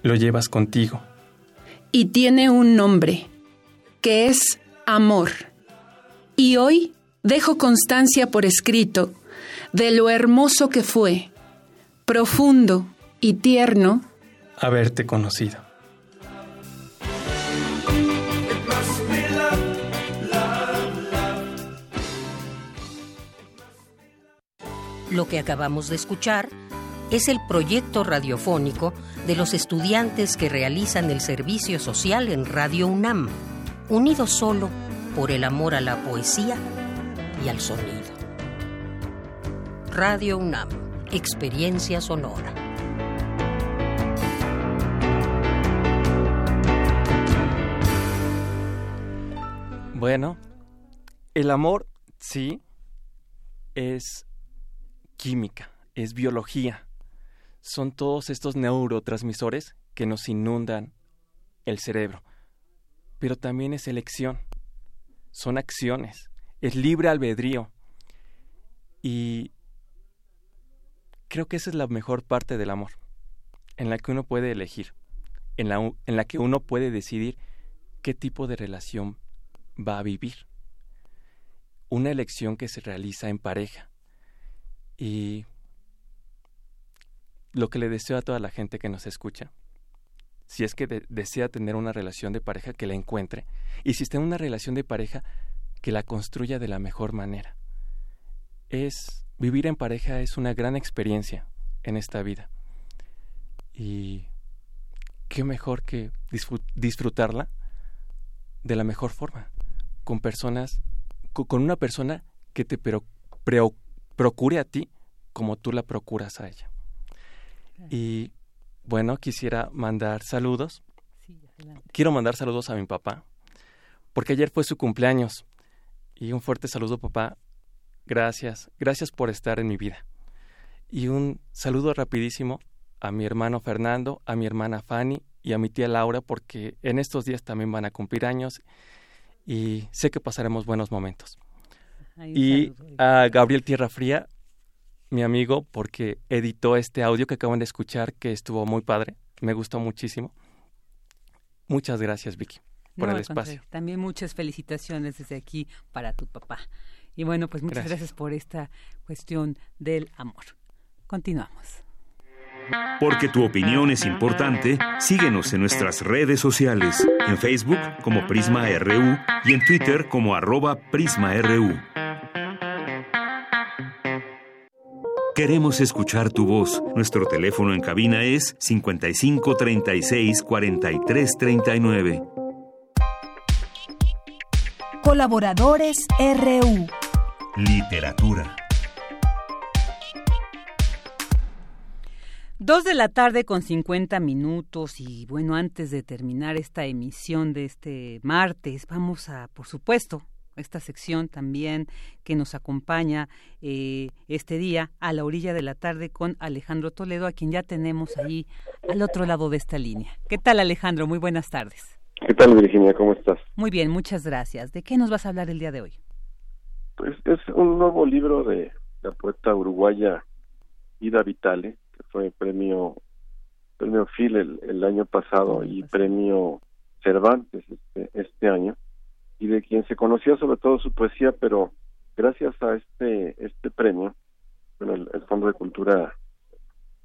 Speaker 31: lo llevas contigo.
Speaker 36: y tiene un nombre, que es amor. Y hoy dejo constancia por escrito de lo hermoso que fue, profundo y tierno,
Speaker 31: Haberte conocido.
Speaker 37: Lo que acabamos de escuchar es el proyecto radiofónico de los estudiantes que realizan el servicio social en Radio UNAM, unidos solo por el amor a la poesía y al sonido. Radio UNAM, experiencia sonora.
Speaker 31: Bueno, el amor, sí, es química, es biología. son todos estos neurotransmisores que nos inundan el cerebro. Pero también es elección, son acciones, es libre albedrío. Y creo que esa es la mejor parte del amor, en la que uno puede elegir, en la, en la que uno puede decidir qué tipo de relación va a vivir. Una elección que se realiza en pareja. Y lo que le deseo a toda la gente que nos escucha, si es que desea tener una relación de pareja, que la encuentre. Y si está en una relación de pareja, que la construya de la mejor manera. Es vivir en pareja es una gran experiencia en esta vida. Y qué mejor que disfrutarla de la mejor forma, con personas, con una persona que te procure a ti como tú la procuras a ella. Y bueno, quisiera mandar saludos. Quiero mandar saludos a mi papá, porque ayer fue su cumpleaños. Y un fuerte saludo, papá. Gracias, gracias por estar en mi vida. Y un saludo rapidísimo a mi hermano Fernando, a mi hermana Fanny y a mi tía Laura, porque en estos días también van a cumplir años y sé que pasaremos buenos momentos. Y a Gabriel Tierra Fría, mi amigo porque editó este audio que acaban de escuchar que estuvo muy padre, me gustó muchísimo. Muchas gracias Vicky por el espacio.
Speaker 1: También muchas felicitaciones desde aquí para tu papá. Y bueno, pues muchas gracias. por esta cuestión del amor. Continuamos.
Speaker 2: Porque tu opinión es importante, síguenos en nuestras redes sociales, en Facebook como Prisma RU y en Twitter como arroba PrismaRU. Queremos escuchar tu voz. Nuestro teléfono en cabina es 55 36 43 39.
Speaker 3: Colaboradores RU.
Speaker 2: Literatura.
Speaker 1: Dos de la tarde con 50 minutos y bueno, antes de terminar esta emisión de este martes, vamos a, por supuesto, esta sección también que nos acompaña eh, este día a la orilla de la tarde con Alejandro Toledo, a quien ya tenemos ahí al otro lado de esta línea. ¿Qué tal Alejandro? Muy buenas tardes.
Speaker 38: ¿Qué tal Virginia? ¿Cómo estás?
Speaker 1: Muy bien, muchas gracias. ¿De qué nos vas a hablar el día de hoy?
Speaker 38: Pues es un nuevo libro de la poeta uruguaya Ida Vitale, que fue premio premio Phil el, año pasado y premio Cervantes este, este año y de quien se conocía sobre todo su poesía, pero gracias a este este premio, el, Fondo de Cultura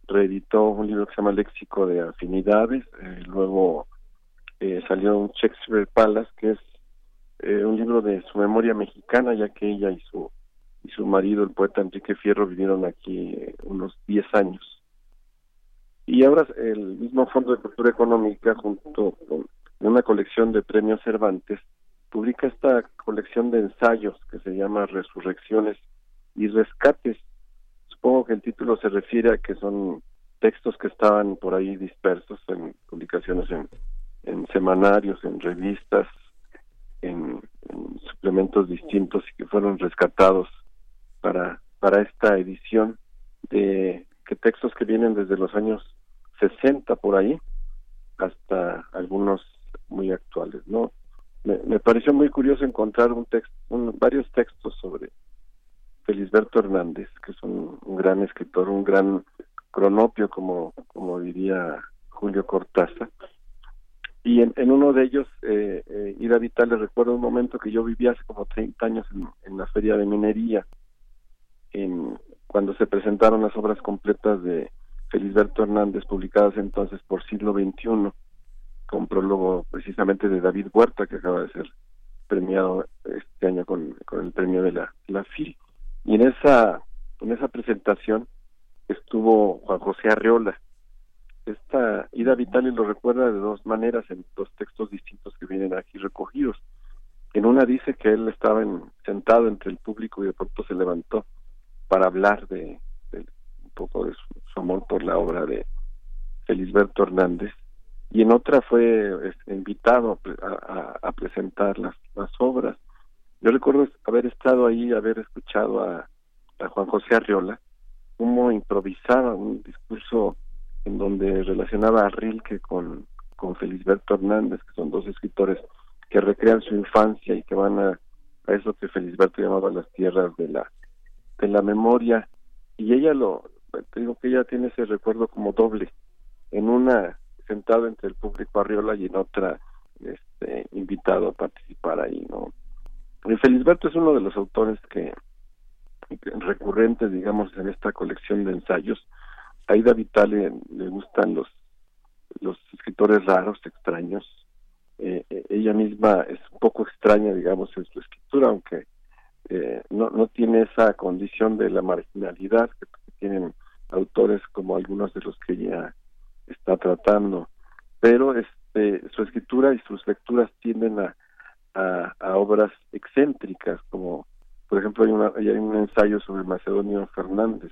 Speaker 38: reeditó un libro que se llama Léxico de Afinidades, eh, luego eh, salió un Shakespeare Palace, que es eh, un libro de su memoria mexicana, ya que ella y su y su marido, el poeta Enrique Fierro, vivieron aquí unos 10 años. Y ahora el mismo Fondo de Cultura Económica, junto con una colección de premios Cervantes, publica esta colección de ensayos que se llama Resurrecciones y Rescates. Supongo que el título se refiere a que son textos que estaban por ahí dispersos en publicaciones en, en semanarios, en revistas, en, suplementos distintos y que fueron rescatados para, para esta edición de que textos que vienen desde los años 60 por ahí hasta algunos muy actuales, ¿no? Me, pareció muy curioso encontrar un texto, varios textos sobre Felisberto Hernández, que es un, gran escritor, un gran cronopio, como, como diría Julio Cortázar. Y en, en uno de ellos, eh, eh, Ida Vital, le recuerdo un momento que yo vivía hace como 30 años en, en la Feria de Minería, en, cuando se presentaron las obras completas de Felisberto Hernández, publicadas entonces por siglo XXI con prólogo precisamente de David Huerta, que acaba de ser premiado este año con, con el premio de la, la FIL. Y en esa, en esa presentación estuvo Juan José Arreola. Esta Ida Vitali lo recuerda de dos maneras en dos textos distintos que vienen aquí recogidos. En una dice que él estaba sentado entre el público y de pronto se levantó para hablar de, un poco de su, su, amor por la obra de Felisberto Hernández y en otra fue este, invitado a, presentar las, las obras. Yo recuerdo haber estado ahí, haber escuchado a, Juan José Arriola, cómo improvisaba un discurso en donde relacionaba a Rilke con, con Felisberto Hernández, que son dos escritores que recrean su infancia y que van a, a eso que Felisberto llamaba las tierras de la, de la memoria. Y ella lo, te digo que ella tiene ese recuerdo como doble, en una sentado entre el público Arriola y en otra este, invitado a participar ahí, ¿no? Y Felisberto es uno de los autores que recurrentes, digamos, en esta colección de ensayos. A Ida Vitale le gustan los los escritores raros, extraños. Eh, eh, ella misma es un poco extraña, digamos, en su escritura, aunque eh, no, no tiene esa condición de la marginalidad que, tienen autores como algunos de los que ella está tratando. Pero este, su escritura y sus lecturas tienden a, a, obras excéntricas, como por ejemplo hay, una, hay un ensayo sobre Macedonio Fernández,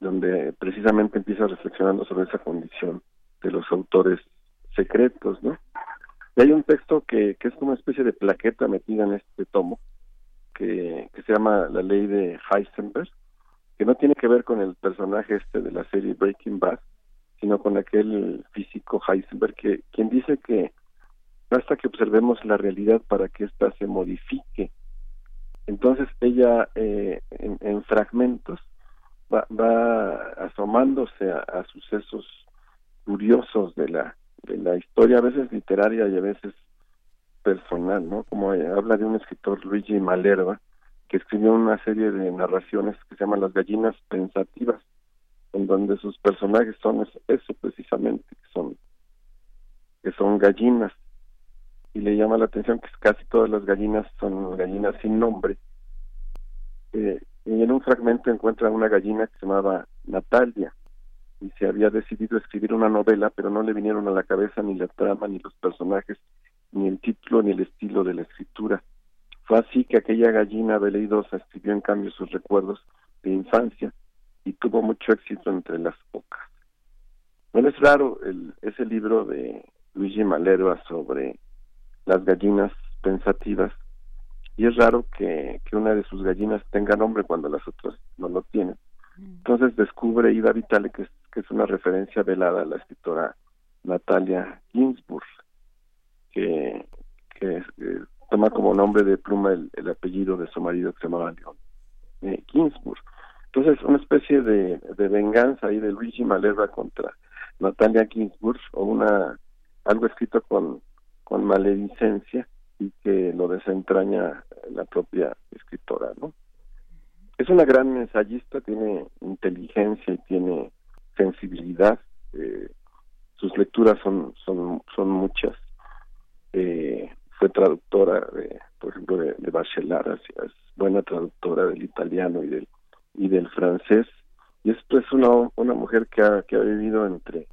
Speaker 38: donde precisamente empieza reflexionando sobre esa condición de los autores secretos, ¿no? Y hay un texto que, que es como una especie de plaqueta metida en este tomo, que, que se llama La ley de Heisenberg, que no tiene que ver con el personaje este de la serie Breaking Bad, sino con aquel físico Heisenberg, que quien dice que basta que observemos la realidad para que ésta se modifique. Entonces ella eh, en, fragmentos va, asomándose a, sucesos curiosos de la de la historia a veces literaria y a veces personal, ¿no? Como habla de un escritor Luigi Malerva que escribió una serie de narraciones que se llaman Las gallinas pensativas, en donde sus personajes son eso precisamente, que son que son gallinas y le llama la atención que casi todas las gallinas son gallinas sin nombre. Eh, y en un fragmento encuentra una gallina que se llamaba Natalia y se había decidido escribir una novela, pero no le vinieron a la cabeza ni la trama, ni los personajes, ni el título, ni el estilo de la escritura. Fue así que aquella gallina veleidosa escribió en cambio sus recuerdos de infancia y tuvo mucho éxito entre las pocas. Bueno, es raro el, ese libro de Luigi Malerva sobre las gallinas pensativas y es raro que, que una de sus gallinas tenga nombre cuando las otras no lo tienen. Entonces descubre Ida Vitale que es, que es una referencia velada a la escritora Natalia Ginsburg, que, que eh, toma como nombre de pluma el, apellido de su marido que se llamaba León eh, Ginsburg. Entonces, una especie de, venganza ahí de Luigi Malerva contra Natalia Ginsburg, o una algo escrito con con maledicencia y que lo desentraña la propia escritora, ¿no? Es una gran ensayista, tiene inteligencia y tiene sensibilidad. Eh, sus lecturas son son son muchas. Eh, fue traductora, de, por ejemplo, de, de Bachelard, es buena traductora del italiano y del y del francés. Y esto es una una mujer que ha que ha vivido entre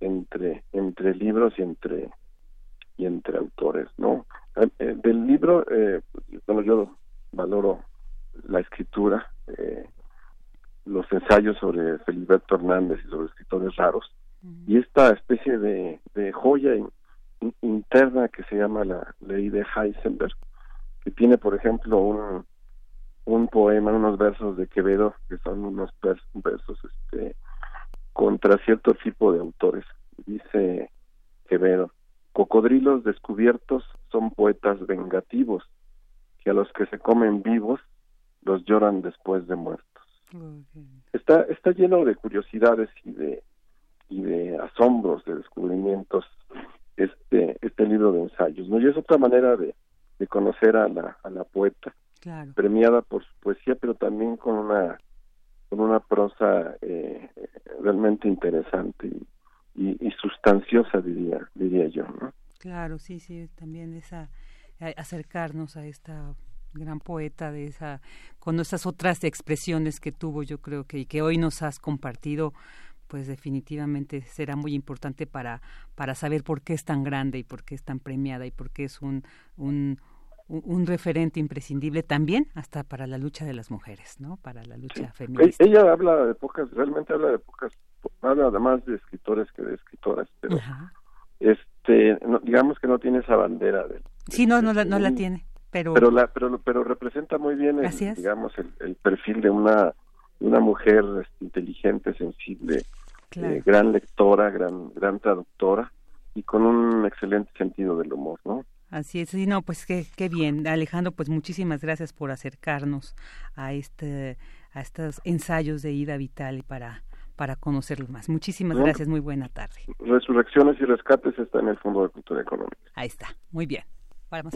Speaker 38: entre entre libros y entre y entre autores, ¿no? Eh, eh, del libro, eh, bueno, yo valoro la escritura, eh, los ensayos sobre Feliberto Hernández y sobre escritores raros, y esta especie de, de joya interna que se llama la ley de Heisenberg, que tiene, por ejemplo, un, un poema, unos versos de Quevedo, que son unos versos este, contra cierto tipo de autores. Dice Quevedo, Cocodrilos descubiertos son poetas vengativos, que a los que se comen vivos los lloran después de muertos. Está, está lleno de curiosidades y de, y de asombros, de descubrimientos, este, este libro de ensayos. ¿no? Y es otra manera de, de conocer a la, a la poeta, premiada por su poesía, pero también con una, con una prosa eh, realmente interesante y, y, sustanciosa diría diría yo no
Speaker 1: claro sí sí también esa acercarnos a esta gran poeta de esa con esas otras expresiones que tuvo yo creo que y que hoy nos has compartido pues definitivamente será muy importante para para saber por qué es tan grande y por qué es tan premiada y por qué es un un, un referente imprescindible también hasta para la lucha de las mujeres, ¿no? Para la lucha feminista.
Speaker 38: Ella habla de pocas, realmente habla de pocas habla además de escritores que de escritoras, pero este, digamos que no tiene esa bandera de
Speaker 1: sí, no, no la, no la tiene, pero
Speaker 38: pero la, pero pero representa muy bien, digamos, el, perfil de una una mujer este, inteligente, sensible, eh, gran lectora, gran, gran traductora y con un excelente sentido del humor, ¿no?
Speaker 1: Así es, y no, pues qué, qué bien. Alejandro, pues muchísimas gracias por acercarnos a este a estos ensayos de Ida Vital y para para conocerlos más. Muchísimas gracias, muy buena tarde.
Speaker 38: Resurrecciones y rescates está en el Fondo de Cultura Económica.
Speaker 1: Ahí está, muy bien.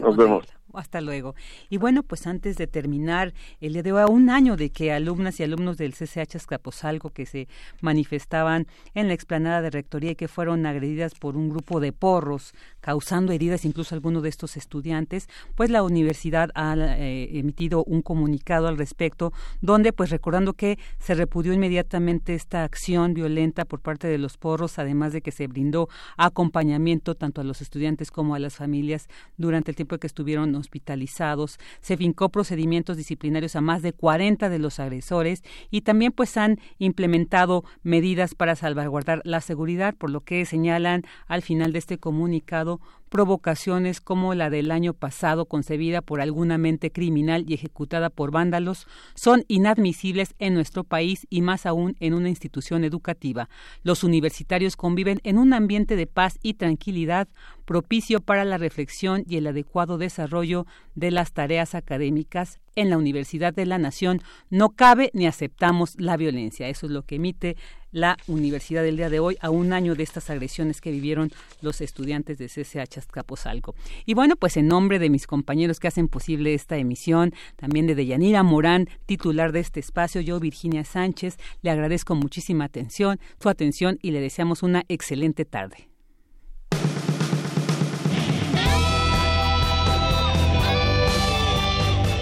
Speaker 38: Nos vemos.
Speaker 1: Hasta luego. Y bueno, pues antes de terminar, el día a un año de que alumnas y alumnos del CCH Escaposalgo que se manifestaban en la explanada de rectoría y que fueron agredidas por un grupo de porros, causando heridas incluso a algunos de estos estudiantes, pues la universidad ha eh, emitido un comunicado al respecto, donde pues recordando que se repudió inmediatamente esta acción violenta por parte de los porros, además de que se brindó acompañamiento tanto a los estudiantes como a las familias durante el tiempo que estuvieron hospitalizados, se fincó procedimientos disciplinarios a más de 40 de los agresores y también pues han implementado medidas para salvaguardar la seguridad, por lo que señalan al final de este comunicado provocaciones como la del año pasado concebida por alguna mente criminal y ejecutada por vándalos son inadmisibles en nuestro país y más aún en una institución educativa. Los universitarios conviven en un ambiente de paz y tranquilidad propicio para la reflexión y el adecuado desarrollo de las tareas académicas en la Universidad de la Nación. No cabe ni aceptamos la violencia. Eso es lo que emite la universidad del día de hoy a un año de estas agresiones que vivieron los estudiantes de CCH Azcapotzalco. Y bueno, pues en nombre de mis compañeros que hacen posible esta emisión, también de Deyanira Morán, titular de este espacio, yo Virginia Sánchez, le agradezco muchísima atención, su atención y le deseamos una excelente tarde.